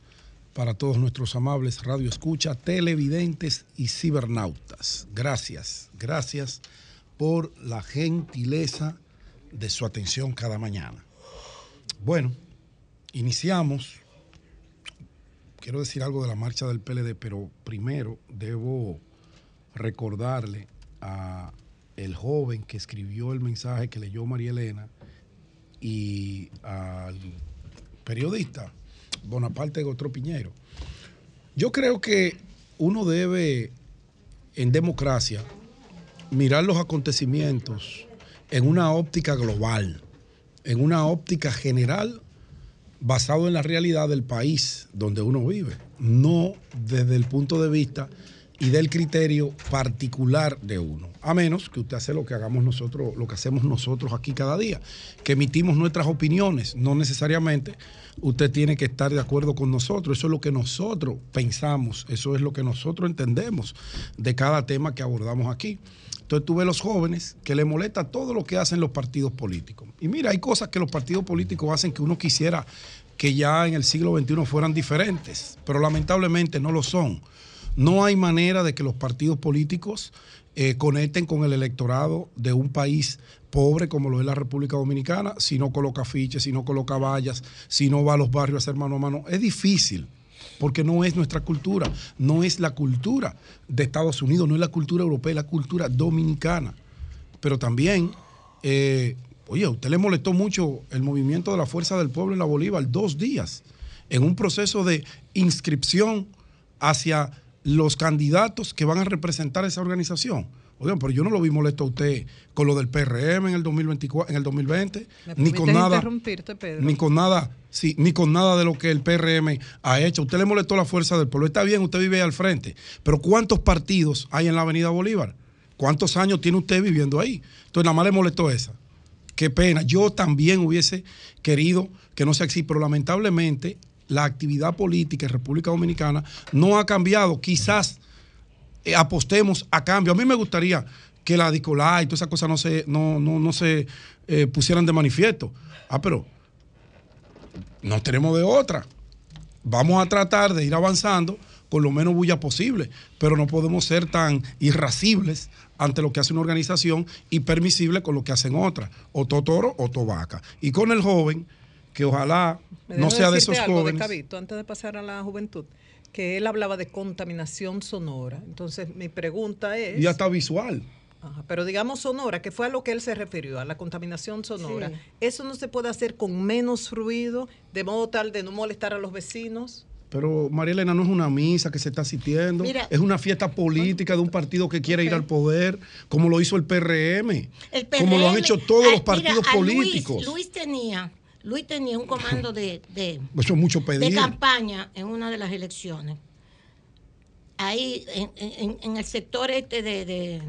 para todos nuestros amables radio escucha, televidentes y cibernautas. Gracias, gracias por la gentileza de su atención cada mañana. Bueno, iniciamos. Quiero decir algo de la marcha del PLD, pero primero debo recordarle a el joven que escribió el mensaje que leyó María Elena y al periodista Bonaparte Gotro Piñero. Yo creo que uno debe, en democracia, mirar los acontecimientos en una óptica global, en una óptica general basado en la realidad del país donde uno vive, no desde el punto de vista y del criterio particular de uno. A menos que usted hace lo que hagamos nosotros, lo que hacemos nosotros aquí cada día, que emitimos nuestras opiniones, no necesariamente usted tiene que estar de acuerdo con nosotros, eso es lo que nosotros pensamos, eso es lo que nosotros entendemos de cada tema que abordamos aquí. Entonces tú ves los jóvenes que le molesta todo lo que hacen los partidos políticos. Y mira, hay cosas que los partidos políticos hacen que uno quisiera que ya en el siglo XXI fueran diferentes, pero lamentablemente no lo son. No hay manera de que los partidos políticos eh, conecten con el electorado de un país pobre como lo es la República Dominicana si no coloca fiches, si no coloca vallas, si no va a los barrios a hacer mano a mano. Es difícil porque no es nuestra cultura, no es la cultura de Estados Unidos, no es la cultura europea, es la cultura dominicana. Pero también, eh, oye, a usted le molestó mucho el movimiento de la Fuerza del Pueblo en la Bolívar dos días, en un proceso de inscripción hacia los candidatos que van a representar esa organización. Oigan, pero yo no lo vi molesto a usted con lo del PRM en el 2024, en el 2020, ni con nada, Pedro? ni con nada, sí, ni con nada de lo que el PRM ha hecho. Usted le molestó la fuerza del pueblo. Está bien, usted vive ahí al frente, pero ¿cuántos partidos hay en la Avenida Bolívar? ¿Cuántos años tiene usted viviendo ahí? Entonces nada más le molestó esa. Qué pena. Yo también hubiese querido que no sea así, pero lamentablemente la actividad política en República Dominicana no ha cambiado. Quizás apostemos a cambio. A mí me gustaría que la Dicolá y todas esas cosas no se, no, no, no se eh, pusieran de manifiesto. Ah, pero no tenemos de otra. Vamos a tratar de ir avanzando con lo menos bulla posible, pero no podemos ser tan irascibles ante lo que hace una organización y permisibles con lo que hacen otras, o totoro o tobaca. Y con el joven, que ojalá no sea de esos algo de jóvenes. Cabito, antes de pasar a la juventud, que él hablaba de contaminación sonora. Entonces, mi pregunta es... Y hasta visual. Ajá, pero digamos sonora, que fue a lo que él se refirió, a la contaminación sonora. Sí. ¿Eso no se puede hacer con menos ruido, de modo tal de no molestar a los vecinos? Pero María Elena no es una misa que se está asistiendo, Mira. es una fiesta política de un partido que quiere ir al poder, como lo hizo el PRM, El como lo han PRM, hecho todos los partidos mira, a Luis- políticos. Luis, tenía, Luis tenía un comando de, de, Eso es mucho de campaña en una de las elecciones. Ahí, en, en- en el sector este de, de-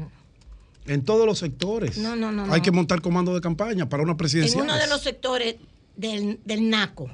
En todos los sectores. No, no, no, Hay no. que montar comando de campaña para una en presidencial. uno de los sectores del, del NACO.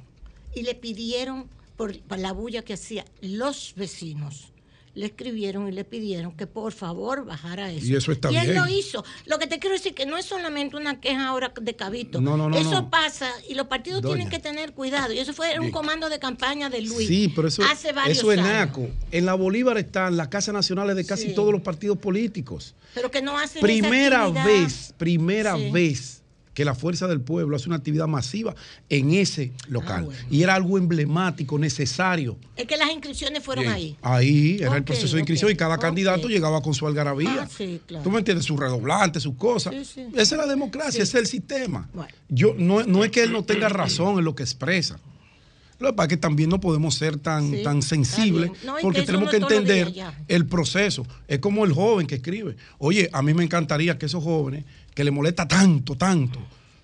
Y le pidieron, por, por la bulla que hacía, los vecinos. Le escribieron y le pidieron que por favor bajara eso. Y eso está y él bien. lo hizo. Lo que te quiero decir que no es solamente una queja ahora de Cabito. No, no, no, eso no. pasa y los partidos Doña. tienen que tener cuidado. Y eso fue un Bien. comando de campaña de Luis. Sí, pero eso, hace varios eso es años. naco. En la Bolívar están las casas nacionales de casi Sí. todos los partidos políticos. Pero que no hacen Primera vez, primera Sí. vez que la Fuerza del Pueblo hace una actividad masiva en ese local. Ah, bueno. Y era algo emblemático, necesario. Es que las inscripciones fueron Bien. ahí. Ahí era el proceso de inscripción y cada candidato llegaba con su algarabía. Ah, sí, claro. ¿Tú me entiendes? Sus redoblantes, sus cosas. Sí, sí. Esa es la democracia, ese es el sistema. Bueno. Yo, no, no es que él no tenga razón en lo que expresa. Lo que pasa es que también no podemos ser tan, Sí, tan sensibles. No, porque tenemos que entender el proceso. Es como el joven que escribe. Oye, a mí me encantaría que esos jóvenes que le molesta tanto, tanto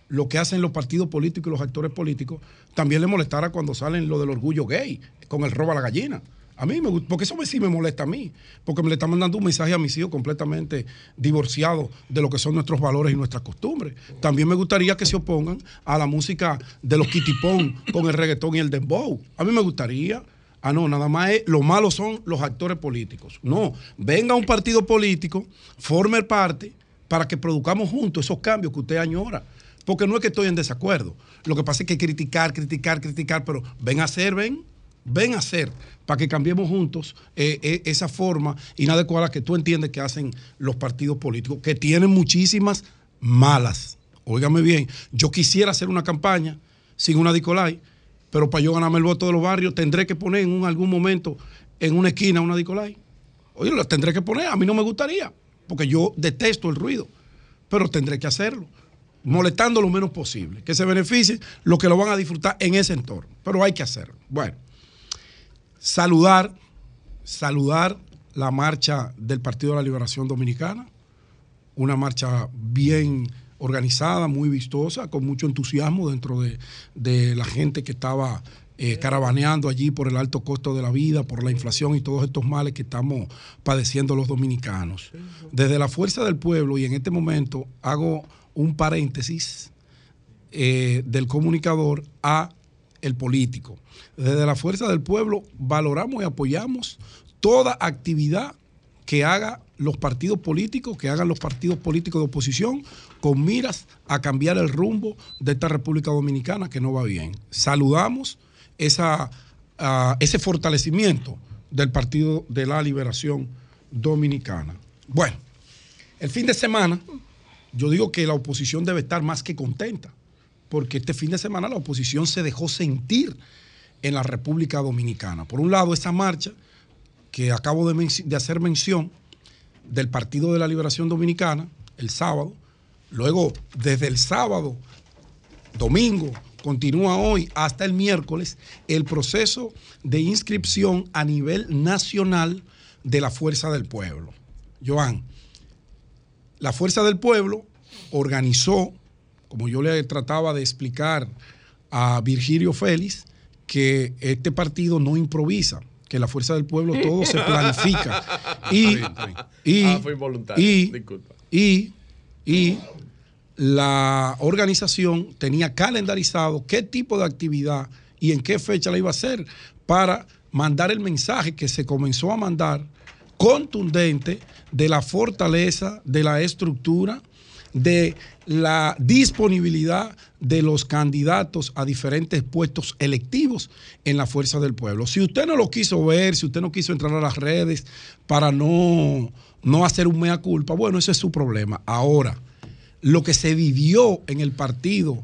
lo que hacen los partidos políticos y los actores políticos, también le molestara cuando salen lo del orgullo gay, con el robo a la gallina. A mí me gusta, porque eso sí me molesta a mí, porque me le está mandando un mensaje a mis hijos completamente divorciado de lo que son nuestros valores y nuestras costumbres. También me gustaría que se opongan a la música de los kitipón con el reggaetón y el dembow. A mí me gustaría. Ah, no, nada más lo malo son los actores políticos. No, venga un partido político, forme parte, para que produzcamos juntos esos cambios que usted añora. Porque no es que estoy en desacuerdo. Lo que pasa es que criticar, criticar, criticar, pero ven a hacer, ven, ven a hacer, para que cambiemos juntos eh, eh, esa forma inadecuada que tú entiendes que hacen los partidos políticos, que tienen muchísimas malas. Óigame bien, yo quisiera hacer una campaña sin una Dicolay, pero para yo ganarme el voto de los barrios tendré que poner en algún momento en una esquina una Dicolay. Oye, lo tendré que poner, a mí no me gustaría, porque yo detesto el ruido, pero tendré que hacerlo, molestando lo menos posible, que se beneficie los que lo van a disfrutar en ese entorno, pero hay que hacerlo. Bueno, saludar, saludar la marcha del Partido de la Liberación Dominicana, una marcha bien organizada, muy vistosa, con mucho entusiasmo dentro de, de la gente que estaba eh, allí por el alto costo de la vida, por la inflación y todos estos males que estamos padeciendo los dominicanos. Desde la fuerza del pueblo, y en este momento hago un paréntesis eh, del comunicador a el político. Desde la fuerza del pueblo valoramos y apoyamos toda actividad que haga los partidos políticos, que hagan los partidos políticos de oposición, con miras a cambiar el rumbo de esta República Dominicana que no va bien. Saludamos esa, ah, ese fortalecimiento del Partido de la Liberación Dominicana. Bueno, el fin de semana, yo digo que la oposición debe estar más que contenta, porque este fin de semana la oposición se dejó sentir en la República Dominicana. Por un lado, esa marcha que acabo de, hacer mención del Partido de la Liberación Dominicana el sábado, luego desde el sábado, domingo, continúa hoy hasta el miércoles el proceso de inscripción a nivel nacional de la Fuerza del Pueblo. Joan, la Fuerza del Pueblo organizó, como yo le trataba de explicar a Virgilio Félix, que este partido no improvisa, que la Fuerza del Pueblo todo se planifica. Y, y, Ah, fue involuntario. y, Disculpa. y, y la organización tenía calendarizado qué tipo de actividad y en qué fecha la iba a hacer para mandar el mensaje que se comenzó a mandar contundente de la fortaleza, de la estructura, de la disponibilidad de los candidatos a diferentes puestos electivos en la fuerza del pueblo. Si usted no lo quiso ver, si usted no quiso entrar a las redes para no, no hacer un mea culpa, bueno, ese es su problema. Ahora, lo que se vivió en el partido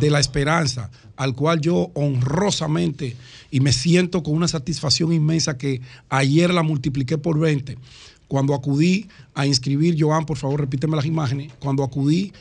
de la esperanza, al cual yo honrosamente y me siento con una satisfacción inmensa que ayer la multipliqué por 20. Cuando acudí a inscribir, Joan, por favor, repíteme las imágenes, cuando acudí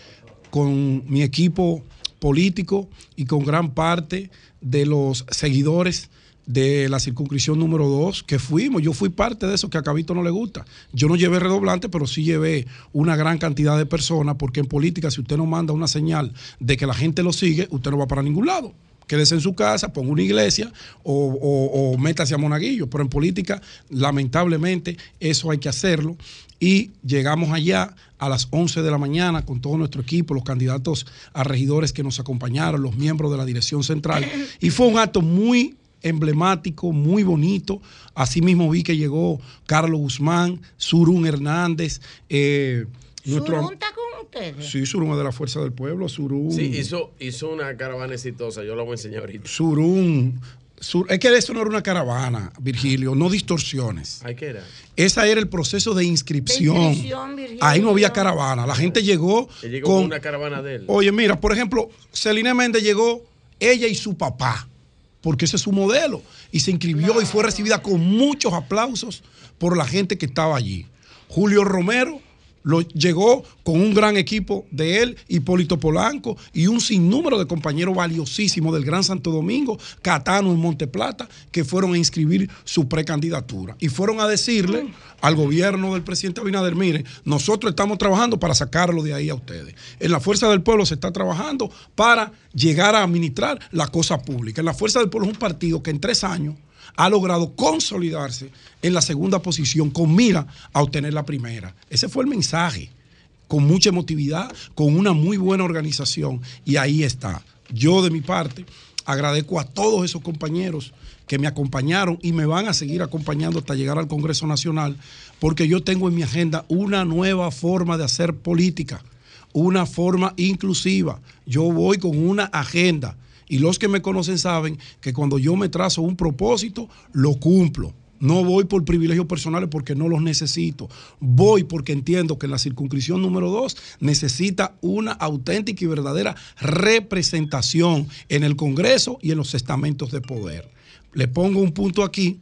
con mi equipo político y con gran parte de los seguidores de la circunscripción número 2, que fuimos, yo fui parte de eso que a Cabito no le gusta. Yo no llevé redoblante, pero sí llevé una gran cantidad de personas, porque en política, si usted no manda una señal de que la gente lo sigue, usted no va para ningún lado. Quédese en su casa, ponga una iglesia o, o- o métase a Monaguillo. Pero en política, lamentablemente, eso hay que hacerlo. Y llegamos allá a las 11 de la mañana con todo nuestro equipo, los candidatos a regidores que nos acompañaron, los miembros de la dirección central. Y fue un acto muy emblemático, muy bonito. Asimismo vi que llegó Carlos Guzmán, Surún Hernández, eh, nuestro... ¿Surún está con ustedes? Sí, Surún es de la Fuerza del Pueblo, Surún... Sí, hizo, hizo una caravana exitosa. Yo la voy a enseñar ahorita. Surún... Sur- es que eso no era una caravana, Virgilio, no distorsiones. Ay, ¿qué era? Ese era el proceso de inscripción. De inscripción, Virgilio. Ahí no había caravana. La gente llegó, Él llegó con... con una caravana de él. Oye, mira, por ejemplo, Celine Méndez llegó, ella y su papá, porque ese es su modelo, y se inscribió y fue recibida con muchos aplausos por la gente que estaba allí. Julio Romero lo, llegó con un gran equipo de él, Hipólito Polanco y un sinnúmero de compañeros valiosísimos del Gran Santo Domingo, Catano en Monteplata, que fueron a inscribir su precandidatura. Y fueron a decirle al gobierno del presidente Abinader, mire, nosotros estamos trabajando para sacarlo de ahí a ustedes. En la Fuerza del Pueblo se está trabajando para llegar a administrar la cosa pública. En la Fuerza del Pueblo es un partido que en tres años ha logrado consolidarse en la segunda posición con mira a obtener la primera. Ese fue el mensaje, con mucha emotividad, con una muy buena organización y ahí está. Yo de mi parte Agradezco a todos esos compañeros que me acompañaron y me van a seguir acompañando hasta llegar al Congreso Nacional, porque yo tengo en mi agenda una nueva forma de hacer política, una forma inclusiva. Yo voy con una agenda y los que me conocen saben que cuando yo me trazo un propósito, lo cumplo. No voy por privilegios personales porque no los necesito. Voy porque entiendo que la circunscripción número dos necesita una auténtica y verdadera representación en el Congreso y en los estamentos de poder. Le pongo un punto aquí.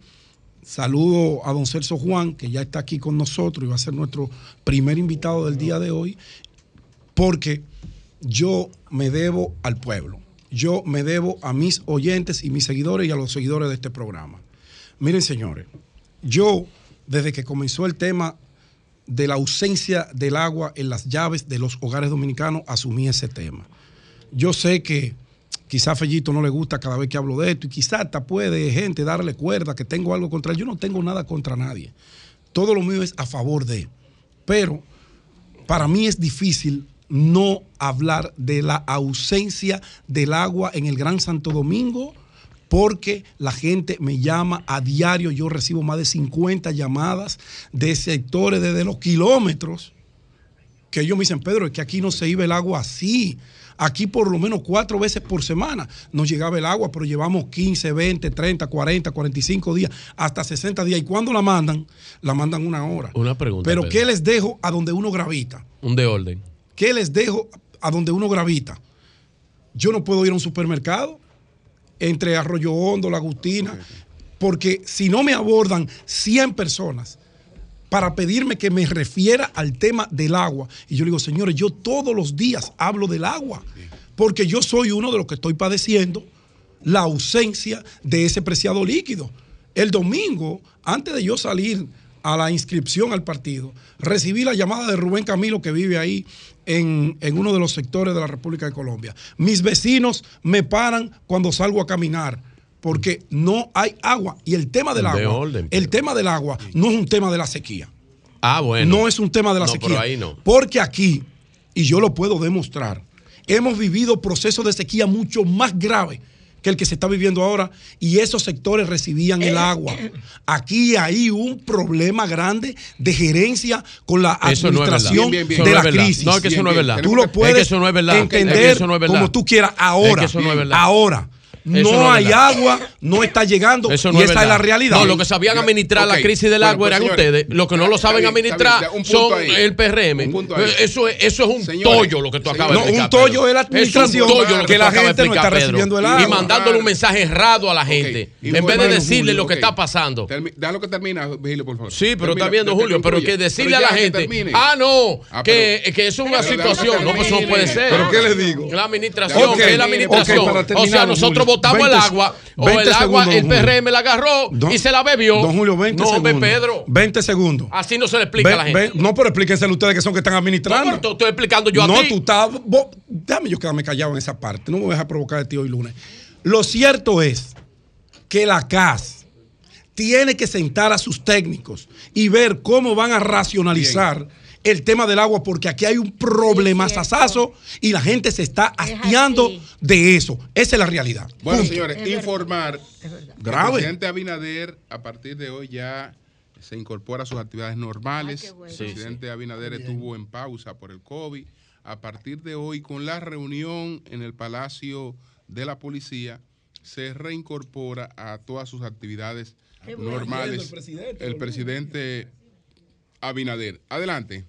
Saludo a don Celso Juan, que ya está aquí con nosotros y va a ser nuestro primer invitado del día de hoy, porque yo me debo al pueblo. Yo me debo a mis oyentes y mis seguidores y a los seguidores de este programa. Miren, señores, yo, desde que comenzó el tema de la ausencia del agua en las llaves de los hogares dominicanos, asumí ese tema. Yo sé que quizá a Fellito no le gusta cada vez que hablo de esto y quizá hasta puede gente darle cuerda que tengo algo contra él. Yo no tengo nada contra nadie. Todo lo mío es a favor de. Pero para mí es difícil no hablar de la ausencia del agua en el Gran Santo Domingo porque la gente me llama a diario, yo recibo más de 50 llamadas de sectores desde los kilómetros que ellos me dicen, Pedro, es que aquí no se iba el agua así. Aquí por lo menos cuatro veces por semana nos llegaba el agua, pero llevamos 15, 20, 30, 40, 45 días, hasta 60 días. Y cuando la mandan, la mandan una hora. Una pregunta. Pero Pedro. ¿qué les dejo a donde uno gravita? Un de orden. ¿Qué les dejo a donde uno gravita? Yo no puedo ir a un supermercado entre Arroyo Hondo, La Agustina, porque si no me abordan 100 personas para pedirme que me refiera al tema del agua, y yo le digo, señores, yo todos los días hablo del agua, porque yo soy uno de los que estoy padeciendo la ausencia de ese preciado líquido. El domingo, antes de yo salir a la inscripción al partido, recibí la llamada de Rubén Camilo, que vive ahí en, en uno de los sectores de la República de Colombia. Mis vecinos me paran cuando salgo a caminar porque no hay agua. Y el tema del De agua, orden, el tema del agua no es un tema de la sequía. Ah, bueno. No es un tema de la No, sequía. pero ahí no. Porque aquí, y yo lo puedo demostrar, hemos vivido procesos de sequía mucho más graves que el que se está viviendo ahora y esos sectores recibían el agua. Aquí hay un problema grande de gerencia con la Eso no administración Bien, bien, bien. de la crisis. No, es que eso no es verdad. Tú lo Es que puedes eso no es verdad. Es que entender eso no es verdad. como tú quieras. Ahora, Es que eso no es verdad. ahora. No, Eso no es hay verdad. agua, no está llegando Eso y no es esa es la realidad. No, lo que sabían administrar la crisis del Bueno, agua eran señores, ustedes. Los que no lo saben bien, administrar son ahí. el PRM. Eso es, eso es un Señores, tollo lo que tú acabas No, de explicar. un tollo es la administración, que, la gente no está Pedro. recibiendo el Y agua. mandándole un mensaje errado a la gente. en vez de decirle Julio, lo que está pasando. Déjalo que termina, Vigilio, por favor. Sí, pero está viendo Julio, pero que decirle a la gente, ah, no, Ah, que, es una situación, no, pues eso no puede ser. ¿Pero qué le digo? La administración, es la administración. o sea, nosotros Julio, votamos el 20 agua, o 20 el agua, segundos, el. PRM la agarró Don- y se la bebió. Don Julio, 20 no, segundos. ve, Pedro. 20 segundos. Así no se le explica a la gente. ve- no, pero explíquenselo ustedes que son que están administrando. No, pero estoy explicando yo a no, ti. tú estás. vos- déjame yo quedarme callado en esa parte. No me voy a dejar provocar de ti hoy lunes. Lo cierto es que la CAS tiene que sentar a sus técnicos y ver cómo van a racionalizar el tema del agua, porque aquí hay un problema sasazo y la gente se está hastiando de eso. Esa es la realidad. Bueno, Punto. señores, informar. que Grave. El presidente Abinader, a partir de hoy, ya se incorpora a sus actividades normales. bueno. El Sí, presidente Abinader estuvo en pausa por el COVID. A partir de hoy, con la reunión en el Palacio de la Policía, se reincorpora a todas sus actividades Qué bueno. normales. El presidente, El presidente Abinader. Adelante.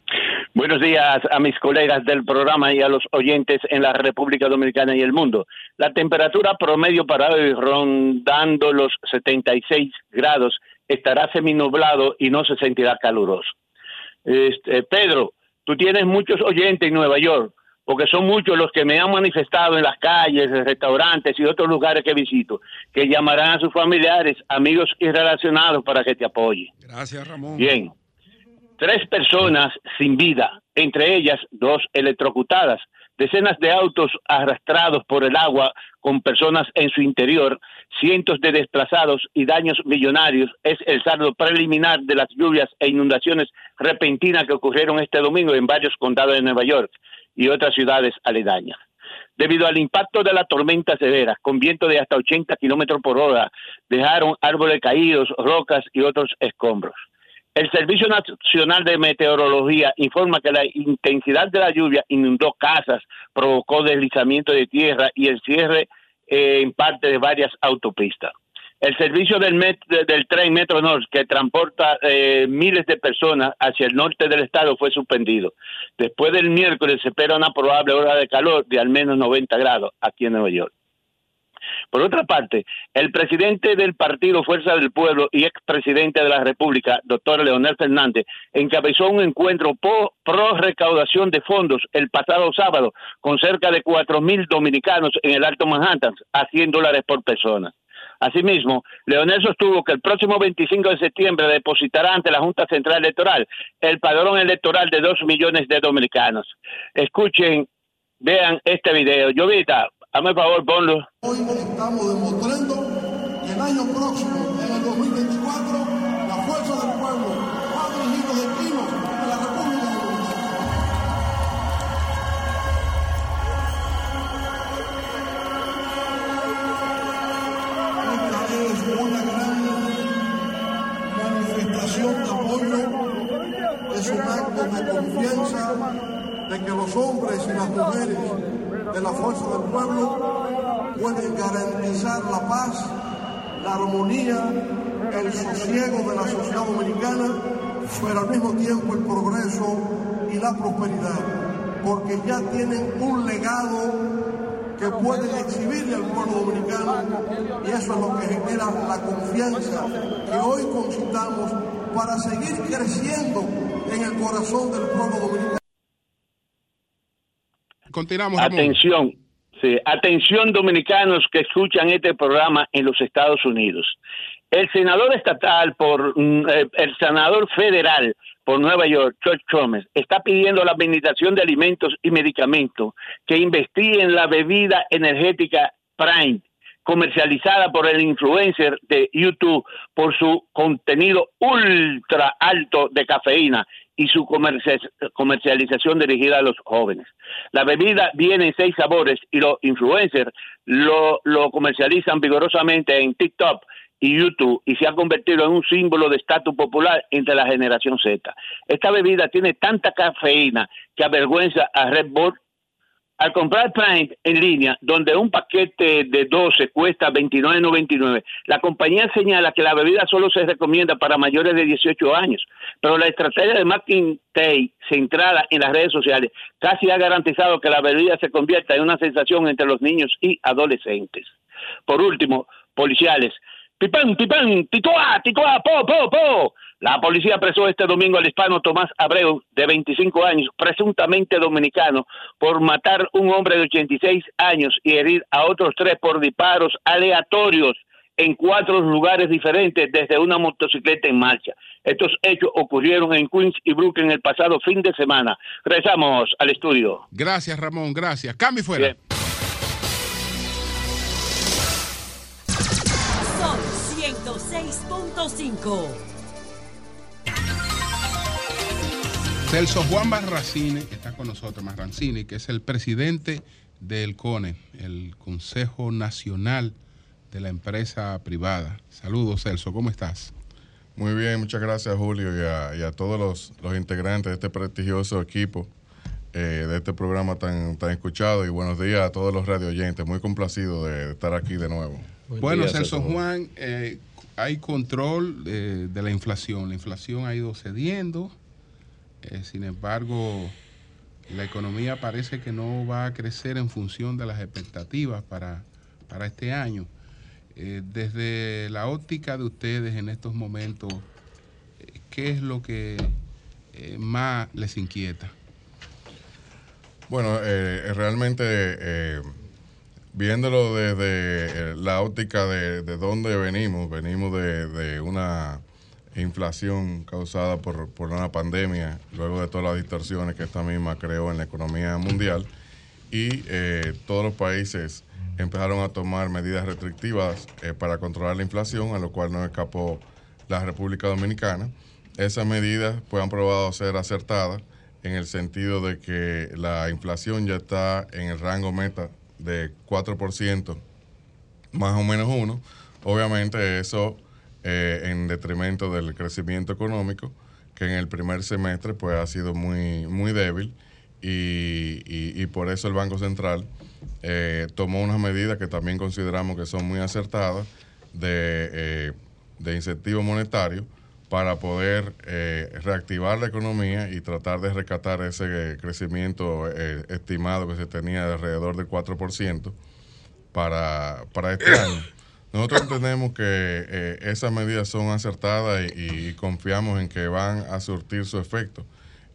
Buenos días a mis colegas del programa y a los oyentes en la República Dominicana y el mundo. La temperatura promedio para hoy rondando los 76 grados estará seminublado y no se sentirá caluroso. Este, Pedro, tú tienes muchos oyentes en Nueva York, porque son muchos los que me han manifestado en las calles, en restaurantes y otros lugares que visito, que llamarán a sus familiares, amigos y relacionados para que te apoyen. Gracias, Ramón. Bien. Tres personas sin vida, entre ellas dos electrocutadas, decenas de autos arrastrados por el agua con personas en su interior, cientos de desplazados y daños millonarios es el saldo preliminar de las lluvias e inundaciones repentinas que ocurrieron este domingo en varios condados de Nueva York y otras ciudades aledañas. debido al impacto de la tormenta severa, con viento de hasta 80 kilómetros por hora, dejaron árboles caídos, rocas y otros escombros. El Servicio Nacional de Meteorología informa que la intensidad de la lluvia inundó casas, provocó deslizamiento de tierra y el cierre eh, en parte de varias autopistas. El servicio del, del tren Metro Norte, que transporta eh, miles de personas hacia el norte del estado, fue suspendido. Después del miércoles se espera una probable hora de calor de al menos 90 grados aquí en Nueva York. Por otra parte, el presidente del partido Fuerza del Pueblo y expresidente de la República, doctor Leonel Fernández, encabezó un encuentro po- pro recaudación de fondos el pasado sábado con cerca de cuatro mil dominicanos en el Alto Manhattan a 100 dólares por persona. Asimismo, Leonel sostuvo que el próximo 25 de septiembre depositará ante la Junta Central Electoral el padrón electoral de dos millones de dominicanos. Escuchen, vean este video. Llovita, hazme el favor, ponlo. Hoy estamos demostrando que el año próximo, en el 2024, la fuerza del pueblo va a dirigir los destinos de la República Dominicana. Esta es una gran manifestación de apoyo, es un acto de confianza de que los hombres y las mujeres de la fuerza del pueblo pueden garantizar la paz, la armonía, el sosiego de la sociedad dominicana, pero al mismo tiempo el progreso y la prosperidad, porque ya tienen un legado que pueden exhibirle al pueblo dominicano y eso es lo que genera la confianza que hoy concitamos para seguir creciendo en el corazón del pueblo dominicano. Continuamos. Atención, sí, atención dominicanos que escuchan este programa en los Estados Unidos. El senador estatal por mm, eh, el senador federal por Nueva York, George Thomas, está pidiendo a la Administración de Alimentos y Medicamentos que investiguen la bebida energética Prime comercializada por el influencer de YouTube por su contenido ultra alto de cafeína y su comercia- comercialización dirigida a los jóvenes. La bebida viene en seis sabores y los influencers lo, lo comercializan vigorosamente en TikTok y YouTube y se ha convertido en un símbolo de estatus popular entre la generación Z. Esta bebida tiene tanta cafeína que avergüenza a Red Bull al comprar Prime en línea, donde un paquete de 12 cuesta 29.99, la compañía señala que la bebida solo se recomienda para mayores de 18 años, pero la estrategia de marketing centrada en las redes sociales casi ha garantizado que la bebida se convierta en una sensación entre los niños y adolescentes. Por último, policiales. Pipán, pipán, tituá, tituá, po, po, po. La policía apresó este domingo al hispano Tomás Abreu, de 25 años, presuntamente dominicano, por matar un hombre de 86 años y herir a otros tres por disparos aleatorios en cuatro lugares diferentes desde una motocicleta en marcha. Estos hechos ocurrieron en Queens y Brooklyn el pasado fin de semana. Regresamos al estudio. Gracias, Ramón, gracias. Cambio y fuera. Sol 106.5. Celso Juan Barracine está con nosotros, Marrancini, que es el presidente del CONE, el Consejo Nacional de la Empresa Privada. Saludos, Celso, ¿cómo estás? Muy bien, muchas gracias Julio y a, y a todos los, los integrantes de este prestigioso equipo eh, de este programa tan, tan escuchado y buenos días a todos los radio oyentes. Muy complacido de estar aquí de nuevo. bueno, Celso Juan, eh, hay control eh, de la inflación. La inflación ha ido cediendo. Eh, sin embargo, la economía parece que no va a crecer en función de las expectativas para, para este año. Eh, desde la óptica de ustedes en estos momentos, eh, ¿qué es lo que más les inquieta? Bueno, eh, realmente viéndolo desde la óptica de, de dónde venimos, venimos de, de una inflación causada por, por una pandemia, luego de todas las distorsiones que esta misma creó en la economía mundial, y eh, todos los países empezaron a tomar medidas restrictivas eh, para controlar la inflación, a lo cual no escapó la República Dominicana. Esas medidas pues, han probado ser acertadas en el sentido de que la inflación ya está en el rango meta de 4%, más o menos uno, obviamente eso eh, en detrimento del crecimiento económico, que en el primer semestre pues ha sido muy, muy débil y, y- y por eso el Banco Central eh, tomó unas medidas que también consideramos que son muy acertadas de, eh, de incentivo monetario para poder eh, reactivar la economía y tratar de rescatar ese crecimiento eh, estimado que se tenía de alrededor del 4% para, para este año. Nosotros entendemos que eh, esas medidas son acertadas y, confiamos en que van a surtir su efecto.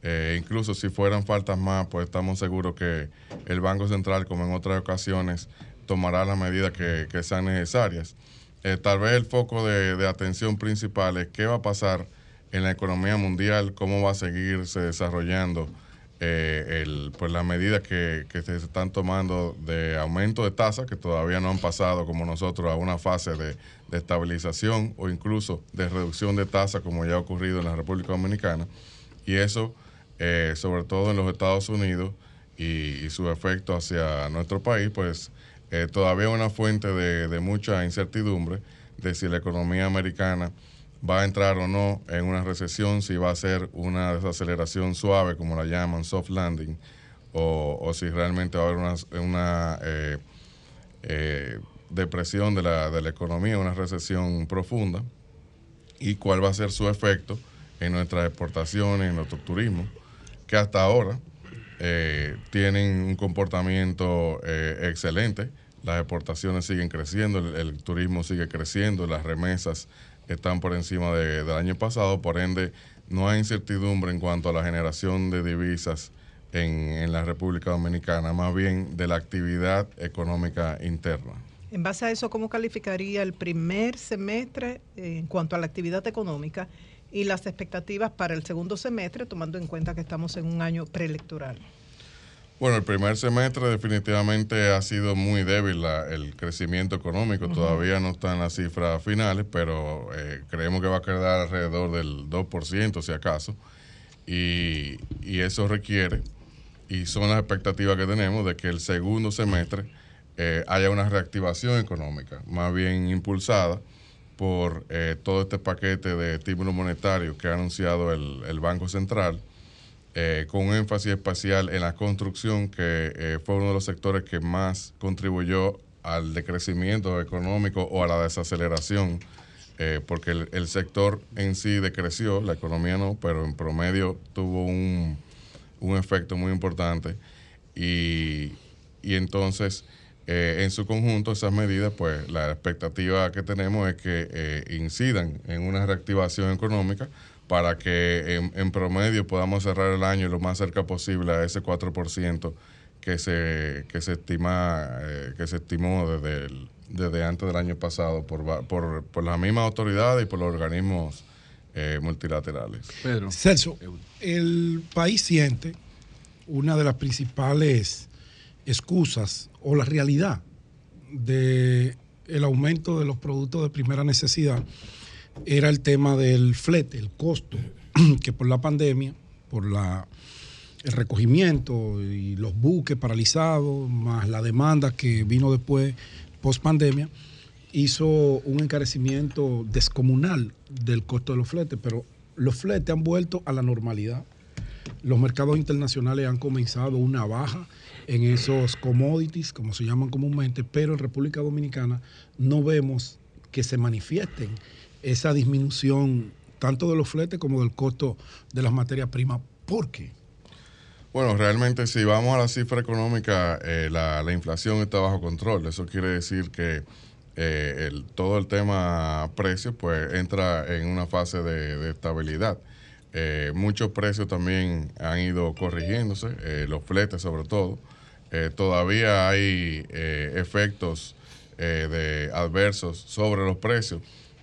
Eh, incluso si fueran faltas más, pues estamos seguros que el Banco Central, como en otras ocasiones, tomará las medidas que, sean necesarias. Eh, tal vez el foco de atención principal es qué va a pasar en la economía mundial, cómo va a seguirse desarrollando eh, el, pues las medidas que, que se están tomando de aumento de tasas, que todavía no han pasado como nosotros a una fase de, de estabilización o incluso de reducción de tasas, como ya ha ocurrido en la República Dominicana. Y eso, eh, sobre todo en los Estados Unidos y, su efecto hacia nuestro país, pues eh, todavía es una fuente de, de mucha incertidumbre de si la economía americana va a entrar o no en una recesión, si va a ser una desaceleración suave, como la llaman, soft landing, o, o si realmente va a haber una, una, eh, eh, depresión de la, de la economía, una recesión profunda, y cuál va a ser su efecto en nuestras exportaciones, en nuestro turismo, que hasta ahora eh, tienen un comportamiento excelente. Las exportaciones siguen creciendo, el turismo sigue creciendo, las remesas están por encima de- del año pasado, por ende no hay incertidumbre en cuanto a la generación de divisas en, en la República Dominicana, más bien de la actividad económica interna. En base a eso, ¿cómo calificaría el primer semestre eh, en cuanto a la actividad económica y las expectativas para el segundo semestre, tomando en cuenta que estamos en un año preelectoral? Bueno, el primer semestre definitivamente ha sido muy débil la- el crecimiento económico. Todavía no están las cifras finales, pero eh, creemos que va a quedar alrededor del 2%, si acaso. Y, y eso requiere, y son las expectativas que tenemos, de que el segundo semestre eh, haya una reactivación económica, más bien impulsada por eh, todo este paquete de estímulos monetarios que ha anunciado el, el Banco Central eh, con un énfasis especial en la construcción, que eh, fue uno de los sectores que más contribuyó al decrecimiento económico o a la desaceleración, eh, porque el, el sector en sí decreció, la economía no, pero en promedio tuvo un, un efecto muy importante. Y, y entonces, en su conjunto, esas medidas, pues la expectativa que tenemos es que incidan en una reactivación económica para que en, en promedio podamos cerrar el año lo más cerca posible a ese 4% que se, que se estima, eh, que se estimó desde, el- desde antes del año pasado por, por, por las mismas autoridades y por los organismos eh, multilaterales. Celso, el país siente una de las principales excusas o la realidad de el aumento de los productos de primera necesidad era el tema del flete, el costo, que por la pandemia, por la el recogimiento y los buques paralizados, más la demanda que vino después, post pandemia, hizo un encarecimiento descomunal del costo de los fletes, pero los fletes han vuelto a la normalidad. Los mercados internacionales han comenzado una baja en esos commodities, como se llaman comúnmente, pero en República Dominicana no vemos que se manifiesten esa disminución tanto de los fletes como del costo de las materias primas. ¿Por qué? Bueno, realmente si vamos a la cifra económica, eh, la, la inflación está bajo control. Eso quiere decir que eh, todo el tema precios pues entra en una fase de, estabilidad. Eh, muchos precios también han ido corrigiéndose, los fletes sobre todo. Todavía hay efectos de adversos sobre los precios,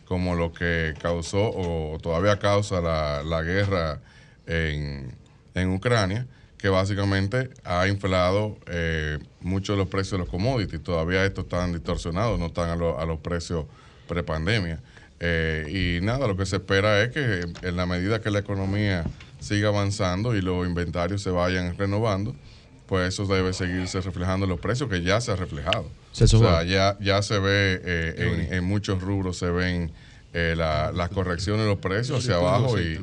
como lo que causó o todavía causa la, la guerra en, en Ucrania, que básicamente ha inflado eh, mucho los precios de los commodities. Todavía estos están distorsionados, no están a, lo- a los precios prepandemia. Eh, y nada, lo que se espera es que en la medida que la economía siga avanzando y los inventarios se vayan renovando, pues eso debe seguirse reflejando en los precios que ya se ha reflejado. Celso o sea, ya, ya se ve eh, en, en muchos rubros se ven eh, la- las correcciones de los precios hacia abajo y,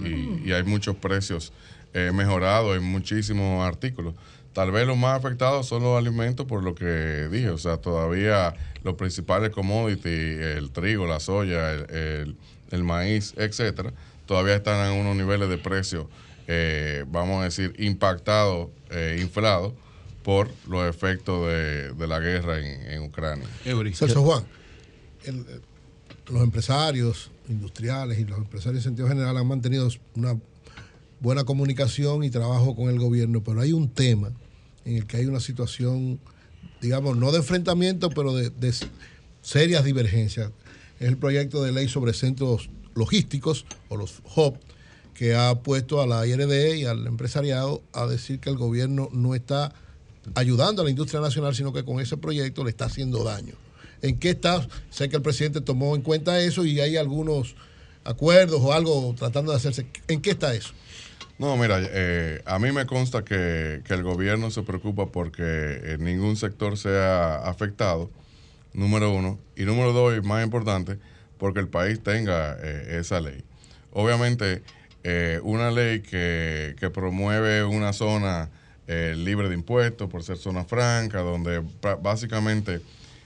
y- y hay muchos precios eh, mejorados en muchísimos artículos. Tal vez los más afectados son los alimentos por lo que dije, o sea, todavía los principales commodities, el trigo, la soya, el, el- el maíz, etcétera, todavía están en unos niveles de precio, eh, vamos a decir, impactados, eh, inflados por los efectos de, de la guerra en, en Ucrania. Celso Juan, el- eh, los empresarios industriales y los empresarios en sentido general han mantenido una buena comunicación y trabajo con el gobierno, pero hay un tema en el que hay una situación, digamos, no de enfrentamiento, pero de, de serias divergencias. Es el proyecto de ley sobre centros logísticos o los HOP, que ha puesto a la IRD y al empresariado a decir que el gobierno no está ayudando a la industria nacional, sino que con ese proyecto le está haciendo daño. ¿En qué está? Sé que el presidente tomó en cuenta eso y hay algunos acuerdos o algo tratando de hacerse. ¿En qué está eso? No, mira, eh, a mí me consta que, que el gobierno se preocupa porque eh, ningún sector sea afectado, número uno. Y número dos, y más importante, porque el país tenga eh, esa ley. Obviamente, eh, una ley que, que promueve una zona eh, libre de impuestos por ser zona franca, donde básicamente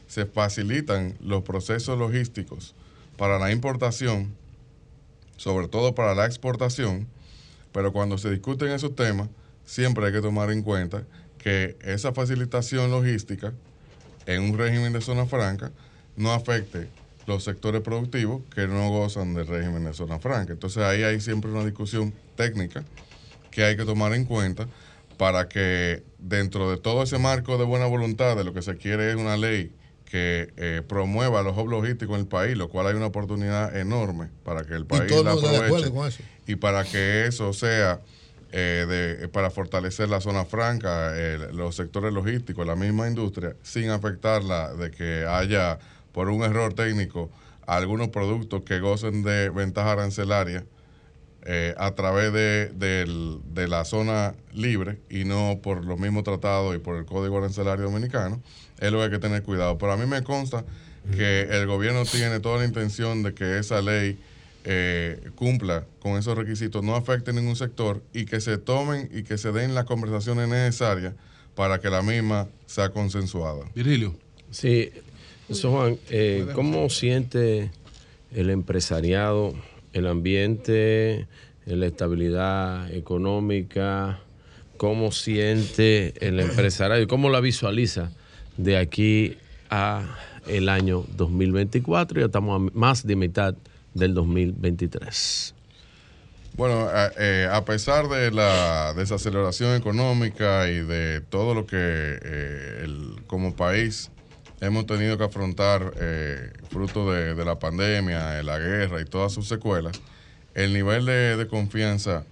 se facilitan los procesos logísticos para la importación, sobre todo para la exportación, pero cuando se discuten esos temas, siempre hay que tomar en cuenta que esa facilitación logística en un régimen de zona franca no afecte los sectores productivos que no gozan del régimen de zona franca. Entonces ahí hay siempre una discusión técnica que hay que tomar en cuenta para que dentro de todo ese marco de buena voluntad de lo que se quiere es una ley que eh, promueva los hubs logísticos en el país, lo cual hay una oportunidad enorme para que el país todo el la aproveche con eso. y para que eso sea eh, de- para fortalecer la zona franca, los sectores logísticos, la misma industria, sin afectarla de que haya por un error técnico algunos productos que gocen de ventaja arancelaria eh, a través de, del- de la zona libre y no por los mismos tratados y por el Código Arancelario Dominicano, es lo que hay que tener cuidado. Pero a mí me consta que el gobierno tiene toda la intención de que esa ley eh, cumpla con esos requisitos, no afecte ningún sector y que se tomen y que se den las conversaciones necesarias para que la misma sea consensuada. Virgilio. Sí, eso Juan, eh, ¿cómo siente el empresariado, el ambiente, la estabilidad económica? ¿Cómo siente el empresariado y cómo la visualiza de aquí a el año 2024? Ya estamos a más de mitad del 2023. Bueno, a, eh, a pesar de la desaceleración económica y de todo lo que eh, el- como país hemos tenido que afrontar eh, fruto de, la pandemia, de la guerra y todas sus secuelas, el nivel de, de confianza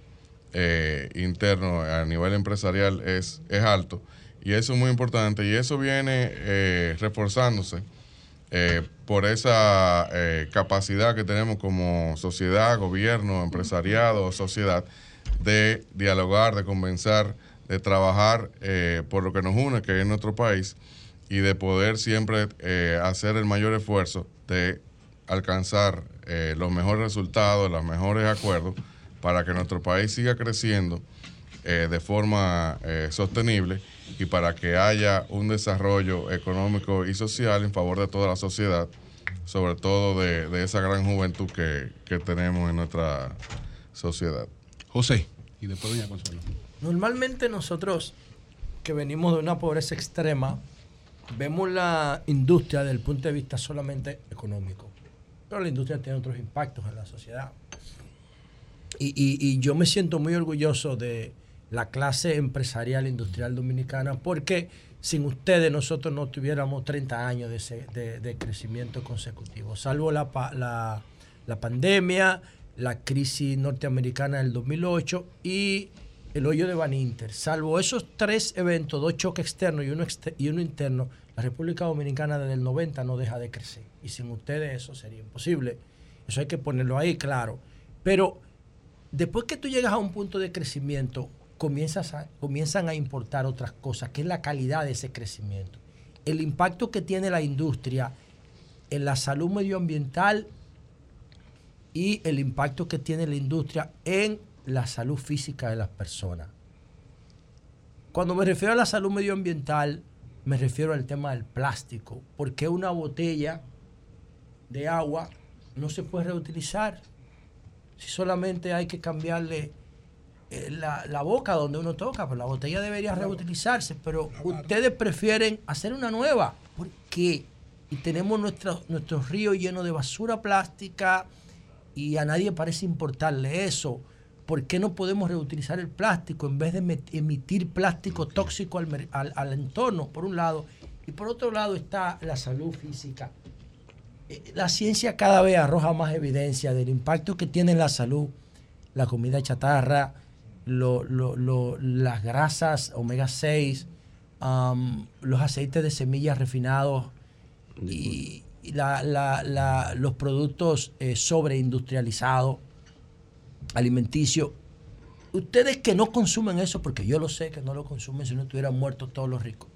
eh, interno a nivel empresarial es, es alto. Y eso es muy importante. Y eso viene eh, reforzándose por esa capacidad que tenemos como sociedad, gobierno, empresariado, sociedad, de dialogar, de convencer, de trabajar por lo que nos une, que es nuestro país, y de poder siempre eh, hacer el mayor esfuerzo de alcanzar eh, los mejores resultados, los mejores acuerdos, para que nuestro país siga creciendo eh, de forma eh, sostenible y para que haya un desarrollo económico y social en favor de toda la sociedad, sobre todo de, de esa gran juventud que, que tenemos en nuestra sociedad. José, y después doña Consuelo. Normalmente nosotros que venimos de una pobreza extrema, vemos la industria desde el punto de vista solamente económico. Pero la industria tiene otros impactos en la sociedad. Y, yo me siento muy orgulloso de la clase empresarial industrial dominicana porque sin ustedes nosotros no tuviéramos 30 años de, crecimiento consecutivo, salvo la- la pandemia, la crisis norteamericana del 2008 y el hoyo de Van Inter. Salvo esos tres eventos, dos choques externos y uno, y uno interno, la República Dominicana desde el 90 no deja de crecer. Y sin ustedes eso sería imposible. Eso hay que ponerlo ahí, claro. Pero después que tú llegas a un punto de crecimiento, comienzas a- comienzan a importar otras cosas, que es la calidad de ese crecimiento. El impacto que tiene la industria en la salud medioambiental y el impacto que tiene la industria en la salud física de las personas. Cuando me refiero a la salud medioambiental, me refiero al tema del plástico, porque una botella de agua no se puede reutilizar. Si solamente hay que cambiarle eh, la, la boca donde uno toca, pues la botella debería reutilizarse, pero ustedes prefieren hacer una nueva. ¿Por qué? Y tenemos nuestros nuestros ríos llenos de basura plástica y a nadie parece importarle eso. ¿Por qué no podemos reutilizar el plástico en vez de emitir plástico tóxico al, mer- al- al entorno, por un lado? Y por otro lado está la salud física. Eh, La ciencia cada vez arroja más evidencia del impacto que tiene en la salud la comida chatarra, lo- lo- lo- las grasas omega 6, am, los aceites de semillas refinados y, y la- la- la- los productos eh, sobreindustrializados, alimenticios. Ustedes que no consumen eso, porque yo lo sé que no lo consumen si no estuvieran muertos todos los ricos.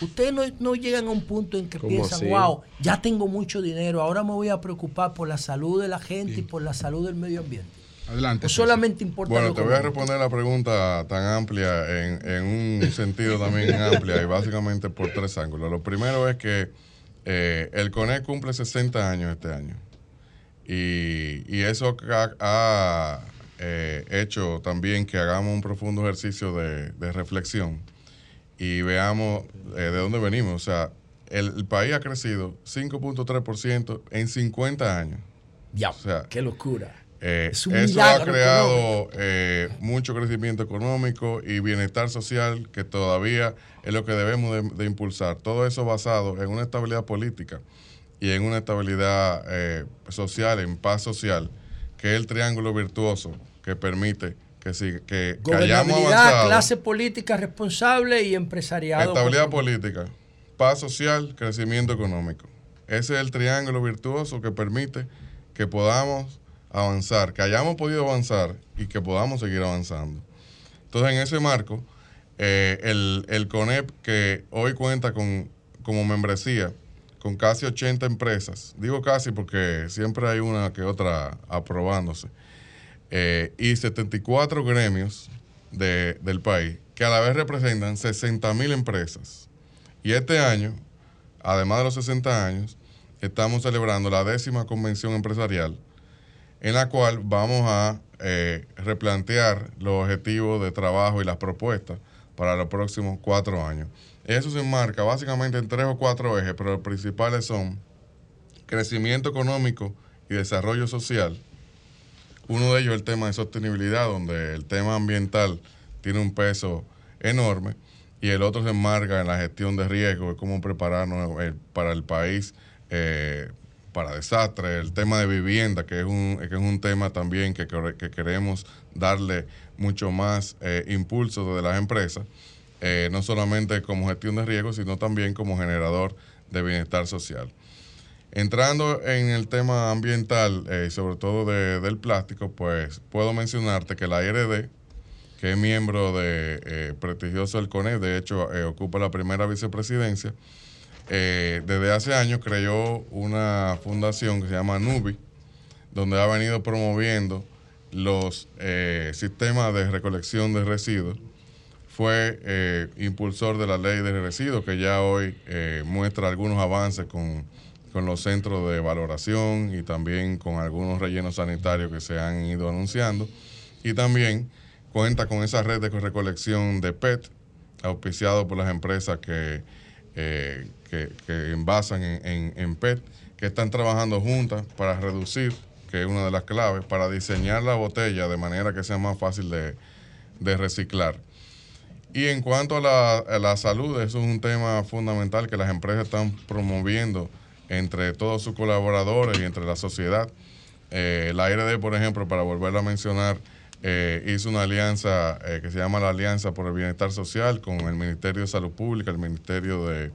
Ustedes no, no llegan a un punto en que ¿Cómo piensan, así? wow, ya tengo mucho dinero, ahora me voy a preocupar por la salud de la gente y por la salud del medio ambiente. Adelante. O solamente importa Bueno, te voy a responder la pregunta tan amplia en, en un sentido también amplia y básicamente por tres ángulos. Lo primero es que eh, el CONEC cumple 60 años este año y, y eso ha, ha, eh, hecho también que hagamos un profundo ejercicio de, de reflexión y veamos eh, de dónde venimos. O sea, el, el país ha crecido 5.3% en 50 años. Ya, o sea, qué locura. eh, Es un eso ha creado eh, mucho crecimiento económico y bienestar social que todavía es lo que debemos de, de impulsar. Todo eso basado en una estabilidad política y en una estabilidad eh, social, en paz social, que es el triángulo virtuoso que permite que, si, que, que hayamos avanzado. clase política responsable y empresariado. Estabilidad política, paz social, crecimiento económico. Ese es el triángulo virtuoso que permite que podamos avanzar, que hayamos podido avanzar y que podamos seguir avanzando. Entonces, en ese marco, eh, el, el CONEP, que hoy cuenta con como membresía con casi 80 empresas, digo casi porque siempre hay una que otra aprobándose, eh, y 74 gremios de- del país, que a la vez representan 60 mil empresas. Y este año, además de los 60 años, estamos celebrando la décima convención empresarial, en la cual vamos a eh, replantear los objetivos de trabajo y las propuestas para los próximos cuatro años. Eso se enmarca básicamente en tres o cuatro ejes, pero los principales son crecimiento económico y desarrollo social. Uno de ellos es el tema de sostenibilidad, donde el tema ambiental tiene un peso enorme, y el otro se enmarca en la gestión de riesgos, de cómo prepararnos eh, para el país eh, para desastres, el tema de vivienda, que es un, que es un tema también que, que- que queremos darle mucho más eh, impulso desde las empresas, eh, no solamente como gestión de riesgos, sino también como generador de bienestar social. Entrando en el tema ambiental, eh, sobre todo de- del plástico, pues puedo mencionarte que la IRD, que es miembro de eh, prestigioso del CONEP, de hecho eh, ocupa la primera vicepresidencia, desde hace años creó una fundación que se llama NUBI, donde ha venido promoviendo los sistemas de recolección de residuos. Fue eh, impulsor de la ley de residuos, que ya hoy eh, muestra algunos avances con, con los centros de valoración y también con algunos rellenos sanitarios que se han ido anunciando. Y también cuenta con esa red de recolección de PET, auspiciado por las empresas que, eh, que, que envasan en, en- en PET, que están trabajando juntas para reducir, que es una de las claves, para diseñar la botella de manera que sea más fácil de, de reciclar. Y en cuanto a la, la salud, eso es un tema fundamental que las empresas están promoviendo entre todos sus colaboradores y entre la sociedad. Eh, la IRD, por ejemplo, para volverla a mencionar, eh, hizo una alianza eh, que se llama la Alianza por el Bienestar Social con el Ministerio de Salud Pública, el Ministerio de,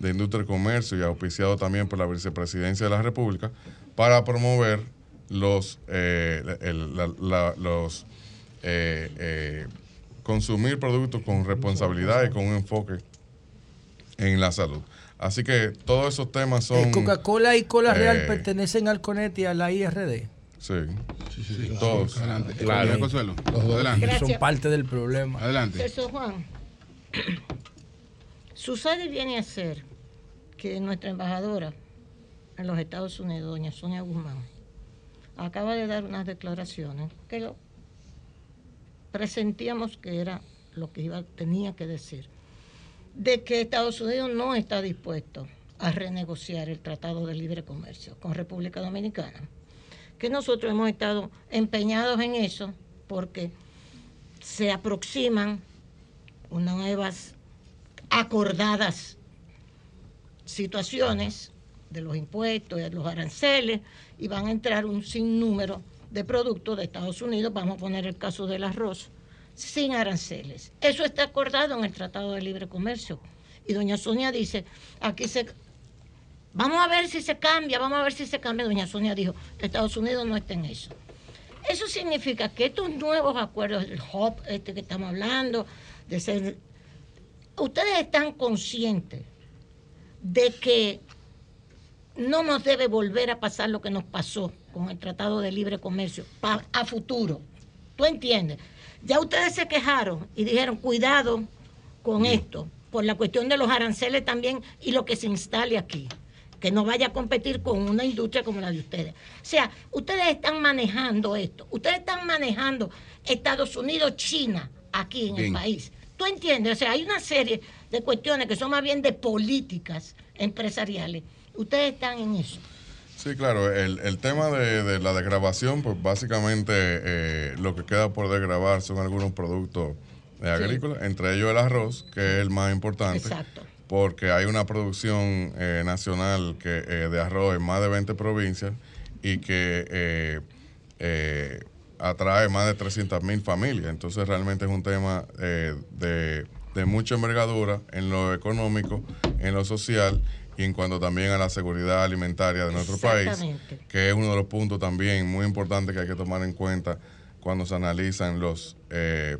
de Industria y Comercio y auspiciado también por la Vicepresidencia de la República para promover los, el- los eh, consumir productos con responsabilidad y con un enfoque en la salud. Así que todos esos temas son... Eh, Coca-Cola y Cola Real eh, pertenecen al CONET y a la IRD. Sí, todos. Adelante. Claro. Consuelo, adelante. Son parte del problema. Adelante. Eso, Juan. Sucede y viene a ser que nuestra embajadora en los Estados Unidos, doña Sonia Guzmán, acaba de dar unas declaraciones que lo presentíamos que era lo que tenía que decir, de que Estados Unidos no está dispuesto a renegociar el Tratado de Libre Comercio con República Dominicana, que nosotros hemos estado empeñados en eso porque se aproximan unas nuevas acordadas situaciones de los impuestos de los aranceles y van a entrar un sinnúmero de productos de Estados Unidos, vamos a poner el caso del arroz, sin aranceles. Eso está acordado en el Tratado de Libre Comercio. Y doña Sonia dice, aquí se... Vamos a ver si se cambia, vamos a ver si se cambia. Doña Sonia dijo, Estados Unidos no está en eso. Eso significa que estos nuevos acuerdos, el HOP este que estamos hablando, de ser, ustedes están conscientes de que no nos debe volver a pasar lo que nos pasó con el Tratado de Libre Comercio pa- a futuro. ¿Tú entiendes? Ya ustedes se quejaron y dijeron, cuidado con esto, por la cuestión de los aranceles también y lo que se instale aquí, que no vaya a competir con una industria como la de ustedes. O sea, ustedes están manejando esto, ustedes están manejando Estados Unidos, China, aquí en el país. ¿Tú entiendes? O sea, hay una serie de cuestiones que son más bien de políticas empresariales. Ustedes están en eso. Sí, claro, el, el tema de, de la desgrabación, pues básicamente eh, lo que queda por desgrabar son algunos productos eh, agrícolas, entre ellos el arroz, que es el más importante. Exacto. Porque hay una producción eh, nacional que, eh, de arroz en más de 20 provincias y que eh, eh, atrae más de 300 mil familias. Entonces realmente es un tema eh, de, de mucha envergadura en lo económico, en lo social y en cuanto también a la seguridad alimentaria de nuestro país, que es uno de los puntos también muy importantes que hay que tomar en cuenta cuando se analizan los, eh,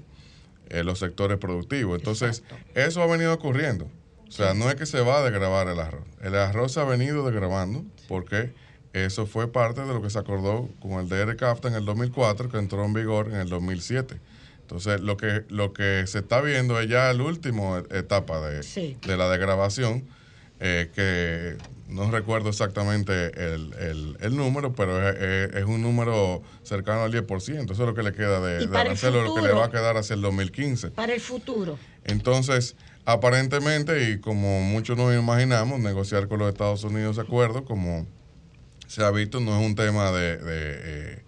eh, los sectores productivos. Entonces, eso ha venido ocurriendo. O sea, no es que se va a desgravar el arroz. El arroz se ha venido desgravando porque eso fue parte de lo que se acordó con el DR CAFTA en el 2004, que entró en vigor en el 2007. Entonces, lo que, lo que se está viendo es ya la última etapa de, Sí. de la degravación, eh, que no recuerdo exactamente el, el- el número, pero es, es- un número cercano al 10%. Eso es lo que le queda de, de arancel, lo que le va a quedar hacia el 2015. Para el futuro. Entonces, aparentemente, y como muchos nos imaginamos, negociar con los Estados Unidos acuerdos, como se ha visto, no es un tema de, de, eh,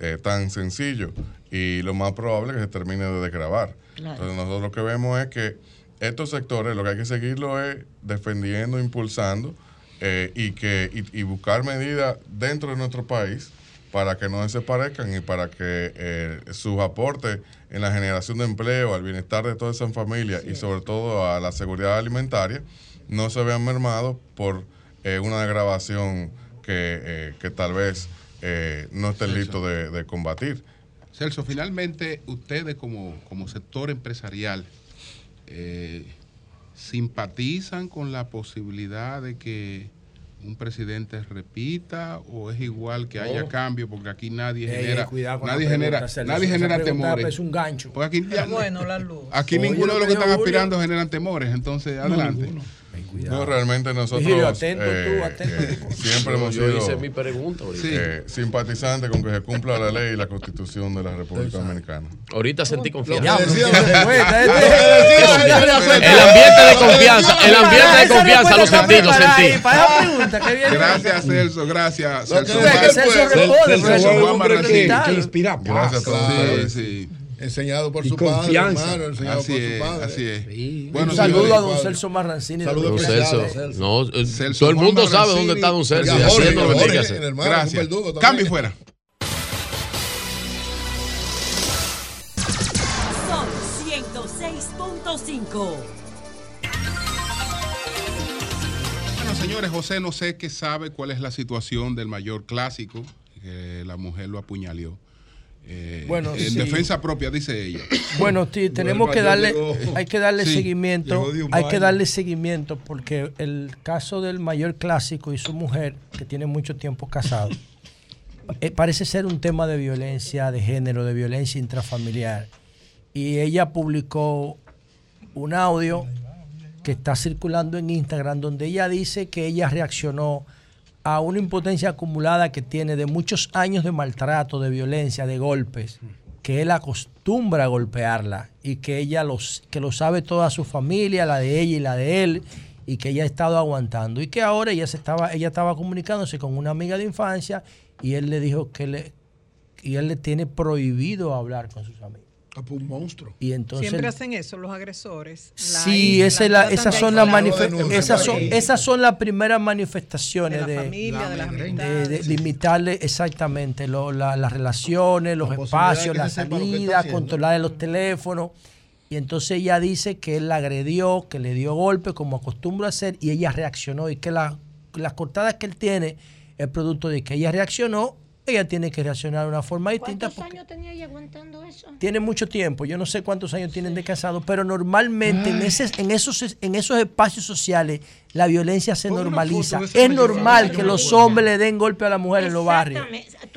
eh, tan sencillo. Y lo más probable es que se termine de desgravar. Claro. Entonces, nosotros lo que vemos es que estos sectores, lo que hay que seguirlo es defendiendo, impulsando eh, y, que, y, y buscar medidas dentro de nuestro país para que no desaparezcan y para que eh, sus aportes en la generación de empleo, al bienestar de toda esa familia y sobre todo a la seguridad alimentaria no se vean mermados por eh, una degradación que, eh, que tal vez no estén listos de, de combatir. Celso, finalmente ustedes como, como sector empresarial eh, simpatizan con la posibilidad de que un presidente repita o es igual que haya No. cambio porque aquí nadie Ey, genera nadie genera pregunta, nadie genera temores es un gancho. Porque aquí, Pero bueno, la luz. aquí Oye, ninguno de lo los que están aspirando generan temores entonces adelante No, realmente nosotros Vigilio, atento tú, eh, atento eh, siempre hemos Yo sido hice mi pregunta eh, simpatizantes con que se cumpla la ley y la constitución de la República Dominicana. Ahorita sentí confianza. Ya, el ambiente de confianza, el ambiente de confianza lo sentí, lo sentí. gracias Celso gracias Celso Juan- Celso responde, Celso gracias sí, sí. Enseñado por Y su padre, confianza. hermano, enseñado Así por es, su padre. así es. un saludo a don Celso Marrancini. Saludo Don. Celso. No, eh, Celso todo el mundo sabe dónde está Don Celso y Jorge, haciendo lo que Jorge, hacer. hermano, Gracias. Cambio y fuera. Son 106.5. Bueno, señores, José no sé qué sabe cuál es la situación del mayor clásico, que la mujer lo apuñaleó. Eh, Bueno, en sí. defensa propia, dice ella. Bueno, sí, tenemos que darle, hay que darle Sí, seguimiento, hay que darle seguimiento porque el caso del mayor clásico y su mujer, que tiene mucho tiempo casado, eh, parece ser un tema de violencia de género, de violencia intrafamiliar. Y ella publicó un audio que está circulando en Instagram donde ella dice que ella reaccionó a una impotencia acumulada que tiene de muchos años de maltrato, de violencia, de golpes, que él acostumbra a golpearla y que ella los, que lo sabe toda su familia, la de ella y la de él, y que ella ha estado aguantando. Y que ahora ella se estaba, ella estaba comunicándose con una amiga de infancia y él le dijo que le, y él le tiene prohibido hablar con sus amigos. Un monstruo. Y entonces Siempre hacen eso los agresores. La Sí, esa es la- esas de son las esas son, esas son las primeras manifestaciones De la de, familia, de las de- amistades. de limitarle exactamente lo- la- las relaciones, los espacios, de que la se sepa lo que está salida, haciendo. controlar los teléfonos. Y entonces ella dice que él la agredió, que le dio golpe, como acostumbra a hacer, y ella reaccionó. Y que la- las cortadas que él tiene es producto de que ella reaccionó, ella tiene que reaccionar de una forma distinta. ¿Cuántos años tenía ella aguantando eso? Tiene mucho tiempo, yo no sé cuántos años tienen de casado, pero normalmente en, ese, en, esos, en esos espacios sociales la violencia se normaliza. Es normal que los hombres le den golpe a la mujer en los barrios.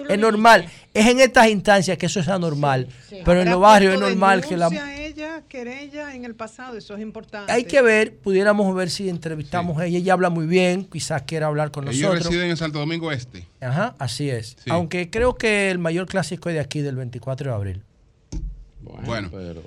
Es normal. Es en estas instancias que eso es anormal. Pero en ¿Habrá los barrios es normal que la... ella, querella en el pasado, eso es importante. Hay que ver, pudiéramos ver si entrevistamos a ella. Ella habla muy bien, quizás quiera hablar con Ellos nosotros. residen en Santo Domingo Este. Ajá, así es. Sí. Aunque creo que el mayor clásico es de aquí, del 24 de abril. Bueno, bueno,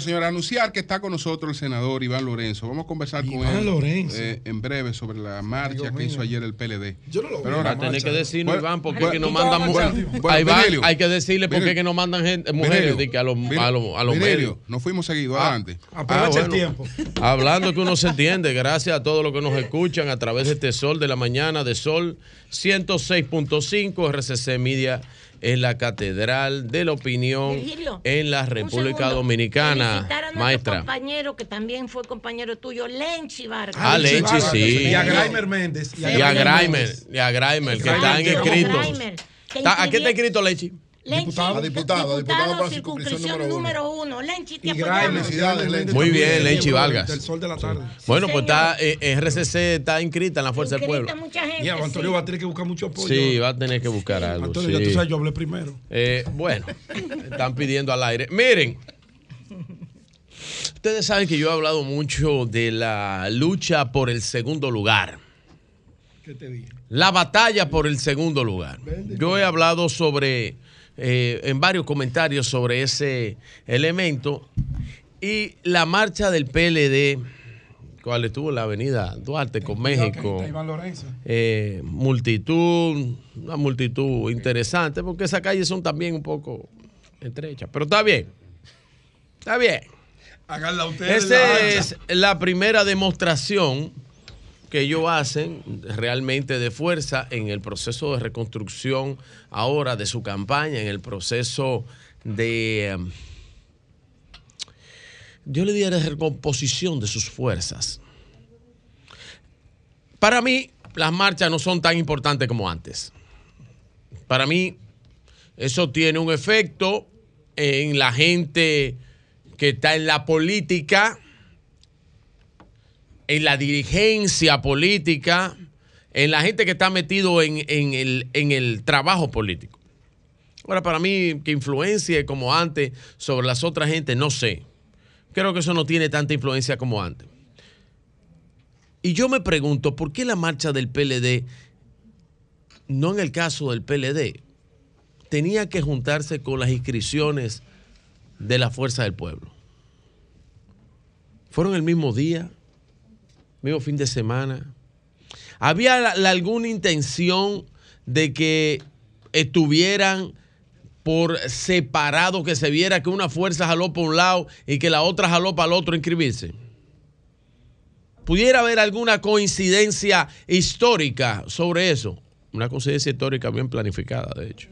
señora, anunciar que está con nosotros el senador Iván Lorenzo. Vamos a conversar con él Lorenzo. eh, en breve sobre la marcha que mío. hizo ayer el PLD. Yo no lo Pero ahora Tiene que decirnos, Bueno, Iván, porque bueno, es que nos tú mandan mujeres. marchando. a Iván Virgilio, hay que decirle porque es que nos mandan gente, mujeres de que a los, a los, a los medios. nos fuimos seguidos, adelante. Aprovecha el tiempo. Hablando que uno se entiende, gracias a todos los que nos escuchan a través de este Sol de la Mañana, de Sol 106.5, RCC Media en la Catedral de la Opinión Virgilio, en la República segundo. Dominicana. A Maestra. compañero que también fue compañero tuyo, Lenchi Vargas. Ah, Lenchi, sí. Y a Graimer Méndez. Y a Graimer, y a Graimer, que están Está- ¿A qué está inscribieron- inscrito Lenchi? Lenchi, Diputado, diputado, diputado para la circunscripción número número uno. Lenchi, te Felicidades, Lenchi. Muy bien, Lenchi Vargas. Del Sol de la Tarde. Bueno, pues está, eh, RCC está inscrita en la Fuerza del Pueblo. mucha gente, Y Antonio sí. va a tener que buscar mucho apoyo. Sí, va a tener que buscar algo. Antonio, sí. ya tú sabes, yo hablé primero. Eh, bueno, están pidiendo al aire. Miren, ustedes saben que yo he hablado mucho de la lucha por el segundo lugar. ¿Qué te dije? La batalla por el segundo lugar. Yo he hablado sobre, eh, en varios comentarios sobre ese elemento y la marcha del PLD, cual estuvo en la avenida Duarte con México. Eh, multitud, una multitud interesante, porque esas calles son también un poco estrechas, pero está bien, está bien. Esa es la primera demostración que ellos hacen realmente de fuerza en el proceso de reconstrucción ahora de su campaña, en el proceso de, em, yo le diría, de recomposición de sus fuerzas. Para mí, las marchas no son tan importantes como antes. Para mí, eso tiene un efecto en la gente que está en la política, en la dirigencia política, en la gente que está metido en, el, en el trabajo político. Ahora, para mí, que influencie como antes sobre las otras gente, no sé. Creo que eso no tiene tanta influencia como antes. Y yo me pregunto, ¿por qué la marcha del PLD, no en el caso del PLD, tenía que juntarse con las inscripciones de la Fuerza del Pueblo? ¿Fueron el mismo día? ¿Mismo fin de semana? ¿Había alguna intención de que estuvieran por separado, que se viera que una fuerza jaló por un lado y que la otra jaló para el otro inscribirse? ¿Pudiera haber alguna coincidencia histórica sobre eso? Una coincidencia histórica bien planificada, de hecho.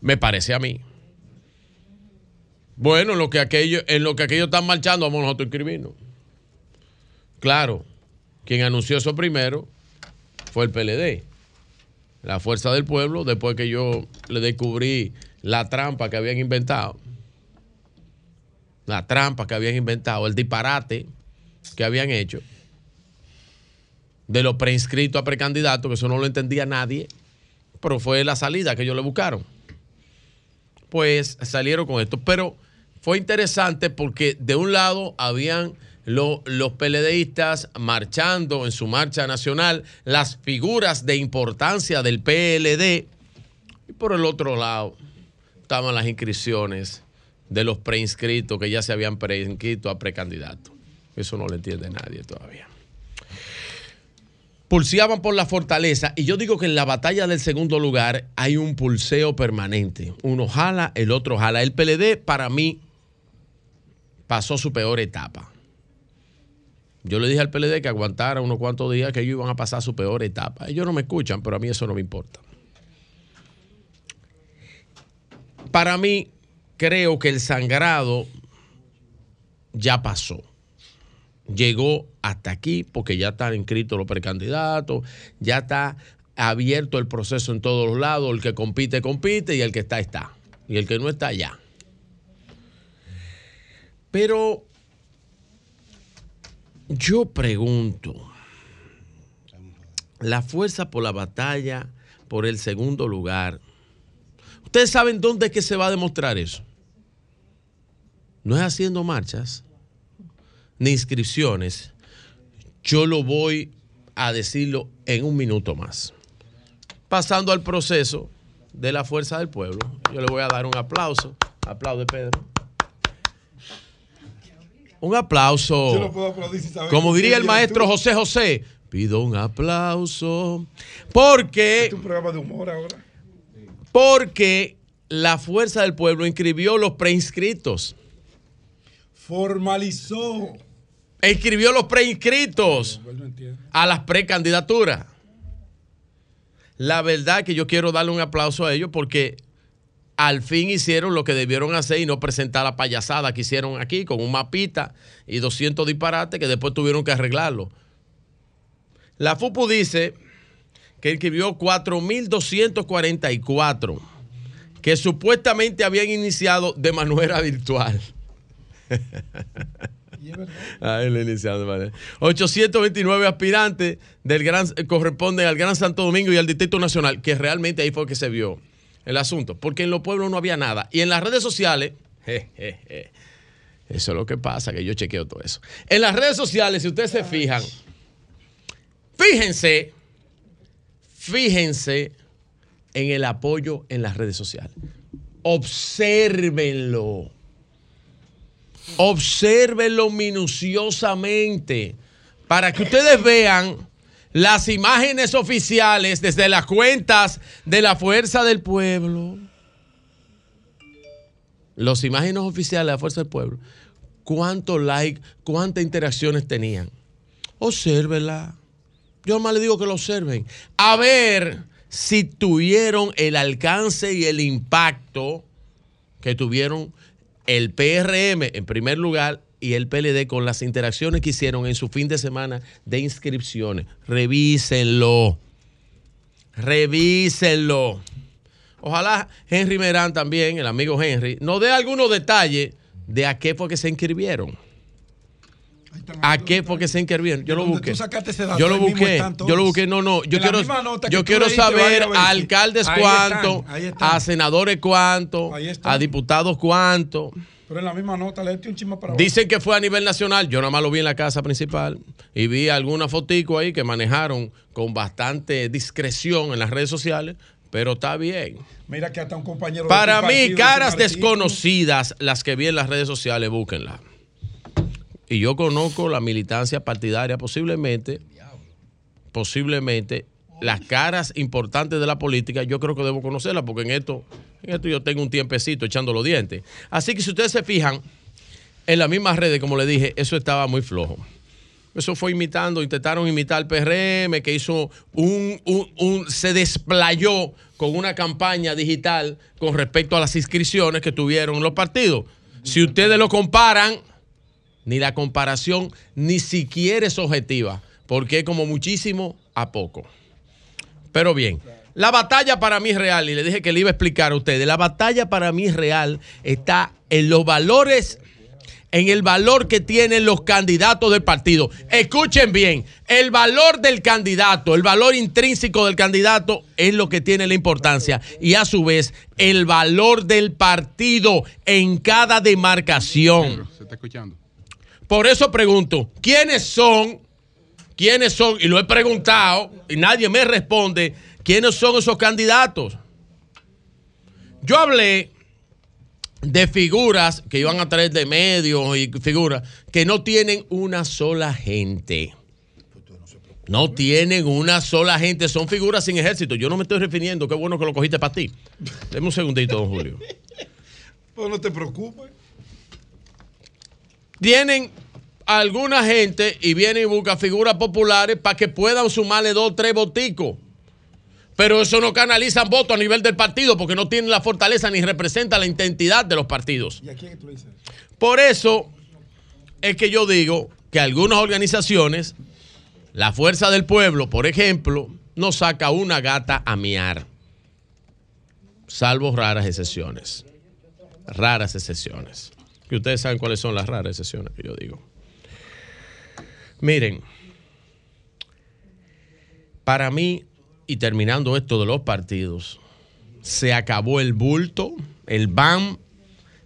Me parece a mí. Bueno, en lo que aquello, en lo que aquellos están marchando, vamos nosotros a inscribirnos. Claro, quien anunció eso primero fue el PLD, la Fuerza del Pueblo, después que yo le descubrí la trampa que habían inventado. La trampa que habían inventado, el disparate que habían hecho de los preinscritos a precandidatos, que eso no lo entendía nadie, pero fue la salida que ellos le buscaron. Pues salieron con esto. Pero fue interesante porque de un lado habían lo- los PLDistas marchando en su marcha nacional, las figuras de importancia del PLD, y por el otro lado estaban las inscripciones de los preinscritos que ya se habían preinscrito a precandidatos. Eso no lo entiende nadie todavía. Pulseaban por la fortaleza y yo digo que en la batalla del segundo lugar hay un pulseo permanente. Uno jala, el otro jala. El PLD para mí pasó su peor etapa. Yo le dije al PLD que aguantara unos cuantos días que ellos iban a pasar su peor etapa. Ellos no me escuchan, pero a mí eso no me importa. Para mí, creo que el sangrado ya pasó. Llegó hasta aquí porque ya están inscritos los precandidatos, ya está abierto el proceso en todos los lados. El que compite, compite y el que está, está. Y el que no está, ya. Pero yo pregunto, la fuerza por la batalla, por el segundo lugar, ¿ustedes saben dónde es que se va a demostrar eso? No es haciendo marchas, ni inscripciones. Yo lo voy a decirlo en un minuto más. Pasando al proceso de la fuerza del pueblo, yo le voy a dar un aplauso. Aplaude, Pedro. Un aplauso. Yo no puedo aplaudir Como diría el maestro tú. José José, pido un aplauso. Porque Es un programa de humor ahora. porque la fuerza del pueblo inscribió los preinscritos. Formalizó. Inscribió los preinscritos a las precandidaturas. La verdad que yo quiero darle un aplauso a ellos porque al fin hicieron lo que debieron hacer y no presentar la payasada que hicieron aquí con un mapita y 200 disparates que después tuvieron que arreglarlo. La FUPU dice que inscribió 4.244 que supuestamente habían iniciado de manera virtual. Ah, él iniciado de manera- 829 aspirantes del gran, corresponden al Gran Santo Domingo y al Distrito Nacional, que realmente ahí fue que se vio el asunto, porque en los pueblos no había nada. Y en las redes sociales, je, eso es lo que pasa, que yo chequeo todo eso. En las redes sociales, si ustedes se fijan, fíjense, fíjense en el apoyo en las redes sociales. Obsérvenlo. Obsérvenlo minuciosamente para que ustedes vean las imágenes oficiales desde las cuentas de la Fuerza del Pueblo. Las imágenes oficiales de la Fuerza del Pueblo. ¿Cuántos likes, cuántas interacciones tenían? Obsérvenla. Yo más le digo que lo observen. A ver si tuvieron el alcance y el impacto que tuvieron el PRM en primer lugar y el PLD con las interacciones que hicieron en su fin de semana de inscripciones. Revísenlo. Revísenlo. Ojalá Henry Merán también, el amigo Henry, nos dé algunos detalles de a qué fue que se inscribieron. ¿A qué fue que se inscribieron? Yo lo busqué. Yo lo busqué. Yo lo busqué. No, no. Yo En quiero, yo quiero saber a alcaldes Ahí cuánto, están, ahí están. a senadores cuánto, a diputados cuánto. Pero en la misma nota, léete un chisme para abajo. Dicen que fue a nivel nacional. Yo nada más lo vi en la casa principal y vi alguna fotico ahí que manejaron con bastante discreción en las redes sociales, pero está bien. Mira que hasta un compañero. Para mí, caras desconocidas, las que vi en las redes sociales, búsquenlas. Y yo conozco la militancia partidaria, posiblemente, posiblemente, las caras importantes de la política, yo creo que debo conocerlas, porque en esto, en esto yo tengo un tiempecito echando los dientes. Así que si ustedes se fijan, en las mismas redes, como le dije, eso estaba muy flojo. Eso fue imitando, intentaron imitar al PRM, que hizo un, un- se desplayó con una campaña digital con respecto a las inscripciones que tuvieron los partidos. Si ustedes lo comparan, ni la comparación ni siquiera es objetiva, porque es como muchísimo a poco. Pero bien, La batalla para mí es real, y le dije que le iba a explicar a ustedes. La batalla para mí es real está en los valores, en el valor que tienen los candidatos del partido. Escuchen bien, el valor del candidato, el valor intrínseco del candidato es lo que tiene la importancia. Y a su vez, el valor del partido en cada demarcación. Se está escuchando. Por eso pregunto, ¿quiénes son? ¿Quiénes son? Y lo he preguntado y nadie me responde. ¿Quiénes son esos candidatos? Yo hablé de figuras que iban a traer de medios y figuras que no tienen una sola gente. No tienen una sola gente, son figuras sin ejército. Yo no me estoy refiriendo, qué bueno que lo cogiste para ti. Deme un segundito, don Julio. Pues no te preocupes. tienen alguna gente y vienen y buscan figuras populares para que puedan sumarle dos o tres voticos. Pero eso no canalizan votos a nivel del partido porque no tienen la fortaleza ni representa la identidad de los partidos. ¿Y a quién tú le dices? Por eso es que yo digo que algunas organizaciones, la Fuerza del Pueblo, por ejemplo, no saca una gata a miar. Salvo raras excepciones. Raras excepciones. Que ustedes saben cuáles son las raras excepciones que yo digo. Miren, para mí, y terminando esto de los partidos, se acabó el bulto, el BAM,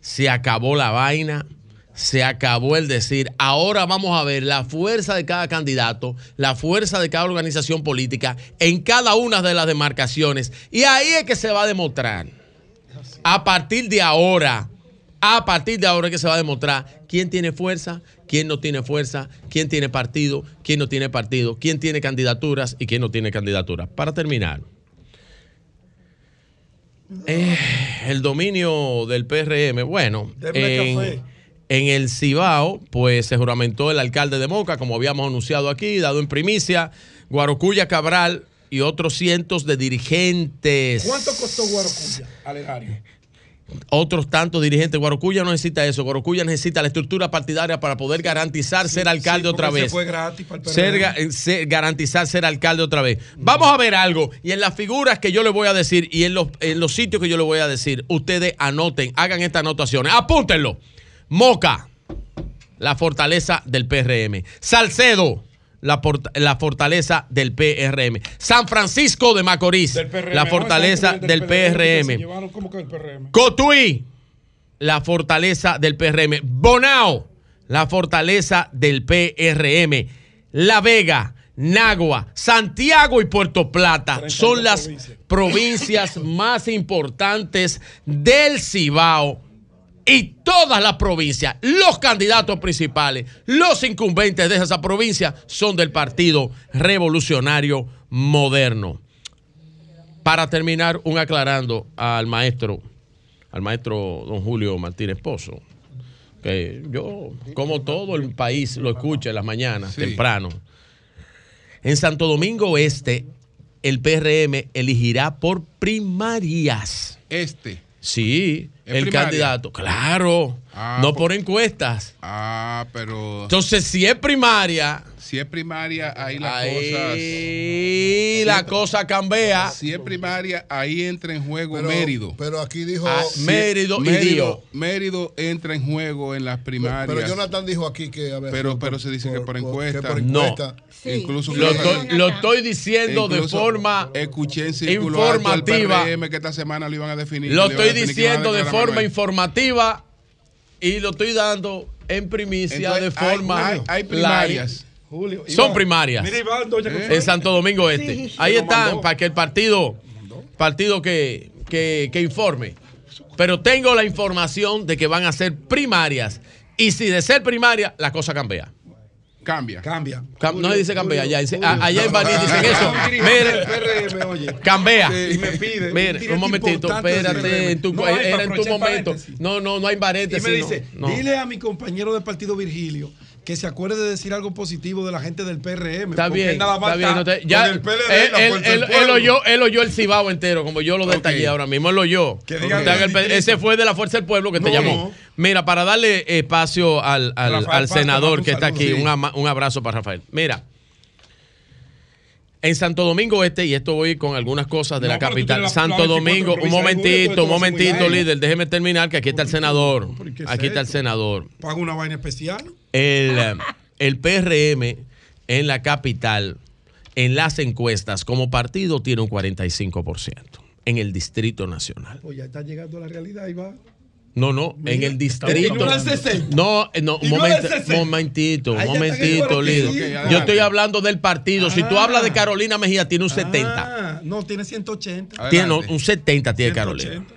se acabó la vaina, se acabó el decir, ahora vamos a ver la fuerza de cada candidato, la fuerza de cada organización política en cada una de las demarcaciones. Y ahí es que se va a demostrar, a partir de ahora, a partir de ahora es que se va a demostrar quién tiene fuerza, quién no tiene fuerza, quién tiene partido, quién no tiene partido, quién tiene candidaturas y quién no tiene candidaturas. Para terminar, eh, el dominio del PRM, bueno, en, en el Cibao, pues se juramentó el alcalde de Moca, como habíamos anunciado aquí, dado en primicia, Guarocuya Cabral y otros cientos de dirigentes. ¿Cuánto costó Guarocuya al erario? Otros tantos dirigentes. Guarocuya no necesita eso. Guarocuya necesita la estructura partidaria para poder garantizar ser alcalde Sí, otra vez. Se fue gratis para el PRM. Ser ga- eh, ser- garantizar ser alcalde otra vez. Vamos a ver algo. Y en las figuras que yo le voy a decir y en los, en los sitios que yo le voy a decir, ustedes anoten, hagan estas anotaciones. Apúntenlo. Moca, la fortaleza del PRM. Salcedo, la, la fortaleza del PRM. San Francisco de Macorís, la fortaleza del que se PRM. llevaron como que el PRM. Cotuí, la fortaleza del PRM. Bonao, la fortaleza del PRM. La Vega, Nagua, Santiago y Puerto Plata son las provincias más importantes del Cibao. Y todas las provincias, los candidatos principales, los incumbentes de esa provincia son del Partido Revolucionario Moderno. Para terminar, un aclarando al maestro, al maestro don Julio Martínez Pozo, que yo, como todo el país lo escucha en las mañanas, Sí. temprano. En Santo Domingo Oeste, el PRM elegirá por primarias. Este. Sí, ¿Es el primaria? candidato, claro, Ah, no por- por encuestas. Ah, pero. Entonces, si es primaria, Si es primaria, ahí las ahí cosas. la cosa cambia. Si es primaria, ahí entra en juego Pero- Mérido. pero aquí dijo- Ah, Sí, Mérido y Mérido, Dio. Mérido entra en juego en las primarias. Pero Jonathan dijo aquí que. a ver, Pero, por- pero se dice que por que encuesta. No. Incluso Lo estoy, lo estoy diciendo de forma escuché en alto al informativa. PRM que esta semana lo iban a definir. Lo estoy diciendo de forma Manuel. informativa y lo estoy dando en primicia Entonces, de forma hay- primarias. Julio, Son primarias. Mira, Iván, doña Consuelo. En Santo Domingo Este. Sí. Ahí están mandó. para que el partido, partido que, que, que informe. Pero tengo la información de que van a ser primarias. Y si de ser primaria, la cosa cambia. Cambia. Cambia. Cam- no se dice cambia, allá, a- allá en Baní dicen eso. Mire. Cambia. Y me pide. Mire, un momentito, espérate, en tu- No era en tu momento. paréntesis. No, no, no hay Y paréntesis. me no, dice, no. dile a mi compañero del partido Virgilio que se acuerde de decir algo positivo de la gente del PRM. Está bien, él nada más está bien. no te- con ya, el PLD, él, la él- fuerza del él- él pueblo. oyó, él oyó el cibao entero, como yo lo detallé ahora mismo. Él lo oyó. Que diga el ese fue de la Fuerza del Pueblo que te llamó. no. Mira, para darle espacio al, al- Rafael senador que está aquí, sí. un, ama- un abrazo para Rafael. Mira, En Santo Domingo Este, y esto voy con algunas cosas de No, la capital. la- Santo la 24 Domingo, un momentito, un momentito, líder. Déjeme terminar, que aquí está el senador. ¿qué es Aquí está el senador. Paga una vaina especial. El, eh, el PRM en la capital, en las encuestas, como partido, tiene un 45% en el Distrito Nacional. Pues ya está llegando a la realidad y va. No, no, en el distrito. No al 60. No, eh, no, un momento- al 60. momentito, un momentito, 45. líder. Yo estoy hablando del partido. Si tú Ah. hablas de Carolina Mejía, tiene un 70. Ah, no, tiene 180. Tiene no, un 70 tiene Carolina. 180.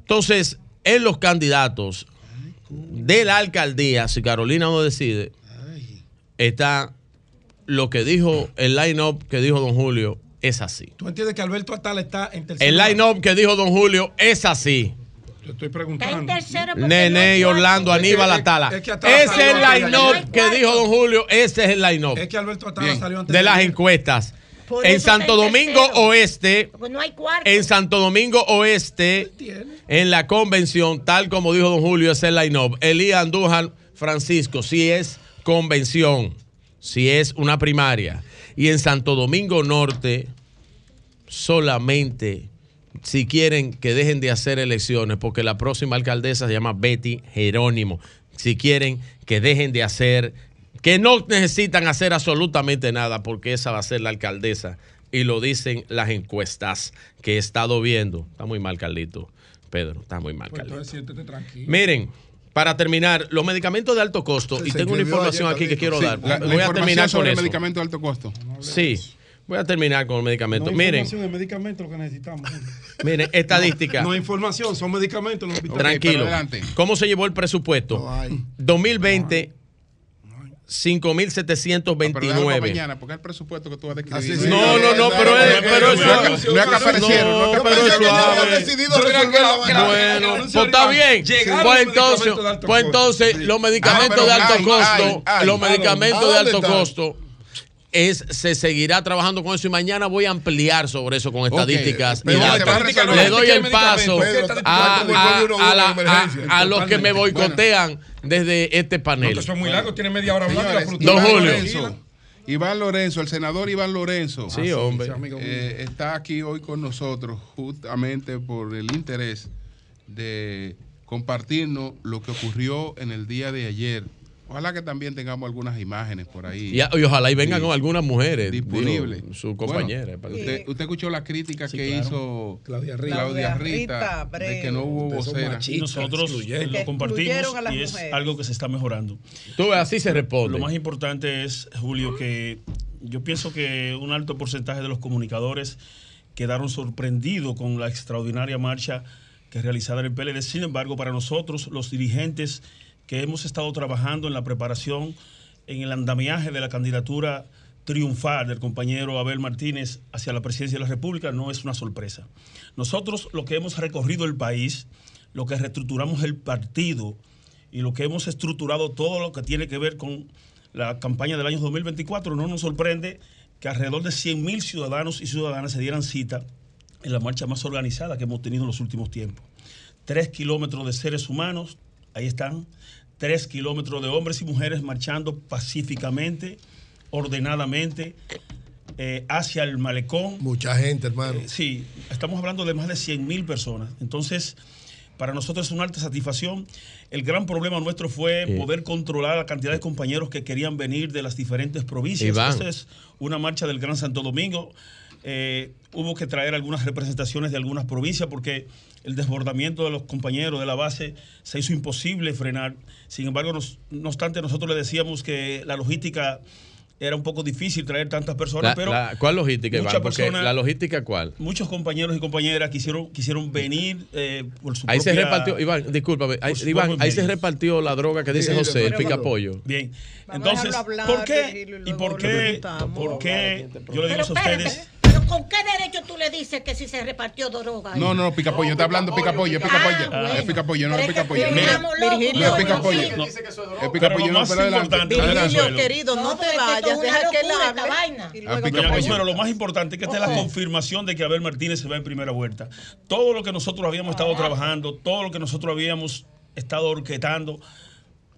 Entonces, en los candidatos de la alcaldía, si Carolina no decide, está lo que dijo el line-up que dijo don Julio, es así. ¿Tú entiendes que Alberto Atala está en tercer El line-up que dijo don Julio es así. Yo estoy preguntando. Nene y Orlando, Aníbal Es que- Atala. es que Atala Ese es el line-up que dijo don Julio, ese es el line-up Es que Alberto Atala Bien. salió antes de las ayer. encuestas. Por En Santo Domingo tercero. Oeste, Porque no hay cuarto. en Santo Domingo Oeste, en la convención, tal como dijo don Julio, es el line-up. Elías Andújar Francisco, si es convención, si es una primaria. Y en Santo Domingo Norte, solamente si quieren que dejen de hacer elecciones, porque la próxima alcaldesa se llama Betty Jerónimo. Si quieren que dejen de hacer, que no necesitan hacer absolutamente nada, porque esa va a ser la alcaldesa. Y lo dicen las encuestas que he estado viendo. Está muy mal, Carlito. Pedro, está muy mal, Pues Carlito. entonces siéntete tranquilo. Miren, para terminar, los medicamentos de alto costo, y Se tengo una información ayer, aquí que quiero Sí, dar. la- la voy a terminar con sobre el eso. medicamento de alto costo. Sí, voy a terminar con el medicamento. No hay Miren, información, es medicamento lo que necesitamos. miren, estadística. No, hay información, son medicamentos. Los hospitales. Tranquilo. ¿Cómo se llevó el presupuesto? 2020, Pero déjalo para 5.729. mañana, porque el presupuesto que tú vas a describir. sí, No, no, no, pero es- pero es suave. No es que aparecieron, no es que No, pero es aparecieron. suave. Bueno, pues está bien. Pues entonces, pues entonces los medicamentos Ah, de alto costo, los ¿A medicamentos de alto costo es se seguirá trabajando con eso y mañana voy a ampliar sobre eso con estadísticas y. Le doy el ¿Qué paso a, ¿Cómo a- a a- a los que me boicotean desde este No, panel. eso es muy largo, tiene media hora hablando. Señores, la Don Iván Julio. Lorenzo, Iván Lorenzo, el senador Iván Lorenzo. Sí, hombre. eh, está aquí hoy con nosotros justamente por el interés de compartirnos lo que ocurrió en el día de ayer. Ojalá que también tengamos algunas imágenes por ahí. Y, y ojalá y vengan Sí. con algunas mujeres disponibles. digo, su compañera. Bueno, usted, usted escuchó la crítica Sí, que claro. hizo Claudia Rita, Rita. Rita, de que no hubo vocera. Nosotros lo compartimos las y es mujeres. algo que se está mejorando. Tú ves, así se responde. Lo más importante es, Julio, que yo pienso que un alto porcentaje de los comunicadores quedaron sorprendidos con la extraordinaria marcha que realizada en el PLD. Sin embargo, para nosotros, los dirigentes que hemos estado trabajando en la preparación, en el andamiaje de la candidatura triunfal del compañero Abel Martínez hacia la presidencia de la República, no es una sorpresa. Nosotros lo que hemos recorrido el país, lo que reestructuramos el partido y lo que hemos estructurado todo lo que tiene que ver con la campaña del año 2024, no nos sorprende que alrededor de 100 mil ciudadanos y ciudadanas se dieran cita en la marcha más organizada que hemos tenido en los últimos tiempos. Tres kilómetros de seres humanos, ahí están, tres kilómetros de hombres y mujeres marchando pacíficamente, ordenadamente, eh, hacia el malecón. Mucha gente, hermano. Eh, sí, estamos hablando de más de 100 mil personas. Entonces, para nosotros es una alta satisfacción. El gran problema nuestro fue Sí. poder controlar la cantidad de compañeros que querían venir de las diferentes provincias. Esta es una marcha del Gran Santo Domingo. Eh, hubo que traer algunas representaciones de algunas provincias porque el desbordamiento de los compañeros de la base se hizo imposible frenar. Sin embargo, nos- no obstante, nosotros le decíamos que la logística era un poco difícil traer tantas personas, La- pero la- ¿Cuál logística, Iván? personas- la logística, ¿cuál? muchos compañeros y compañeras quisieron, quisieron venir eh, por su Ahí se repartió, Iván, discúlpame, ahí, Iván, ahí se repartió la droga que dice Sí, José, el pero- pica pollo. Bien, Vamos entonces, ¿por qué? Y ¿Y luego por qué? ¿Por qué? Yo le digo Pero a ustedes. Pero ¿con qué derecho tú le dices que si se repartió droga? ahí? No, no, no, pica pollo, está hablando pica pollo, es pica pollo. Ah, Es pica pollo, no Pero es es pica que pollo. estamos Mira, locos, no es pica no, pollo. sí. Es pica Pero pollo, lo no, pero adelante. Virgilio, querido, no te vayas, deja que locura, hable. Ah. Consuelo, lo más importante es que esta es la confirmación de que Abel Martínez se va en primera vuelta. Todo lo que nosotros habíamos estado trabajando, todo lo que nosotros habíamos estado orquetando,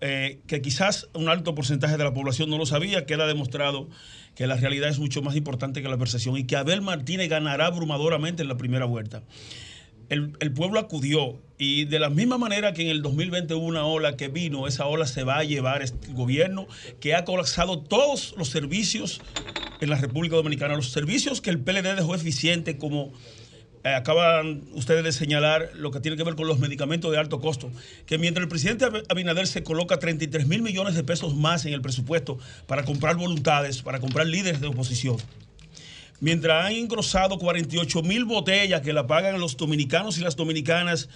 eh, que quizás un alto porcentaje de la población no lo sabía, queda demostrado que la realidad es mucho más importante que la percepción y que Abel Martínez ganará abrumadoramente en la primera vuelta. El, el pueblo acudió y de la misma manera que en el 2020 hubo una ola que vino, esa ola se va a llevar este gobierno que ha colapsado todos los servicios en la República Dominicana, los servicios que el PLD dejó eficiente como acaban ustedes de señalar lo que tiene que ver con los medicamentos de alto costo, que mientras el presidente Ab- Abinader se coloca 33 mil millones de pesos más en el presupuesto para comprar voluntades, para comprar líderes de oposición, mientras han engrosado 48 mil botellas que la pagan los dominicanos y las dominicanas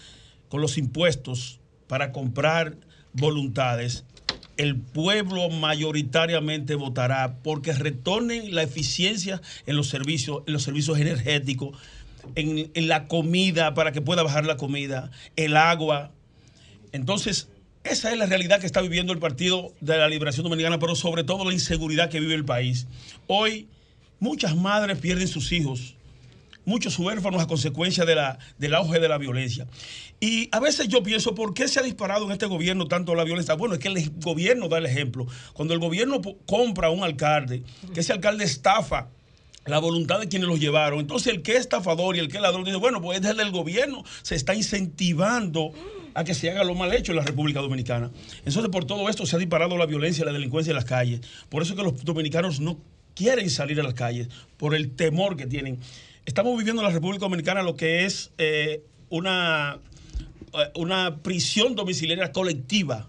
con los impuestos para comprar voluntades, el pueblo mayoritariamente votará porque retornen la eficiencia en los servicios, en los servicios energéticos, en, la comida para que pueda bajar la comida, el agua. Entonces, esa es la realidad que está viviendo el Partido de la Liberación Dominicana, pero sobre todo la inseguridad que vive el país. Hoy muchas madres pierden sus hijos, muchos huérfanos a consecuencia de la, del auge de la violencia. Y a veces yo pienso, ¿por qué se ha disparado en este gobierno tanto la violencia? Bueno, es que el gobierno da el ejemplo. Cuando el gobierno compra a un alcalde, que ese alcalde estafa la voluntad de quienes los llevaron. Entonces, el que es estafador y el que es ladrón dice, bueno, pues desde el gobierno se está incentivando a que se haga lo mal hecho en la República Dominicana. Entonces, por todo esto se ha disparado la violencia y la delincuencia en las calles. Por eso es que los dominicanos no quieren salir a las calles, por el temor que tienen. Estamos viviendo en la República Dominicana lo que es eh, una, eh, una prisión domiciliaria colectiva.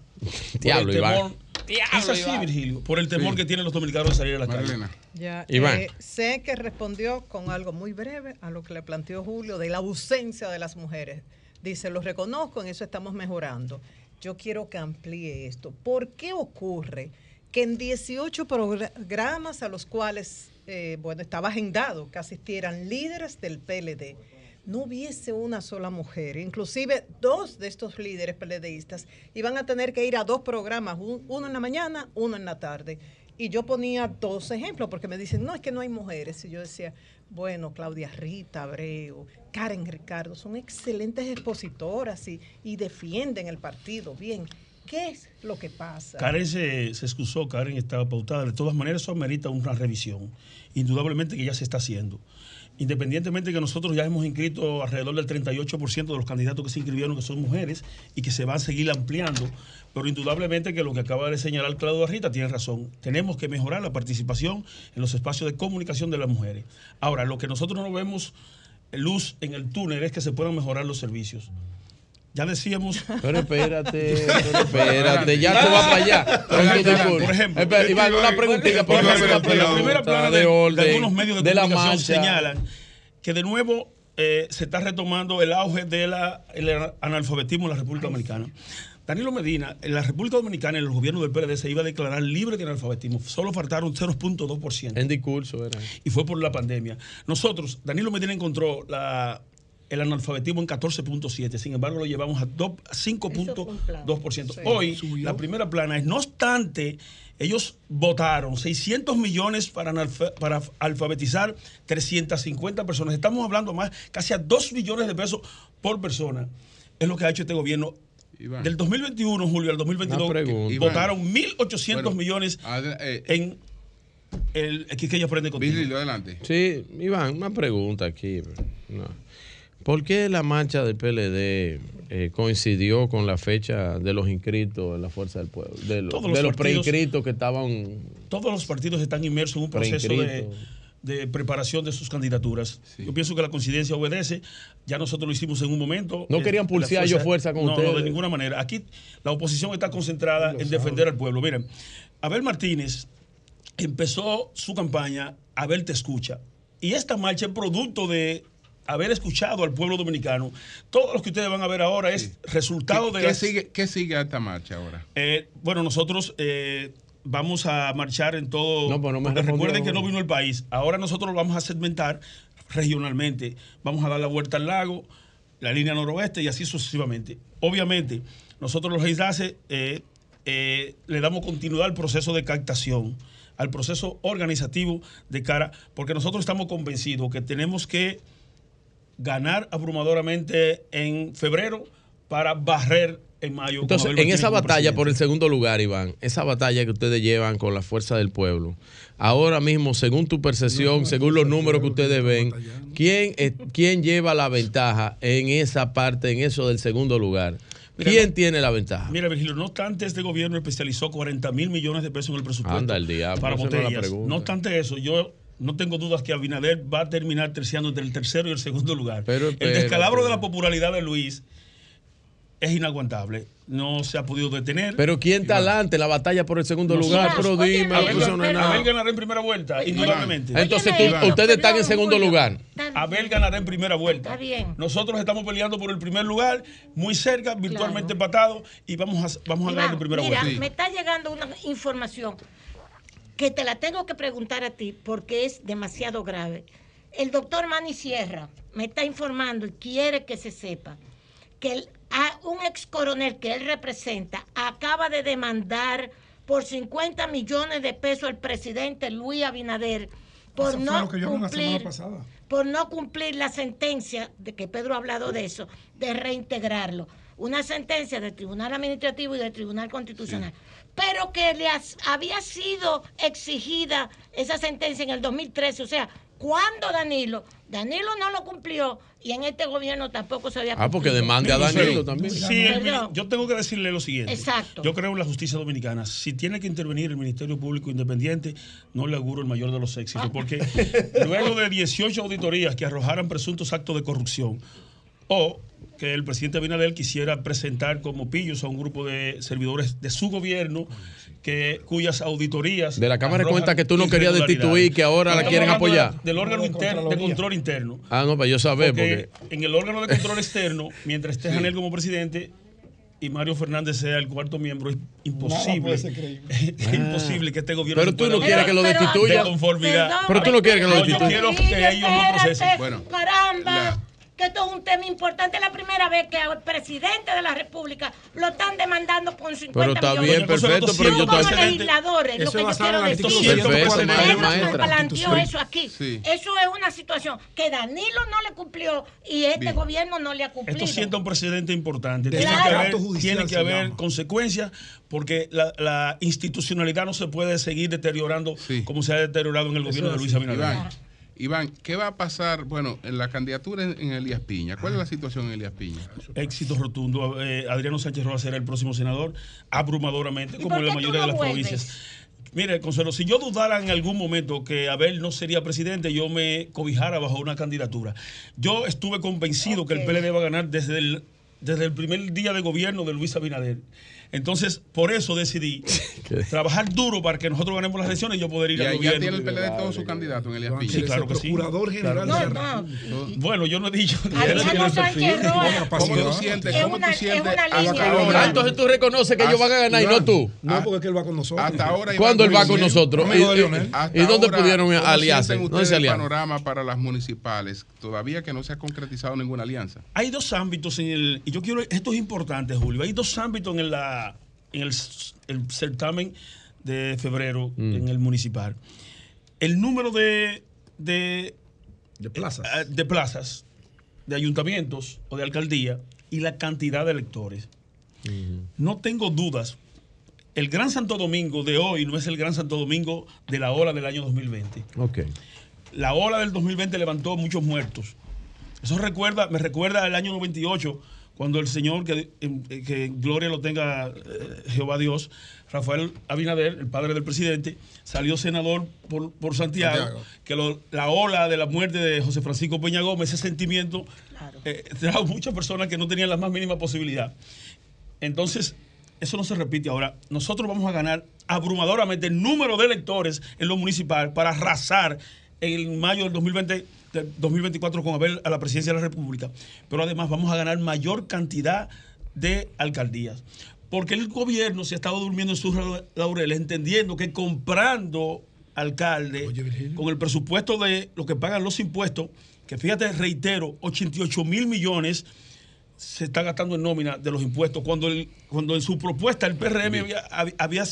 Diablo, el. Temor- es así, Iván. Virgilio, por el temor Sí. que tienen los dominicanos de salir a la calle. Ya, Iván. eh, sé que respondió con algo muy breve a lo que le planteó Julio de la ausencia de las mujeres. Dice, lo reconozco, en eso estamos mejorando. Yo quiero que amplíe esto. ¿Por qué ocurre que en 18 programas a los cuales, eh, bueno, estaba agendado que asistieran líderes del PLD, no hubiese una sola mujer? Inclusive dos de estos líderes PLDistas iban a tener que ir a dos programas, un- uno en la mañana, uno en la tarde. Y yo ponía dos ejemplos porque me dicen, no, es que no hay mujeres. Y yo decía, bueno, Claudia Rita Abreu, Karen Ricardo, son excelentes expositoras y, defienden el partido. Bien, ¿qué es lo que pasa? Karen se, se excusó, Karen estaba pautada. De todas maneras, eso amerita una revisión. Indudablemente que ya se está haciendo. Independientemente de que nosotros ya hemos inscrito alrededor del 38% de los candidatos que se inscribieron, que son mujeres, y que se van a seguir ampliando, pero indudablemente que lo que acaba de señalar Claudio Rita tiene razón. Tenemos que mejorar la participación en los espacios de comunicación de las mujeres. Ahora, lo que nosotros no vemos luz en el túnel es que se puedan mejorar los servicios. Ya decíamos. Pero espérate, pero espérate, ya tú vas para allá. Discurso. Por ejemplo, Espera, Iván, una preguntita. por por ejemplo, favor, la primera plana de, de orden, de algunos medios de, de comunicación señalan que de nuevo eh, se está retomando el auge del analfabetismo en la República Dominicana. Danilo Medina, en la República Dominicana, en el gobierno del PLD, se iba a declarar libre de analfabetismo. Solo faltaron 0.2%. En discurso era. Y fue por la pandemia. Nosotros, Danilo Medina encontró la, el analfabetismo en 14.7, sin embargo lo llevamos a do- a 5.2%. Sí. Hoy, Subió. la primera plana es, no obstante, ellos votaron 600 millones para, analfa- para alfabetizar 350 personas. Estamos hablando más, casi a 2 millones de pesos por persona. Es lo que ha hecho este gobierno. Del 2021, Julio, al 2022, Una pregunta. votaron 1.800 Bueno, millones eh, en el que ella aprende contigo. adelante. Sí, Iván, una pregunta aquí. No. ¿Por qué la marcha del PLD eh, coincidió con la fecha de los inscritos en la Fuerza del Pueblo? De, los- preinscritos que estaban. todos los partidos están inmersos en un proceso de, preparación de sus candidaturas. Yo pienso que la coincidencia obedece. Ya nosotros lo hicimos en un momento. No Eh, querían la pulsear yo fuerza con no, ustedes. No, de ninguna manera. Aquí la oposición está concentrada en defender al pueblo. Miren, Abel Martínez empezó su campaña, Abel te escucha. Y esta marcha es producto de haber escuchado al pueblo dominicano. Todo lo que ustedes van a ver ahora es resultado ¿Qué, de qué las- sigue, ¿Qué sigue a esta marcha ahora? eh, bueno, nosotros eh, vamos a marchar en todo. No, pues no me recuerden que no vino el país. Ahora nosotros lo vamos a segmentar regionalmente. Vamos a dar la vuelta al lago, la línea noroeste y así sucesivamente. Obviamente, nosotros los ISACE eh, eh, le damos continuidad al proceso de captación, al proceso organizativo de cara, porque nosotros estamos convencidos que tenemos que ganar abrumadoramente en febrero para barrer en mayo. Entonces, en esa batalla presidente. por el segundo lugar, Iván, esa batalla que ustedes llevan con la fuerza del pueblo, ahora mismo, según tu percepción, según los números que ustedes ven, ¿quién, eh, quién lleva la ventaja en esa parte, en eso del segundo lugar? Mira, ¿Quién no- tiene la ventaja? Mira, Virgilio, no obstante, este gobierno especializó 40 mil millones de pesos en el presupuesto Anda el diablo, para no botellas. pregunta. No obstante eso, yo no tengo dudas que Abinader va a terminar terciando entre el tercero y el segundo lugar. Pero el descalabro de la popularidad de Luis es inaguantable. No se ha podido detener. Pero ¿quién está adelante la batalla por el segundo No lugar? sé. Pero dime, Abel, eso no es nada. Abel ganará en primera vuelta, indudablemente. Entonces tú- ustedes están en segundo lugar. Abel ganará en primera vuelta. Está bien. Nosotros estamos peleando por el primer lugar, muy cerca, virtualmente empatados, y vamos a, vamos a ganar en primera mira, vuelta. me está llegando una información que te la tengo que preguntar a ti porque es demasiado grave. El doctor Manny Sierra me está informando y quiere que se sepa que el- a un ex coronel que él representa acaba de demandar por 50 millones de pesos al presidente Luis Abinader por Eso no cumplir por no cumplir la sentencia de que Pedro ha hablado de eso, de reintegrarlo. Una sentencia del Tribunal Administrativo y del Tribunal Constitucional. Pero que le has- había sido exigida esa sentencia en el 2013. O sea, ¿cuándo Danilo? Danilo no lo cumplió y en este gobierno tampoco se había Ah, porque cumplido. demande a Danilo también. Sí, yo tengo que decirle lo siguiente. Exacto. Yo creo en la justicia dominicana. Si tiene que intervenir el Ministerio Público Independiente, no le auguro el mayor de los éxitos, porque luego de 18 auditorías que arrojaran presuntos actos de corrupción, o que el presidente Abinader quisiera presentar como pillos a un grupo de servidores de su gobierno que cuyas auditorías De la Cámara de Cuentas que tú no querías destituir, que ahora la quieren apoyar. Del órgano interno, de control interno. Ah, no, para yo saber, Porque porque... en el órgano de control externo, mientras esté Sí. Janel como presidente y Mario Fernández sea el cuarto miembro, es imposible. puede ser creíble. es imposible que este gobierno. Pero tú no quieres que lo de destituya. conformidad. Pero tú no quieres que lo No, yo destituya. quiero que ellos no procesen. Caramba, que esto es un tema importante. Es la primera vez que al presidente de la República lo están demandando por 50 Pero está millones. bien, perfecto, pero yo como legisladores, lo Eso que es yo quiero decir. artículo 140 Pedro maestra. planteó eso aquí. Sí. Eso es una situación que Danilo no le cumplió y este Bien. gobierno no le ha cumplido. Esto sienta un precedente importante. Claro. Tiene que haber, Desacato judicial tiene que se haber llama. consecuencias porque la, la institucionalidad no se puede seguir deteriorando como se ha deteriorado en el gobierno de Luis Abinader. Iván, ¿qué va a pasar? Bueno, en la candidatura en, en Elías Piña. ¿Cuál es la situación en Elías Piña? Éxito rotundo. Eh, Adriano Sánchez Rojas será el próximo senador, abrumadoramente, como en la mayoría de las vuelves? provincias. Mire, Consuelo, si yo dudara en algún momento que Abel no sería presidente, yo me cobijara bajo una candidatura. Yo estuve convencido que el PLD va a ganar desde el, desde el primer día de gobierno de Luis Abinader. Entonces, por eso decidí trabajar duro para que nosotros ganemos las elecciones y yo poder ir Ya, al ya gobierno. tiene el PLD todo su candidato en Elías Piña. Sí, claro que sí. Procurador General sí. la Bueno, yo no he dicho. ¿Cómo tú sientes? Es ¿Cómo tú es sientes? entonces tú reconoces que ellos van a ganar y no tú. No, porque es que él va con nosotros. Hasta ahora. ¿Cuándo él va con nosotros? ¿Y- y- y dónde pudieron ¿cómo aliarse? ¿Dónde se aliaron? panorama para las municipales? Todavía que no se ha concretizado ninguna alianza. Hay dos ámbitos en el. Y yo quiero. Esto es importante, Julio. Hay dos ámbitos en, la, en el, el certamen de febrero Mm. en el municipal. El número de. de de plazas. eh, de plazas, de ayuntamientos o de alcaldía y la cantidad de electores. No tengo dudas. El Gran Santo Domingo de hoy no es el Gran Santo Domingo de la ola del año 2020 Ok. la ola del 2020 levantó muchos muertos. Eso recuerda, me recuerda al año 98, cuando el señor, que, eh, que gloria lo tenga eh, Jehová Dios, Rafael Abinader, el padre del presidente, salió senador por, por Santiago, Santiago. que lo- la ola de la muerte de José Francisco Peña Gómez, ese sentimiento, eh, trajo muchas personas que no tenían la más mínima posibilidad. Entonces, eso no se repite ahora. Nosotros vamos a ganar abrumadoramente el número de electores en lo municipal para arrasar en mayo del 2020, del 2024 con Abel a la presidencia de la República. Pero además vamos a ganar mayor cantidad de alcaldías. Porque el gobierno se ha estado durmiendo en sus laureles, entendiendo que comprando alcalde con el presupuesto de lo que pagan los impuestos, que fíjate, reitero, 88 mil millones se está gastando en nómina de los impuestos, cuando, el- cuando en su propuesta el PRM había,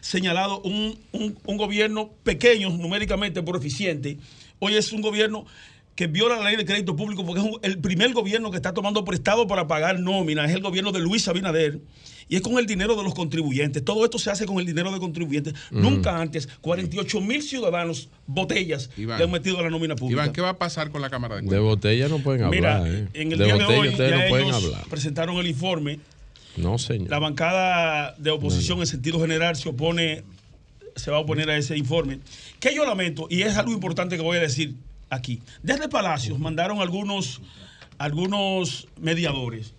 señalado un, un- un gobierno pequeño numéricamente, pero eficiente. Hoy es un gobierno que viola la ley de crédito público porque es un- el primer gobierno que está tomando prestado para pagar nómina, es el gobierno de Luis Abinader. Y es con el dinero de los contribuyentes. Todo esto se hace con el dinero de contribuyentes. Mm. Nunca antes 48 mil ciudadanos, botellas, Iván. le han metido a la nómina pública. Iván, ¿qué va a pasar con la Cámara de De Cuentas? botella no pueden Mira, hablar. ¿eh? en el de día de hoy ya no pueden ellos hablar. presentaron el informe. No, señor. La bancada de oposición en sentido general se opone, se va a oponer a ese informe. Que yo lamento, y es algo importante que voy a decir aquí. Desde Palacios mandaron algunos, algunos mediadores.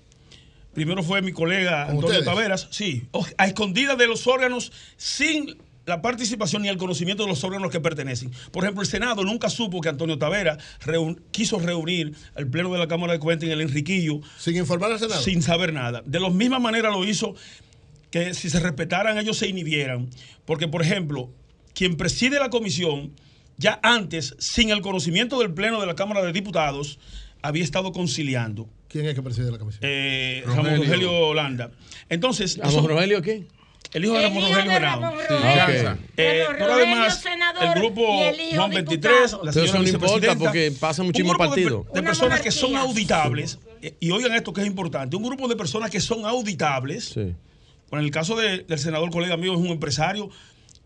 Primero fue mi colega ¿Con Antonio ustedes? Taveras, sí, a escondidas de los órganos sin la participación ni el conocimiento de los órganos que pertenecen. Por ejemplo, el Senado nunca supo que Antonio Taveras reun- quiso reunir el Pleno de la Cámara de Cuentas en el Enriquillo. Sin informar al Senado. Sin saber nada. De la misma manera lo hizo que si se respetaran ellos se inhibieran. Porque, por ejemplo, quien preside la comisión, ya antes, sin el conocimiento del Pleno de la Cámara de Diputados, había estado conciliando. ¿Quién es que preside la comisión? Eh, Rogelio. Ramón Rogelio Holanda. Entonces, ¿Ramón Rogelio quién? El hijo de Ramón Rogelio pero además, senador, el grupo el Juan diputado. 23, la Pero señora eso no importa porque pasa muchísimo de partido. De, Una personas que son auditables, eh, y oigan esto que es importante, un grupo de personas que son auditables, Sí. Bueno, en el caso de- del senador colega mío es un empresario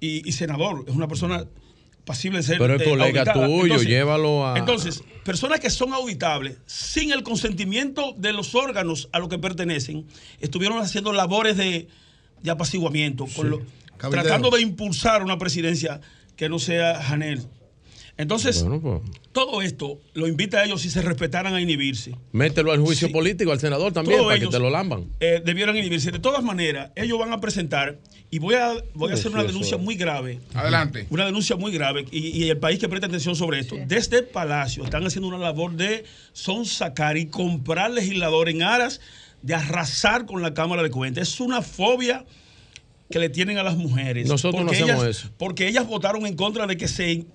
y, y senador, es una persona pasible de ser Pero es eh, colega auditada. tuyo, llévalo a- Entonces, personas que son auditables sin el consentimiento de los órganos a los que pertenecen, estuvieron haciendo labores de, de apaciguamiento, con lo- Cabildeo. tratando de impulsar una presidencia que no sea Janel. Entonces, Bueno, pues, todo esto lo invita a ellos si se respetaran a inhibirse. mételo al juicio político, al senador también, Todos para que ellos, te lo lamban. eh, debieran inhibirse. De todas maneras, ellos van a presentar, y voy a, voy a hacer una denuncia muy grave. Adelante. Una denuncia muy grave, y, y el país que presta atención sobre esto. Desde el Palacio están haciendo una labor de son sacar y comprar legisladores en aras de arrasar con la Cámara de Cuentas. Es una fobia que le tienen a las mujeres. Nosotros no hacemos ellas- eso. Porque ellas votaron en contra de que se,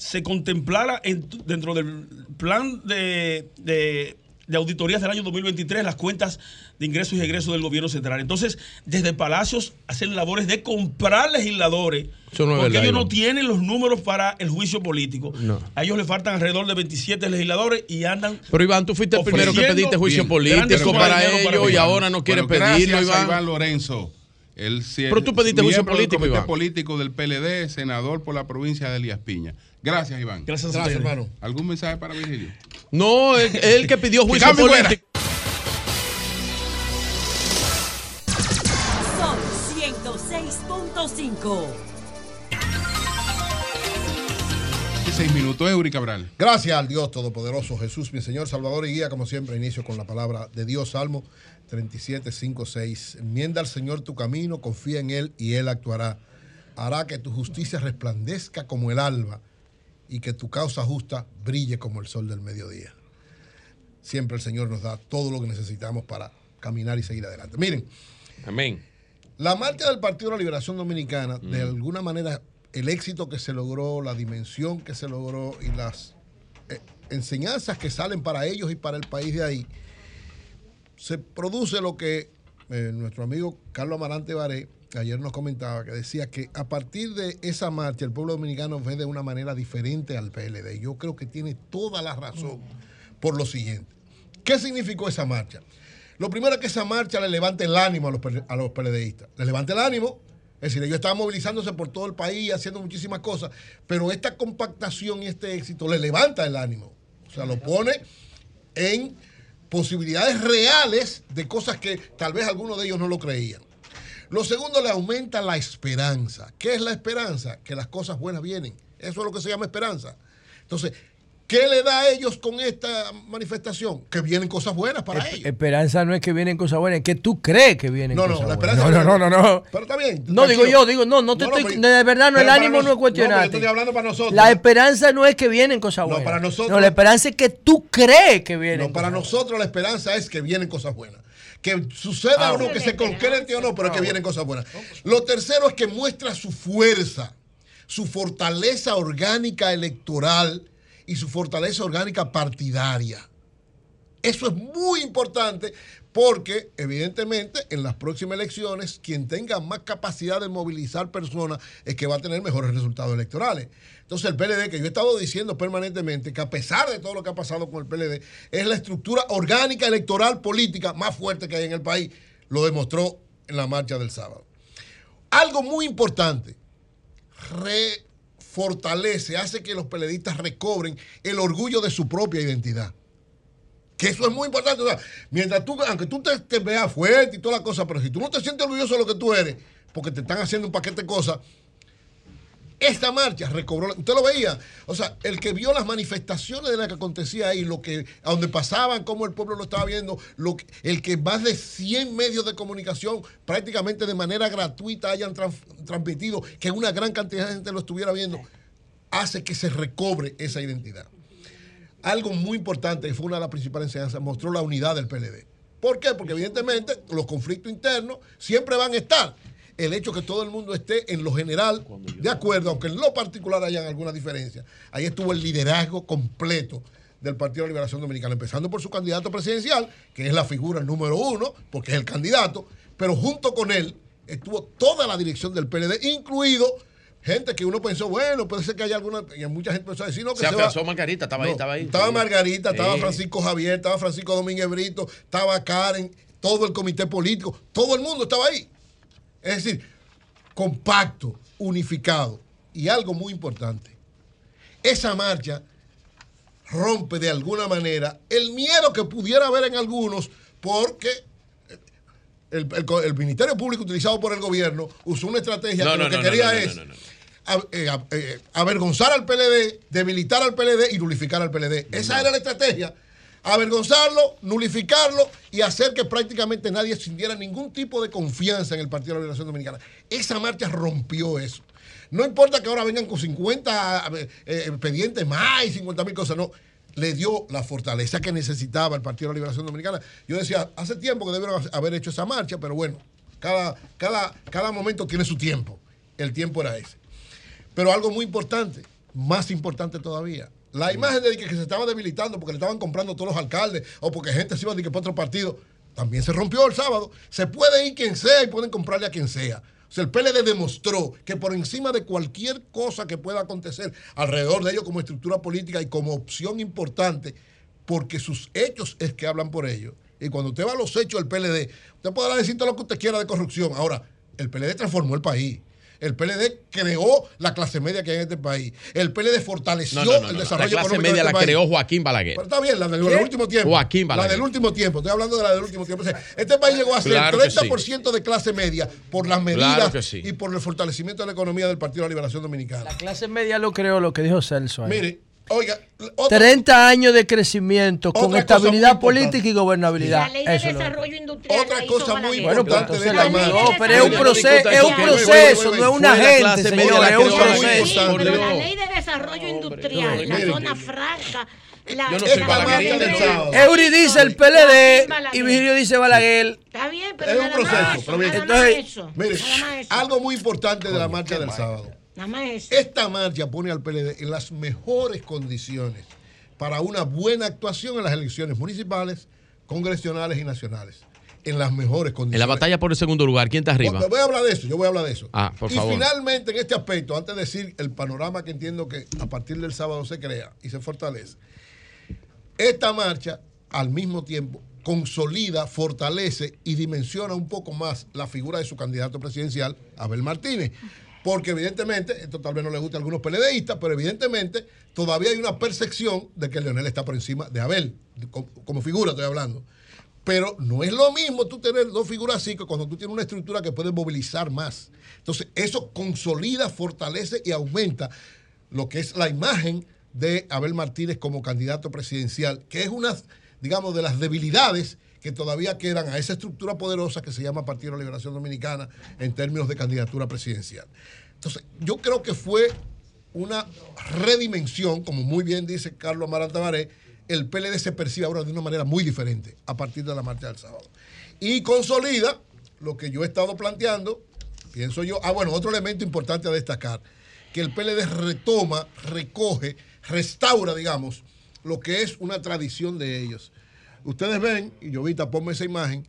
se contemplara en- dentro del plan de, de- de auditorías del año 2023 las cuentas de ingresos y egresos del gobierno central. Entonces, desde Palacios hacen labores de comprar legisladores. Eso no es porque ellos no Iván. tienen los números para el juicio político. No. A ellos les faltan alrededor de 27 legisladores y andan Pero Iván, tú fuiste el primero que pediste juicio bien, político para ellos y Iván. ahora no quieres Bueno, pedirlo, gracias a Iván. Iván Lorenzo. Es Pero tú pediste juicio del político, comité Iván. político del PLD, senador por la provincia de Elías Piña. Gracias, Iván. Gracias a Gracias, hermano. ¿Algún mensaje para Virgilio? No, él, él que pidió juicio político. Son 106.5. Y seis minutos, Eury Cabral. Gracias al Dios Todopoderoso, Jesús, mi Señor, Salvador y Guía, como siempre, inicio con la palabra de Dios, Salmo 37, 5, 6. Enmienda al Señor tu camino, confía en Él y Él actuará. Hará que tu justicia resplandezca como el alba y que tu causa justa brille como el sol del mediodía. Siempre el Señor nos da todo lo que necesitamos para caminar y seguir adelante. Miren, Amén. la marcha del Partido de la Liberación Dominicana, de alguna manera, el éxito que se logró, la dimensión que se logró y las eh, enseñanzas que salen para ellos y para el país de ahí, se produce lo que eh, nuestro amigo Carlos Amarante Baré ayer nos comentaba, que decía que a partir de esa marcha el pueblo dominicano ve de una manera diferente al PLD. Yo creo que tiene toda la razón por lo siguiente. ¿Qué significó esa marcha? Lo primero es que esa marcha le levanta el ánimo a los, a los PLDistas. Le levanta el ánimo. Es decir, ellos estaban movilizándose por todo el país, haciendo muchísimas cosas, pero esta compactación y este éxito le levanta el ánimo. O sea, lo pone en posibilidades reales de cosas que tal vez algunos de ellos no lo creían. Lo segundo, le aumenta la esperanza. ¿Qué es la esperanza? Que las cosas buenas vienen. Eso es lo que se llama esperanza. Entonces, ¿qué le da a ellos con esta manifestación? Que vienen cosas buenas para ellos. Esperanza no es que vienen cosas buenas, es que tú crees que vienen No, no, cosas la buenas. No, no, no, no, no. Pero está bien. No, digo yo, digo, no, no te No, no, estoy, de verdad, no, el ánimo nos- no es no, cuestionarte. pero estoy hablando para nosotros. La esperanza no es que vienen cosas No, buenas. para nosotros- No, la esperanza es que tú crees que vienen No, para cosas nosotros la esperanza es que vienen cosas buenas. Que suceda Ah, o no, bueno. que se concrete o no, pero Ah, que vienen cosas buenas. Lo tercero es que muestra su fuerza, su fortaleza orgánica electoral y su fortaleza orgánica partidaria. Eso es muy importante porque, evidentemente, en las próximas elecciones, quien tenga más capacidad de movilizar personas es que va a tener mejores resultados electorales. Entonces, el PLD, que yo he estado diciendo permanentemente que a pesar de todo lo que ha pasado con el PLD, es la estructura orgánica electoral política más fuerte que hay en el país, lo demostró en la marcha del sábado. Algo muy importante, refortalece, hace que los PLDistas recobren el orgullo de su propia identidad. Que eso es muy importante. O sea, mientras tú, aunque tú te, veas fuerte y toda la cosa, pero si tú no te sientes orgulloso de lo que tú eres, porque te están haciendo un paquete de cosas, esta marcha recobró, usted lo veía, o sea, el que vio las manifestaciones de lo que acontecía ahí, lo que, a donde pasaban, cómo el pueblo lo estaba viendo, lo el que más de 100 medios de comunicación prácticamente de manera gratuita hayan trans- transmitido, que una gran cantidad de gente lo estuviera viendo, hace que se recobre esa identidad. Algo muy importante, y fue una de las principales enseñanzas, mostró la unidad del PLD. ¿Por qué? Porque evidentemente los conflictos internos siempre van a estar. El hecho que todo el mundo esté en lo general de acuerdo, aunque en lo particular hayan alguna diferencia. Ahí estuvo el liderazgo completo del Partido de la Liberación Dominicana, empezando por su candidato presidencial, que es la figura número uno, porque es el candidato, pero junto con él estuvo toda la dirección del PLD, incluido gente que uno pensó, bueno, puede ser que haya alguna, y mucha gente pensó decir, no, que Se se, va. Margarita, estaba ahí, estaba ahí. Estaba Sí. Margarita, estaba. Francisco Javier, estaba Francisco Domínguez Brito, estaba Karen, todo el comité político, todo el mundo estaba ahí. Es decir, compacto, unificado. Y algo muy importante, esa marcha rompe de alguna manera el miedo que pudiera haber en algunos porque el, el- el Ministerio Público utilizado por el gobierno usó una estrategia No, que no, lo que no, quería es eh, eh, avergonzar al PLD, debilitar al PLD y nulificar al PLD. Esa era la estrategia. Avergonzarlo, nulificarlo y hacer que prácticamente nadie sintiera ningún tipo de confianza en el Partido de la Liberación Dominicana. Esa marcha rompió eso. No importa que ahora vengan con 50 eh, eh, expedientes más y 50 mil cosas, no. Le dio la fortaleza que necesitaba el Partido de la Liberación Dominicana. Yo decía, hace tiempo que debieron haber hecho esa marcha, pero bueno, cada, cada, cada momento tiene su tiempo. El tiempo era ese. Pero algo muy importante, más importante todavía, la imagen de que, que se estaba debilitando porque le estaban comprando todos los alcaldes o porque gente se iba de que para otro partido, también se rompió el sábado. Se puede ir quien sea y pueden comprarle a quien sea. O sea, el PLD demostró que por encima de cualquier cosa que pueda acontecer alrededor de ellos como estructura política y como opción importante, porque sus hechos es que hablan por ellos. Y cuando usted va a los hechos del PLD, usted podrá decir todo lo que usted quiera de corrupción. Ahora, el PLD transformó el país. El PLD creó la clase media que hay en este país. El PLD fortaleció No, no, no, el no. desarrollo La clase económico media de la este país. creó Joaquín Balaguer. Pero está bien, la del, último tiempo. Joaquín La Balaguer. del último tiempo. Estoy hablando de la del último tiempo. O sea, este país llegó a ser Claro que 30% de clase media por las medidas Claro que sí. y por el fortalecimiento de la economía del Partido de la Liberación Dominicana. La clase media lo creó lo que dijo Celso. ahí. Mire, oiga, otra- 30 años de crecimiento con estabilidad política y gobernabilidad. La ley de Eso desarrollo industrial. Otra cosa muy Balaguer. Bueno, pues importante entonces de la no, pero es un proceso, es un proceso, no es una gente, señores, es un proceso. Pero la ley de desarrollo industrial, la zona franca. La, Yo no del sábado. Eury dice el PLD y Virgilio dice Balaguer. Está bien, pero Es un nada proceso. eso, pero mire, nada más eso. mire, nada más eso. algo muy importante de la marcha del sábado. Esta marcha pone al PLD en las mejores condiciones para una buena actuación en las elecciones municipales, congresionales y nacionales. En las mejores condiciones. En la batalla por el segundo lugar, ¿quién está arriba? Voy voy a hablar de eso, yo voy a hablar de eso. Ah, por y favor. finalmente, en este aspecto, antes de decir el panorama que entiendo que a partir del sábado se crea y se fortalece, esta marcha al mismo tiempo consolida, fortalece y dimensiona un poco más la figura de su candidato presidencial, Abel Martínez. Porque evidentemente, esto tal vez no le guste a algunos peledeístas, pero evidentemente todavía hay una percepción de que Leonel está por encima de Abel, como, como figura estoy hablando. Pero no es lo mismo tú tener dos figuras así que cuando tú tienes una estructura que puede movilizar más. Entonces, eso consolida, fortalece y aumenta lo que es la imagen de Abel Martínez como candidato presidencial, que es una, digamos, de las debilidades que todavía quedan a esa estructura poderosa que se llama Partido de la Liberación Dominicana en términos de candidatura presidencial. Entonces, yo creo que fue una redimensión, como muy bien dice Carlos Amaranta Baré, el PLD se percibe ahora de una manera muy diferente a partir de la marcha del sábado. Y consolida lo que yo he estado planteando, pienso yo, ah, bueno, otro elemento importante a destacar, que el PLD retoma, recoge, restaura, digamos, lo que es una tradición de ellos. Ustedes ven, y yo ahorita ponme esa imagen,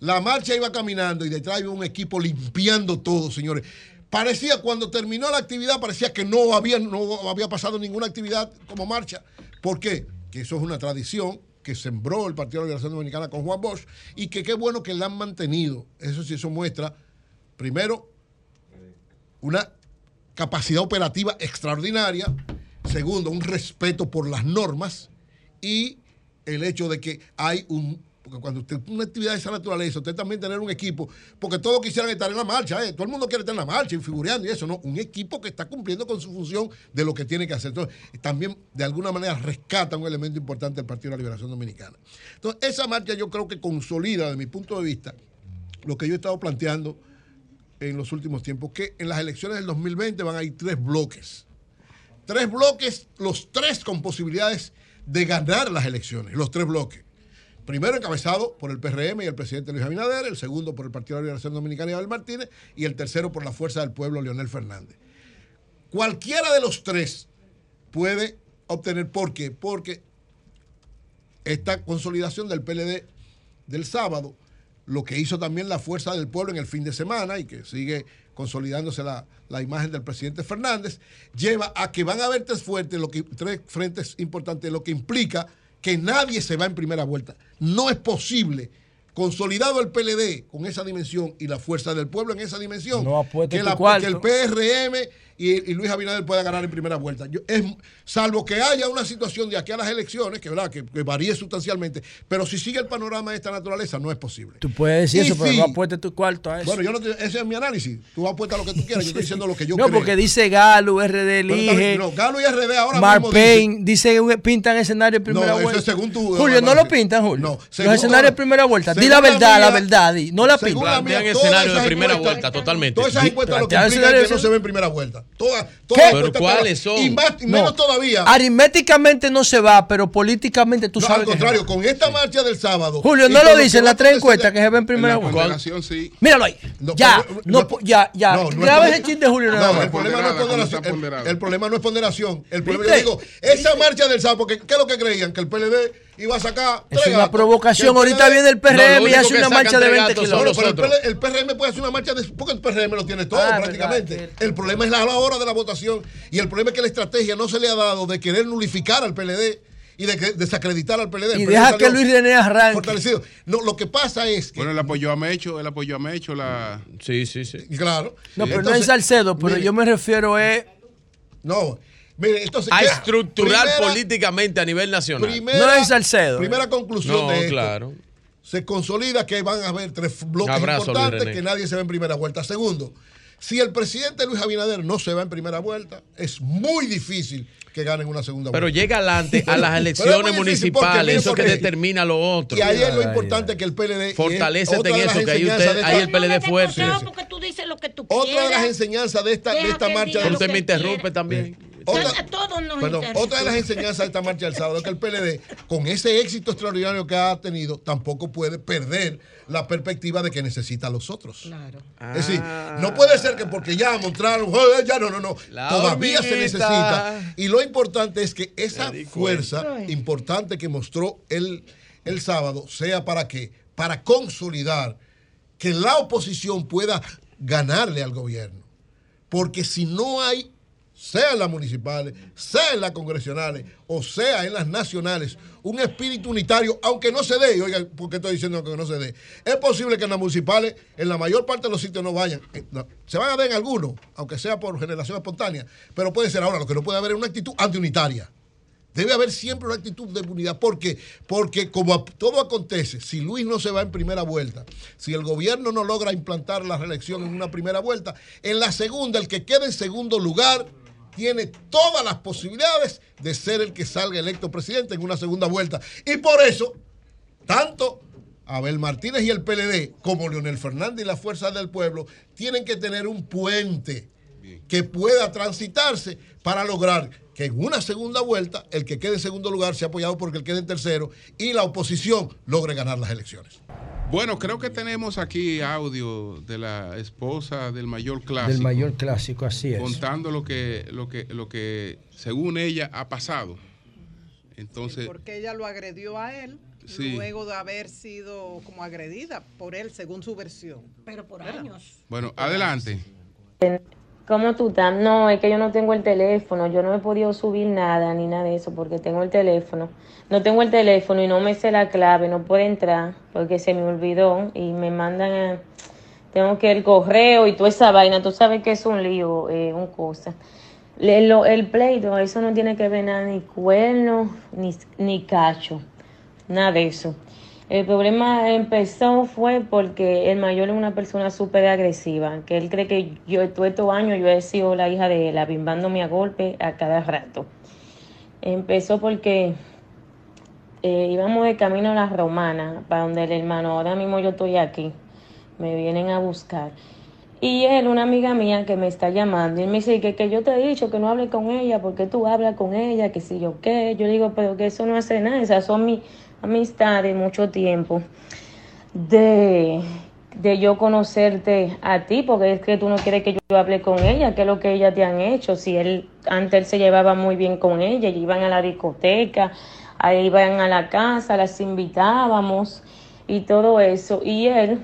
la marcha iba caminando y detrás iba un equipo limpiando todo, señores. Parecía, cuando terminó la actividad, parecía que no había, no había pasado ninguna actividad como marcha. ¿Por qué? Que eso es una tradición que sembró el Partido de la Liberación Dominicana con Juan Bosch y que qué bueno que la han mantenido. Eso sí, eso muestra, primero, una capacidad operativa extraordinaria, segundo, un respeto por las normas y el hecho de que hay un porque cuando usted una actividad de esa naturaleza, usted también tener un equipo, porque todos quisieran estar en la marcha, ¿eh? todo el mundo quiere estar en la marcha y y eso, no, un equipo que está cumpliendo con su función de lo que tiene que hacer. Entonces, también de alguna manera rescata un elemento importante del Partido de la Liberación Dominicana. Entonces, esa marcha yo creo que consolida, desde mi punto de vista, lo que yo he estado planteando en los últimos tiempos, que en las elecciones del 2020 van a ir tres bloques. Tres bloques, los tres con posibilidades de ganar las elecciones, los tres bloques. Primero encabezado por el PRM y el presidente Luis Abinader, el segundo por el Partido de la Liberación Dominicana y Abel Martínez, y el tercero por la Fuerza del Pueblo, Leonel Fernández. Cualquiera de los tres puede obtener, ¿por qué? Porque esta consolidación del PLD del sábado, lo que hizo también la Fuerza del Pueblo en el fin de semana y que sigue consolidándose la, la imagen del presidente Fernández, lleva a que van a haber tres, fuertes, lo que, tres frentes importantes, lo que implica que nadie se va en primera vuelta. No es posible, consolidado el PLD con esa dimensión y la fuerza del pueblo en esa dimensión, No la- que el PRM y, y Luis Abinader pueda ganar en primera vuelta. Yo- es, salvo que haya una situación de aquí a las elecciones, que, ¿verdad? que, que varíe sustancialmente, pero si sigue el panorama de esta naturaleza, no es posible. Tú puedes decir Y eso, pero no apuestes tu cuarto a eso. Bueno, yo no te- ese es mi análisis. Tú apuestas lo que tú quieras, yo estoy diciendo lo que yo no, creo. porque dice Galo, RD elige. no, Galo y RD ahora Mark mismo Payne dice un- pintan escenario en primera No, eso vuelta. es según tu Julio, no lo pintan, Julio. No, Los según- escenarios en primera vuelta. Di la verdad, la mía- verdad. Di. No la según pintan. Plantean todas escenario de primera vuelta, totalmente. Todas esas encuestas lo que es que escenarios- no se ve en primera vuelta. Todas, ¿Qué? Pero ¿cuáles son? Y, más, y No. menos todavía. Aritméticamente no se va, pero políticamente tú No, sabes al que contrario, va. con esta marcha del sábado. Julio, no lo que dicen las tres encuestas que se ve en primera la vuelta. ponderación sí. Míralo ahí. No, ya, pero- no, ya, ya. No, no Graba es- ese chiste, Julio. nada No, el problema no es ponderación. ¿cómo está El, el problema no es ponderación. El problema, yo ¿Viste? digo, esa marcha del sábado, porque ¿qué es lo que creían? Que el PLD iba a sacar. Es tres una gatos, provocación. que Ahorita viene el No, PRM y hace que una marcha de tres 20 gatos son Bueno, kilómetros. pero el, PRM puede hacer una marcha de, porque el PRM lo tiene todo Ah, prácticamente. verdad, el problema es la hora de la votación y el problema es que la estrategia no se le ha dado de querer nulificar al PLD y de que- desacreditar al PLD. El Y PLD deja que Luis René arranque. Fortalecido. No, lo que pasa es que. Bueno, él apoyó a Mecho, él apoyó a Mecho, la... Sí, sí, sí. claro. No, pero no es Salcedo, pero mire, yo me refiero es. No, mire, entonces. A ¿qué? estructurar Primera- políticamente a nivel nacional. Primera, No es Salcedo. Primera conclusión No, de esto. claro. Se consolida que van a haber tres bloques Abrazo, importantes que nadie se va en primera vuelta. Segundo, si el presidente Luis Abinader no se va en primera vuelta, es muy difícil que ganen una segunda Pero vuelta. llega adelante a las Pero es elecciones municipales, eso que determina lo otro. Y ahí es lo Ay, importante que el PLD. otra en eso, que ahí, usted, ahí el PLD fuerte. No, porque tú dices lo que tú Otra de las enseñanzas de esta, de esta marcha Usted me quiera. interrumpe también. Otra, A todos nos perdón, interesa. otra de las enseñanzas de esta marcha del sábado es que el PLD, con ese éxito extraordinario que ha tenido, tampoco puede perder la perspectiva de que necesita a los otros. Claro. Es decir, no puede ser que porque ya mostraron, "Joder, ya no, no, no. La Todavía se necesita. Y lo importante es que esa fuerza importante que mostró el, el sábado sea para qué? Para consolidar que la oposición pueda ganarle al gobierno. Porque si no hay, sea en las municipales, sea en las congresionales o sea en las nacionales, un espíritu unitario, aunque no se dé, oiga, ¿por qué estoy diciendo que no se dé? Es posible que en las municipales, en la mayor parte de los sitios no vayan. Eh, se van a dar en algunos, aunque sea por generación espontánea, pero puede ser ahora, lo que no puede haber es una actitud antiunitaria. Debe haber siempre una actitud de unidad. ¿Por qué? Porque como todo acontece, si Luis no se va en primera vuelta, si el gobierno no logra implantar la reelección en una primera vuelta, en la segunda, el que quede en segundo lugar tiene todas las posibilidades de ser el que salga electo presidente en una segunda vuelta. Y por eso, tanto Abel Martínez y el PLD como Leonel Fernández y la Fuerza del Pueblo tienen que tener un puente que pueda transitarse para lograr que en una segunda vuelta el que quede en segundo lugar sea apoyado por el que quede en tercero y la oposición logre ganar las elecciones. Bueno, creo que tenemos aquí audio de la esposa del mayor clásico. Del mayor clásico, así es. Contando lo que, lo que, lo que según ella ha pasado Entonces, Porque ella lo agredió a él Sí. luego de haber sido como agredida por él, según su versión. Pero por años. bueno, adelante. ¿Cómo tú estás? No, es que yo no tengo el teléfono, yo no he podido subir nada ni nada de eso porque tengo el teléfono. No tengo el teléfono y no me sé la clave, no puedo entrar porque se me olvidó y me mandan a... Tengo que el correo y toda esa vaina, tú sabes que es un lío, eh, un cosa. Le- lo- el pleito, eso no tiene que ver nada, ni cuerno, ni, ni cacho, nada de eso. El problema empezó fue porque el mayor es una persona súper agresiva, que él cree que yo todos estos años yo he sido la hija de él, abimbándome a golpe a cada rato. Empezó porque eh, íbamos de camino a la romana, para donde el hermano, ahora mismo yo estoy aquí, me vienen a buscar. Y él, una amiga mía que me está llamando, y él me dice que, que yo te he dicho que no hable con ella, porque tú hablas con ella, que si yo qué. Yo digo, pero que eso no hace nada, esas son mis amistades, mucho tiempo, de, de yo conocerte a ti, porque es que tú no quieres que yo hable con ella, que es lo que ella te han hecho. Si él, antes él se llevaba muy bien con ella, y iban a la discoteca, ahí iban a la casa, las invitábamos y todo eso. Y él,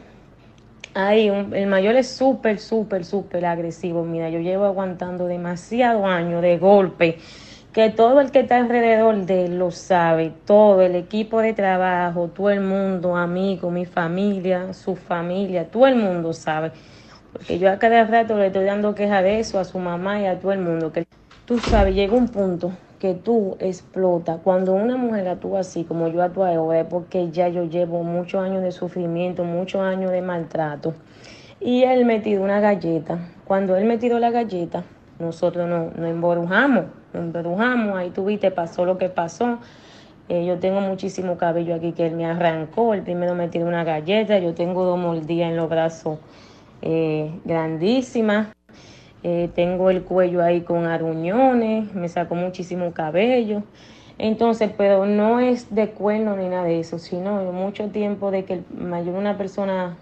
Ay, un- el mayor es súper, súper, súper agresivo. Mira, yo llevo aguantando demasiado años de golpe, que todo el que está alrededor de él lo sabe, todo el equipo de trabajo, todo el mundo, amigos, mi familia, su familia, todo el mundo sabe. Porque yo a cada rato le estoy dando queja de eso a su mamá y a todo el mundo. Que tú sabes, llega un punto que tú explotas. Cuando una mujer actúa así, como yo actúo ahora, es porque ya yo llevo muchos años de sufrimiento, muchos años de maltrato. Y él me tiró una galleta. Cuando él me tiró la galleta, nosotros nos, nos emborujamos, nos emborujamos. Ahí tuviste, pasó lo que pasó. Eh, yo tengo muchísimo cabello aquí que él me arrancó. El primero me tiró una galleta. Yo tengo dos mordidas en los brazos eh, grandísimas. Eh, tengo el cuello ahí con aruñones. Me sacó muchísimo cabello. Entonces, pero no es de cuerno ni nada de eso, sino mucho tiempo de que el mayor una persona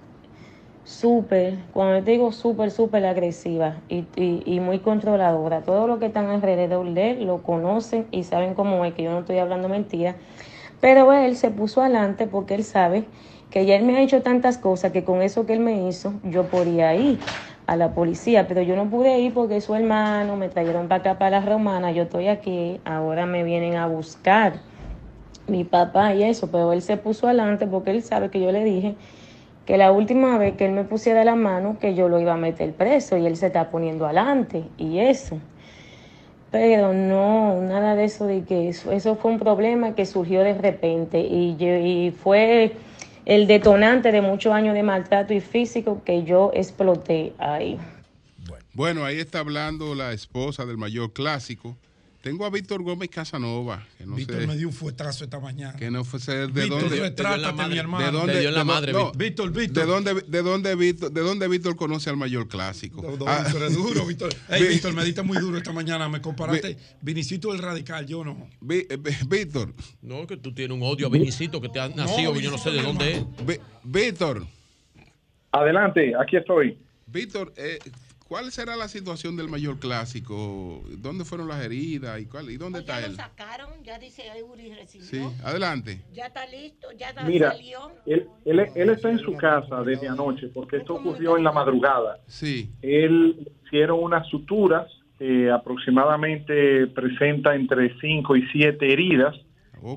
súper, cuando te digo súper, súper agresiva y, y, muy controladora. Todos los que están alrededor de él lo conocen y saben cómo es, que yo no estoy hablando mentira. Pero él se puso adelante porque él sabe que ya él me ha hecho tantas cosas que con eso que él me hizo, yo podía ir a la policía, pero yo no pude ir porque su hermano me trajeron para acá, para la romana, yo estoy aquí, ahora me vienen a buscar mi papá y eso, pero él se puso adelante porque él sabe que yo le dije que la última vez que él me pusiera la mano, que yo lo iba a meter preso y él se está poniendo adelante y eso. Pero no, nada de eso, de que eso, eso fue un problema que surgió de repente y, yo- y fue el detonante de muchos años de maltrato y físico que yo exploté ahí. Bueno, ahí está hablando la esposa del mayor clásico. Tengo a Víctor Gómez Casanova. Que no Víctor sé, me dio un fuetazo esta mañana. que no fue ser de Víctor, dónde. retrátate, mi hermano. ¿De dónde, Te dio en la de- madre, no, Víctor. Víctor. ¿De dónde, de dónde Víctor, de dónde Víctor conoce al mayor clásico? No, Ah, Víctor es duro, Víctor. Víctor, me diste muy duro esta mañana. Me comparaste. Vinicito el radical, yo no. Eh, Víctor. No, que tú tienes un odio a Vinicito que te ha nacido, yo no sé de dónde es. Víctor. Adelante, aquí estoy. Víctor, eh, ¿cuál será la situación del mayor clásico? ¿Dónde fueron las heridas y cuál y dónde está Ya él? lo sacaron, ya dice Eury recibió. Sí, adelante. Ya está listo, ya está- Mira, salió. él, él, él está en su casa desde anoche porque esto ocurrió en la madrugada. Sí. Él hicieron unas suturas, eh, aproximadamente presenta entre 5 y 7 heridas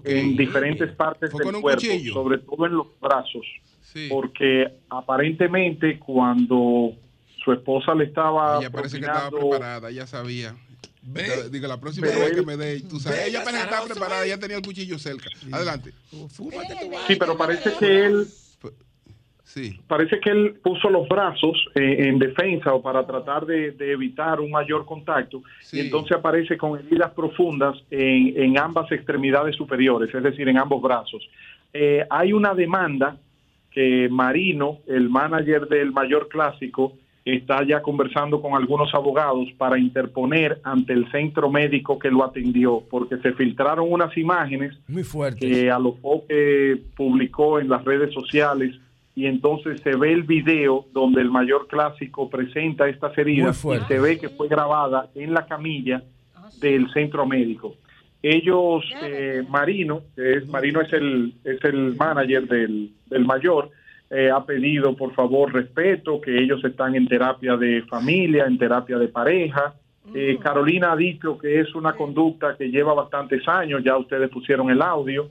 en diferentes partes ¿Fue del cuerpo, cuchillo? sobre todo en los brazos. Sí. Porque aparentemente cuando su esposa le estaba Ella parece que estaba propinando- preparada, ella sabía. Diga, Diga, la próxima vez que me dé, tú sabes, Ve, ella parece que estaba preparada, ella tenía el cuchillo cerca. Adelante. Sí, pero parece que él Sí. parece que él puso los brazos eh, en defensa o para tratar de, de evitar un mayor contacto y entonces aparece con heridas profundas en, en ambas extremidades superiores, es decir, en ambos brazos. Eh, hay una demanda que Marino, el manager del mayor clásico, está ya conversando con algunos abogados para interponer ante el centro médico que lo atendió, porque se filtraron unas imágenes Muy fuerte. que a lo que publicó en las redes sociales y entonces se ve el video donde el mayor clásico presenta estas heridas y fuerte. se ve que fue grabada en la camilla del centro médico. ellos, eh, Marino, que es Marino es el, es el manager del, del mayor, eh, ha pedido por favor respeto, que ellos están en terapia de familia, en terapia de pareja. Eh, Carolina ha dicho que es una conducta que lleva bastantes años, ya ustedes pusieron el audio,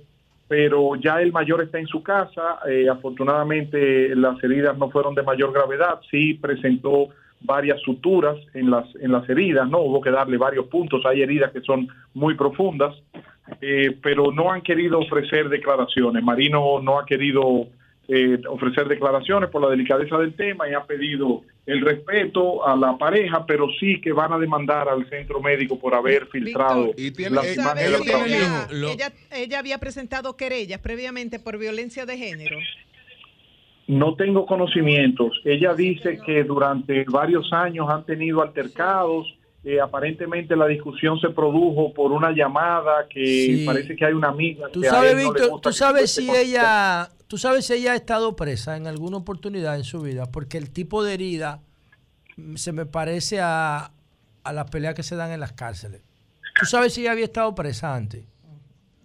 pero ya el mayor está en su casa. eh, afortunadamente las heridas no fueron de mayor gravedad, sí presentó varias suturas en las en las heridas, no hubo que darle varios puntos, hay heridas que son muy profundas, eh, pero no han querido ofrecer declaraciones. Marino no ha querido eh, ofrecer declaraciones por la delicadeza del tema y ha pedido el respeto a la pareja, pero sí que van a demandar al centro médico por haber filtrado las imágenes del trabajo. ella, ella, ella había presentado querellas previamente por violencia de género. No tengo conocimientos. Ella dice que durante varios años han tenido altercados. eh, aparentemente la discusión se produjo por una llamada que Sí. parece que hay una amiga. Tú que a sabes, él no le Víctor, gusta tú sabes si ella, tú sabes si ella ha estado presa en alguna oportunidad en su vida, porque el tipo de herida mm, se me parece a, a las peleas que se dan en las cárceles. ¿Tú sabes si ella había estado presa antes?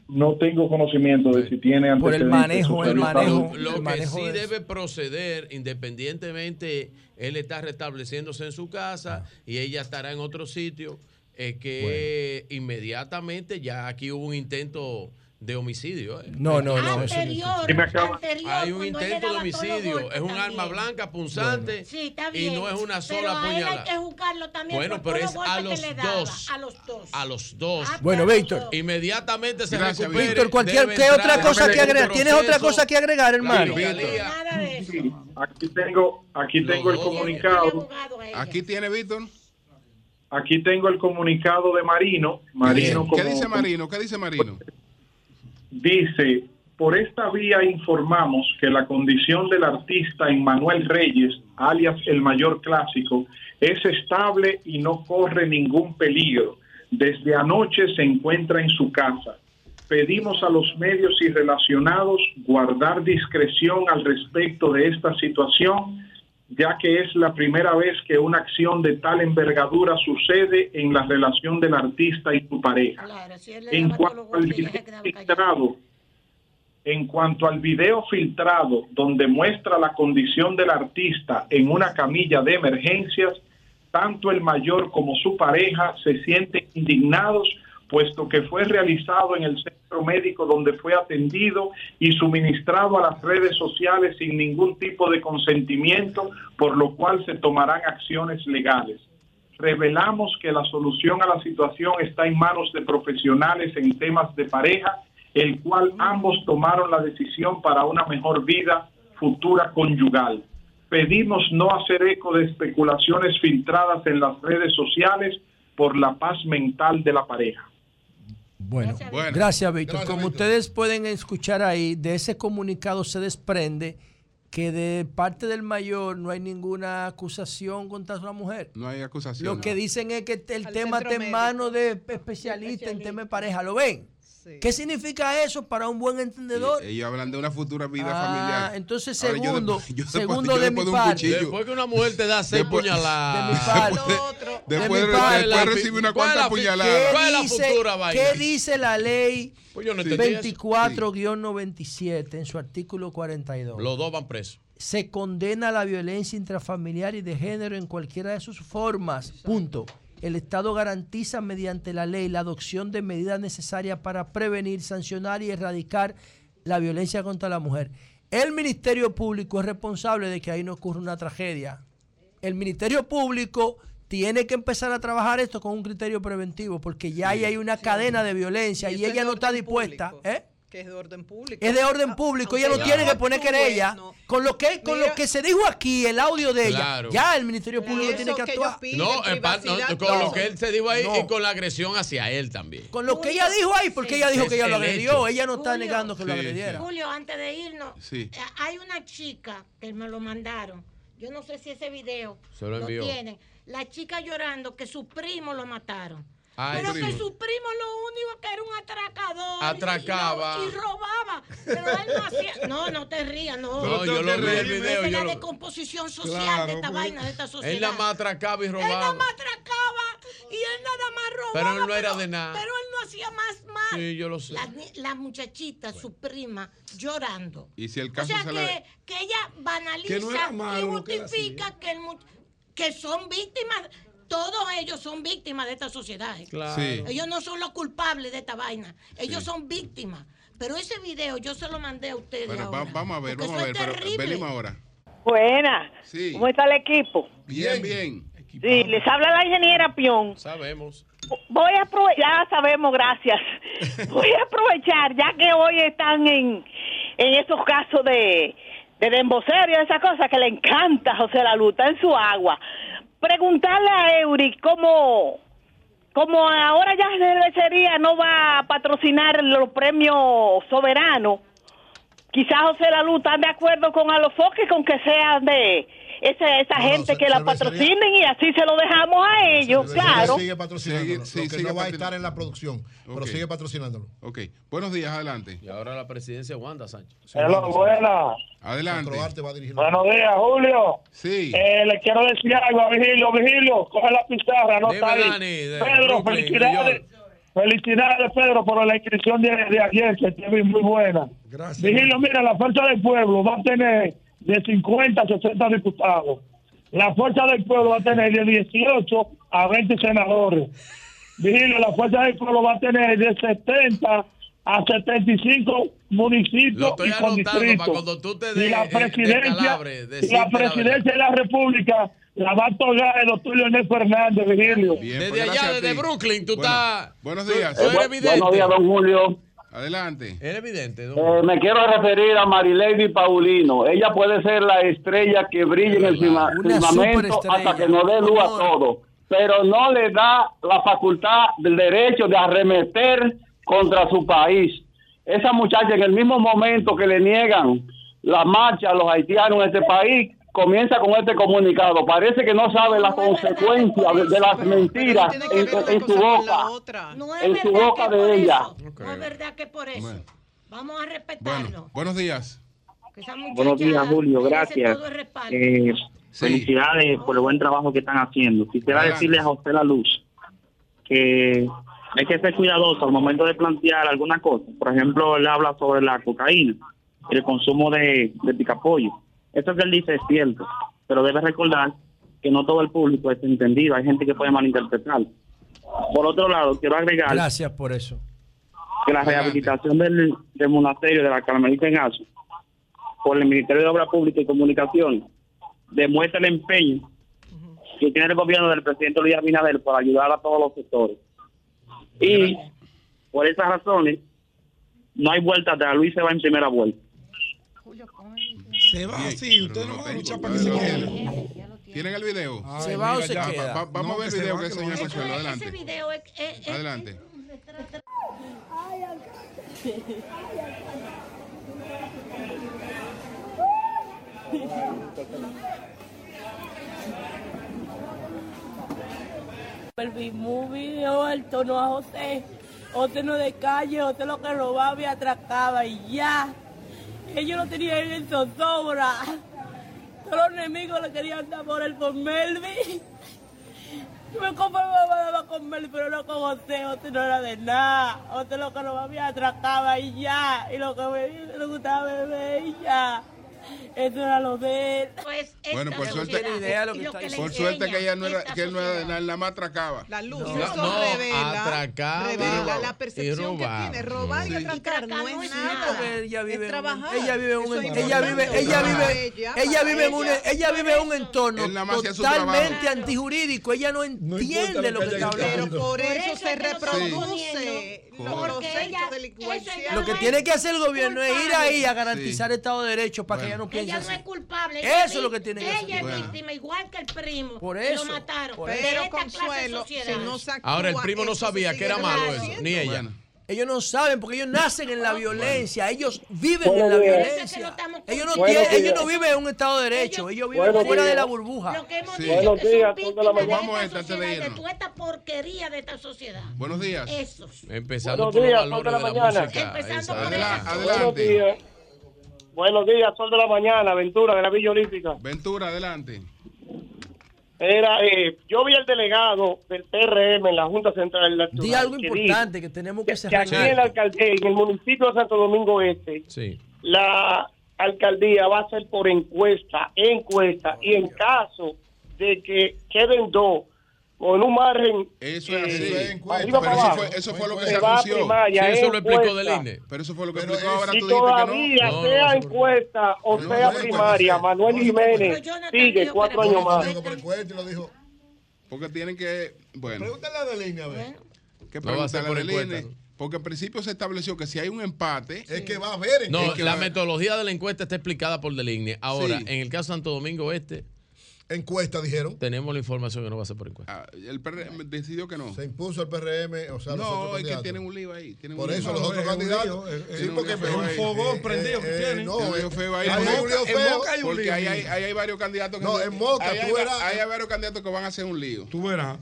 No tengo conocimiento de si tiene Por el antecedentes manejo, el manejo. Lo el que manejo sí de- debe proceder, independientemente, él está restableciéndose en su casa y ella estará en otro sitio, es que inmediatamente ya aquí hubo un intento de homicidio. ¿eh? No, no, no. Anterior, anterior, Hay un intento de homicidio. Es un también. arma blanca punzante Sí, está y no es una Pero sola a él hay puñalada. que juzgarlo también Bueno, pero es a los que le daba, dos. A los dos. A los dos. Ah, Bueno, Víctor. Inmediatamente se Gracias, recupere. Víctor, cualquier, ¿qué otra cosa que agregar? ¿Tienes otra cosa que agregar, hermano? Nada de eso. Sí, aquí tengo, aquí tengo el comunicado. Aquí tiene Víctor. Aquí tengo el comunicado de Marino. Marino ¿Qué como- dice Marino? ¿Qué dice Marino? Dice, por esta vía informamos que la condición del artista Emmanuel Reyes, alias el mayor clásico, es estable y no corre ningún peligro. Desde anoche se encuentra en su casa. Pedimos a los medios y relacionados guardar discreción al respecto de esta situación, ya que es la primera vez que una acción de tal envergadura sucede en la relación del artista y su pareja. Claro, si En cuanto al video filtrado, en cuanto al video filtrado donde muestra la condición del artista en una camilla de emergencias, tanto el mayor como su pareja se sienten indignados puesto que fue realizado en el centro médico donde fue atendido y suministrado a las redes sociales sin ningún tipo de consentimiento, por lo cual se tomarán acciones legales revelamos que la solución a la situación está en manos de profesionales en temas de pareja, el cual ambos tomaron la decisión para una mejor vida futura conyugal. Pedimos no hacer eco de especulaciones filtradas en las redes sociales por la paz mental de la pareja. Bueno, Bueno. gracias, Víctor. Gracias, Como ustedes pueden escuchar ahí, de ese comunicado se desprende que de parte del mayor no hay ninguna acusación contra la mujer. No hay acusación. Lo que dicen es que el Al tema está en manos de especialistas en temas de pareja. ¿Lo ven? ¿Qué significa eso para un buen entendedor? Ellos hablan de una futura vida Ah, familiar. entonces, Ahora, yo segundo, yo segundo de mi parte. Después que una mujer te da seis puñaladas. De mi parte. Después, de mi de- parte. después recibe una ¿Cuál es cuarta la fi- puñalada. ¿Cuál es la futura vaina? ¿Qué dice la ley Pues no entendí eso. 24-97 en su artículo 42? Los dos van presos. Se condena la violencia intrafamiliar y de género en cualquiera de sus formas. Punto. El Estado garantiza mediante la ley la adopción de medidas necesarias para prevenir, sancionar y erradicar la violencia contra la mujer. El Ministerio Público es responsable de que ahí no ocurra una tragedia. El Ministerio Público tiene que empezar a trabajar esto con un criterio preventivo, porque ya ahí hay una cadena de violencia y, es ella no está dispuesta. ¿eh? Que es de orden público. Es de orden público, ella no tiene que poner querella. no. Con lo que con Mira- lo que se dijo aquí, el audio de ella, Claro. ya el Ministerio Público Eso tiene que que actuar. piden No, con no. lo que él se dijo ahí No. y con la agresión hacia él también. Con lo que ella dijo ahí, porque ella dijo Es que ella lo agredió, hecho. ella no está Julio. negando que lo Sí, agrediera. Julio, antes de irnos, Sí. eh, hay una chica que me lo mandaron. Yo no sé si ese video Se lo envió. tienen. La chica llorando que su primo lo mataron. Ay, pero primo. que su primo lo único que era un atracador. y- Atracaba. Y, robaba. Pero él no hacía. No, no te rías, no. No, yo lo vi el video, es yo la lo- descomposición social Claro, de esta pues. vaina, de esta sociedad. Él la más atracaba y Él nada robaba. más atracaba Y él nada más robaba. Pero él no era de nada. Pero él no hacía más mal. Sí, yo lo sé. La, la muchachita, su prima, llorando. Y si el O caso sea se que, le... que ella banaliza Que no era y él justifica que, el mu- que son víctimas. Todos ellos son víctimas de esta sociedad. ¿eh? Claro. Sí. Ellos no son los culpables de esta vaina. Ellos Sí. son víctimas. Pero ese video yo se lo mandé a ustedes. Bueno, va- vamos a ver, vamos a ver. Pero terrible. venimos ahora. Buena. Sí. ¿Cómo está el equipo? Bien, bien. Sí, les habla la ingeniera Pion. Sabemos. Voy a aprovechar, ya sabemos, gracias. Voy a aprovechar, ya que hoy están en, en esos casos de, de dembocero y esas cosas que le encanta a José La Luta en su agua. Preguntarle a Eury cómo, como ahora ya cervecería no va a patrocinar los premios soberanos, quizás José La Luz están de acuerdo con Alofoque con que sean de esa, esa gente que la patrocinen y así se lo dejamos a ellos, claro. Sigue patrocinándolo. Sí, sí, lo que sigue no va a estar en la producción, pero sigue patrocinándolo. Ok. Buenos días, adelante. Y ahora la presidencia de Wanda Sánchez. Hello, buena. Adelante. Buenos días, Julio. Sí. Eh, le quiero decir algo a Vigilio. Vigilio, coge la pizarra, no está ahí. De Pedro, Brooklyn, felicidades. Felicidades, Pedro, por la inscripción de, de ayer, que estuvo muy buena. Gracias. Vigilio, mira, la Fuerza del Pueblo va a tener de 50 a 60 diputados. La Fuerza del Pueblo va a tener de 18 a 20 senadores. Vigilio, la Fuerza del Pueblo va a tener de 70 a 75 municipios y con distritos. cuando tú te y des la presidencia, calabre, y la presidencia de la República la va a otorgar el doctor Leonel Fernández, Vigilio. Desde allá, desde Brooklyn, tú estás. Buenos tú- días. tú eres evidente. Buenos días, don Julio. Adelante. Eres evidente. don- Eh, me quiero referir a Marilady Paulino. Ella puede ser la estrella que brilla en el firmamento hasta que nos dé luz a todo. Pero no le da la facultad del derecho de arremeter contra su país. Esa muchacha en el mismo momento que le niegan la marcha a los haitianos en este país, comienza con este comunicado. Parece que no sabe las consecuencias de, de las mentiras en, en su boca. No es en su verdad boca que de por ella. eso. No es verdad que por eso. Bueno. Vamos a respetarlo. Bueno, buenos días. Buenos días, Julio. Gracias. Eh, Felicidades por el buen trabajo que están haciendo. Quisiera decirle a José La Luz que hay que ser cuidadoso al momento de plantear alguna cosa. Por ejemplo, él habla sobre la cocaína y el consumo de, de picapollo. Eso que él dice es cierto, pero debe recordar que no todo el público es entendido. Hay gente que puede malinterpretar. Por otro lado, quiero agregar Gracias por eso. que la rehabilitación del, del monasterio de la Carmelita en Azo por el Ministerio de Obras Públicas y Comunicaciones demuestra el empeño que tiene el gobierno del presidente Luis Abinader por ayudar a todos los sectores. Y por esas razones no hay vuelta atrás. Luis se va en primera vuelta. Se va así, usted no va a luchar para que se quede. ¿Tienen el video? ¿Se va o se ya, queda? va- va- vamos No, a ver el video que que enseña lo Consuelo. Ese Adelante. video es, Adelante. Vimos un video el tono a José. José no de calle, José lo que robaba y atracaba y ya. Ellos lo tenían en zozobra. Todos los enemigos le querían dar por él por Melvin. Yo me conformaba con Melvin, pero no con José. José no era de nada. José lo que robaba y atracaba y ya. Y lo que me, le gustaba beber y ya. Eso era lo de él. Pues Bueno, por suerte, por suerte que ella no era, que él no era más atracaba. La luz, No, eso no, revela, atracaba revela y la percepción que tiene. Robar y Sí. atracar no es nada. ella vive es en un- trabajar. ella vive en un ella vive ella vive ella, vive en un ella. vive en un entorno totalmente antijurídico ella no entiende lo que está Pero hablando por eso se que lo reproduce porque hechos ella- delincuenciales. lo que tiene que hacer el gobierno es ir ahí a culpable. garantizar Estado de Derecho para que ella no piense Ella no así. es culpable. Eso ella es lo que tiene que ella hacer. es Bueno. víctima, igual que el primo. Por que eso, Lo mataron. por Pero, Consuelo, si no se Ahora el primo no sabía que era malo eso, ni ella. Ellos no saben porque ellos nacen en la violencia, ellos viven en la días. violencia. Ellos no, Buenos tienen, ellos no viven en un estado de derecho, ellos viven Buenos fuera de días. la burbuja. Lo que hemos Sí. dicho Buenos que son días, la de Vamos a esta de sociedad y de toda esta porquería de esta sociedad. Buenos días. Esos. Empezando Buenos por días, los valores son de la de la mañana. música. Empezando esa- por Adela- eso. Buenos adelante. días. Buenos días, Sol de la Mañana, Aventura de la Villa Olímpica. Ventura, adelante. Era, eh, yo vi al delegado del PRM en la Junta Central Electoral. Di algo que importante que tenemos que, que que cerrar. aquí en, la alcaldía, en el municipio de Santo Domingo Este, Sí. la alcaldía va a ser por encuesta, encuesta, y en caso de que queden dos con un margen Eso es eh, así. Pero eso fue, eso fue lo que se se anunció. primaria, Sí, eso lo explicó encuesta. del INE. Pero eso fue lo que explicó ahora Y tú que todavía, no. sea encuesta o sea primaria, Manuel Jiménez sigue cuatro años más. Porque tienen que. Bueno. Pregúntale a a ver. No va a encuesta, Porque al principio se estableció que si hay un empate. Es que va a haber. No, Es que la metodología de la encuesta está explicada por Deligne. Ahora, Sí. en el caso de Santo Domingo Este. Encuesta, dijeron. Tenemos la información que no va a ser por encuesta. Ah, el PRM decidió que no. Se impuso el PRM, o sea, los No, otros es que candidatos. tienen un lío ahí. tienen Por un eso lío. los otros un candidatos. lío, es- porque un ahí. fogón Eh, prendido eh, que tienen. No, Tiene un feo ahí. Hay un lío en feo. Moca hay un Porque lío. ahí Ahí hay- hay, hay varios candidatos que No, en Moca ahí tú hay, ahí hay varios candidatos que van a hacer un lío. Tú verás.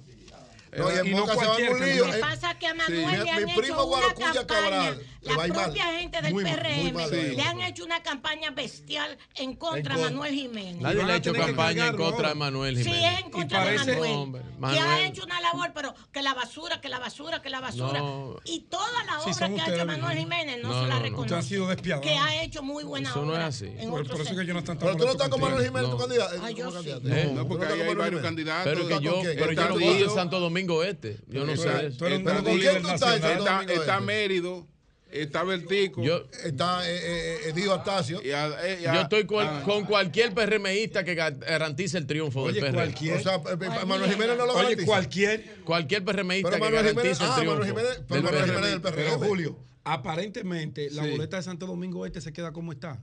No, y en Y no Moca se van un lío. candidato. Eh, pasa que a Manuel Sí. le Mi- han mi hecho primo una Guarocuya campaña, Cabral, la mal. propia gente del Muy PRM muy mal, le sí. han hecho una campaña bestial en contra En de. Manuel Jiménez. Nadie le ha hecho campaña en contra de Manuel Sí, Jiménez. es en contra de Manuel. Hombre, Que ha hecho una labor, pero que la basura, que la basura, que la basura. No. Y toda la Sí, obra que ha hecho Manuel. Jiménez no, No, se la no, no. reconoce. Que ha hecho muy buena Eso no obra. es así. en Por, eso que yo no están Pero tú no estás con Manuel Jiménez, tu No. candidato. Ah, sí. Eh, No, porque hay varios candidatos. Pero que yo, no voy de Río. Santo Domingo Este. Yo no sé eso. Está grupo ¿con Río, quién tú estás en Santo está, Domingo está Este? Mérido, está Vertico. Yo, Está eh, eh, eh, Edio Astacio. y a- eh, y a- yo estoy con, ah, con cualquier PRMista que ga- garantice el triunfo Oye, del PRM. cualquier- O sea, Manuel Jiménez no lo Oye, garantiza. cualquier. Cualquier PRMista Pero que Manuel garantice el ah, triunfo. Manuel Jiménez, pero del Manuel PRM. Jiménez del Pero PRM. Julio, aparentemente la Sí. boleta de Santo Domingo Este se queda como está.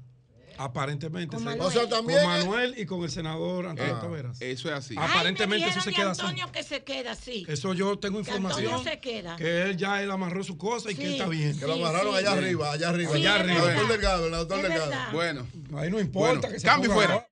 Aparentemente. Con se- Manuel. O sea, también. con Manuel y con el senador Antonio Ah, Taveras. Eso es así. Aparentemente Ay, me eso se queda de así. Antonio que se queda así. Eso yo tengo Que Antonio información. se queda. Que él ya él amarró su cosa y que él está bien. Que lo amarraron sí. allá Sí. arriba, allá arriba. Sí, Allá arriba. El doctor Delgado, el doctor Delgado. Bueno, Ahí no importa bueno, que se cambio ponga fuera.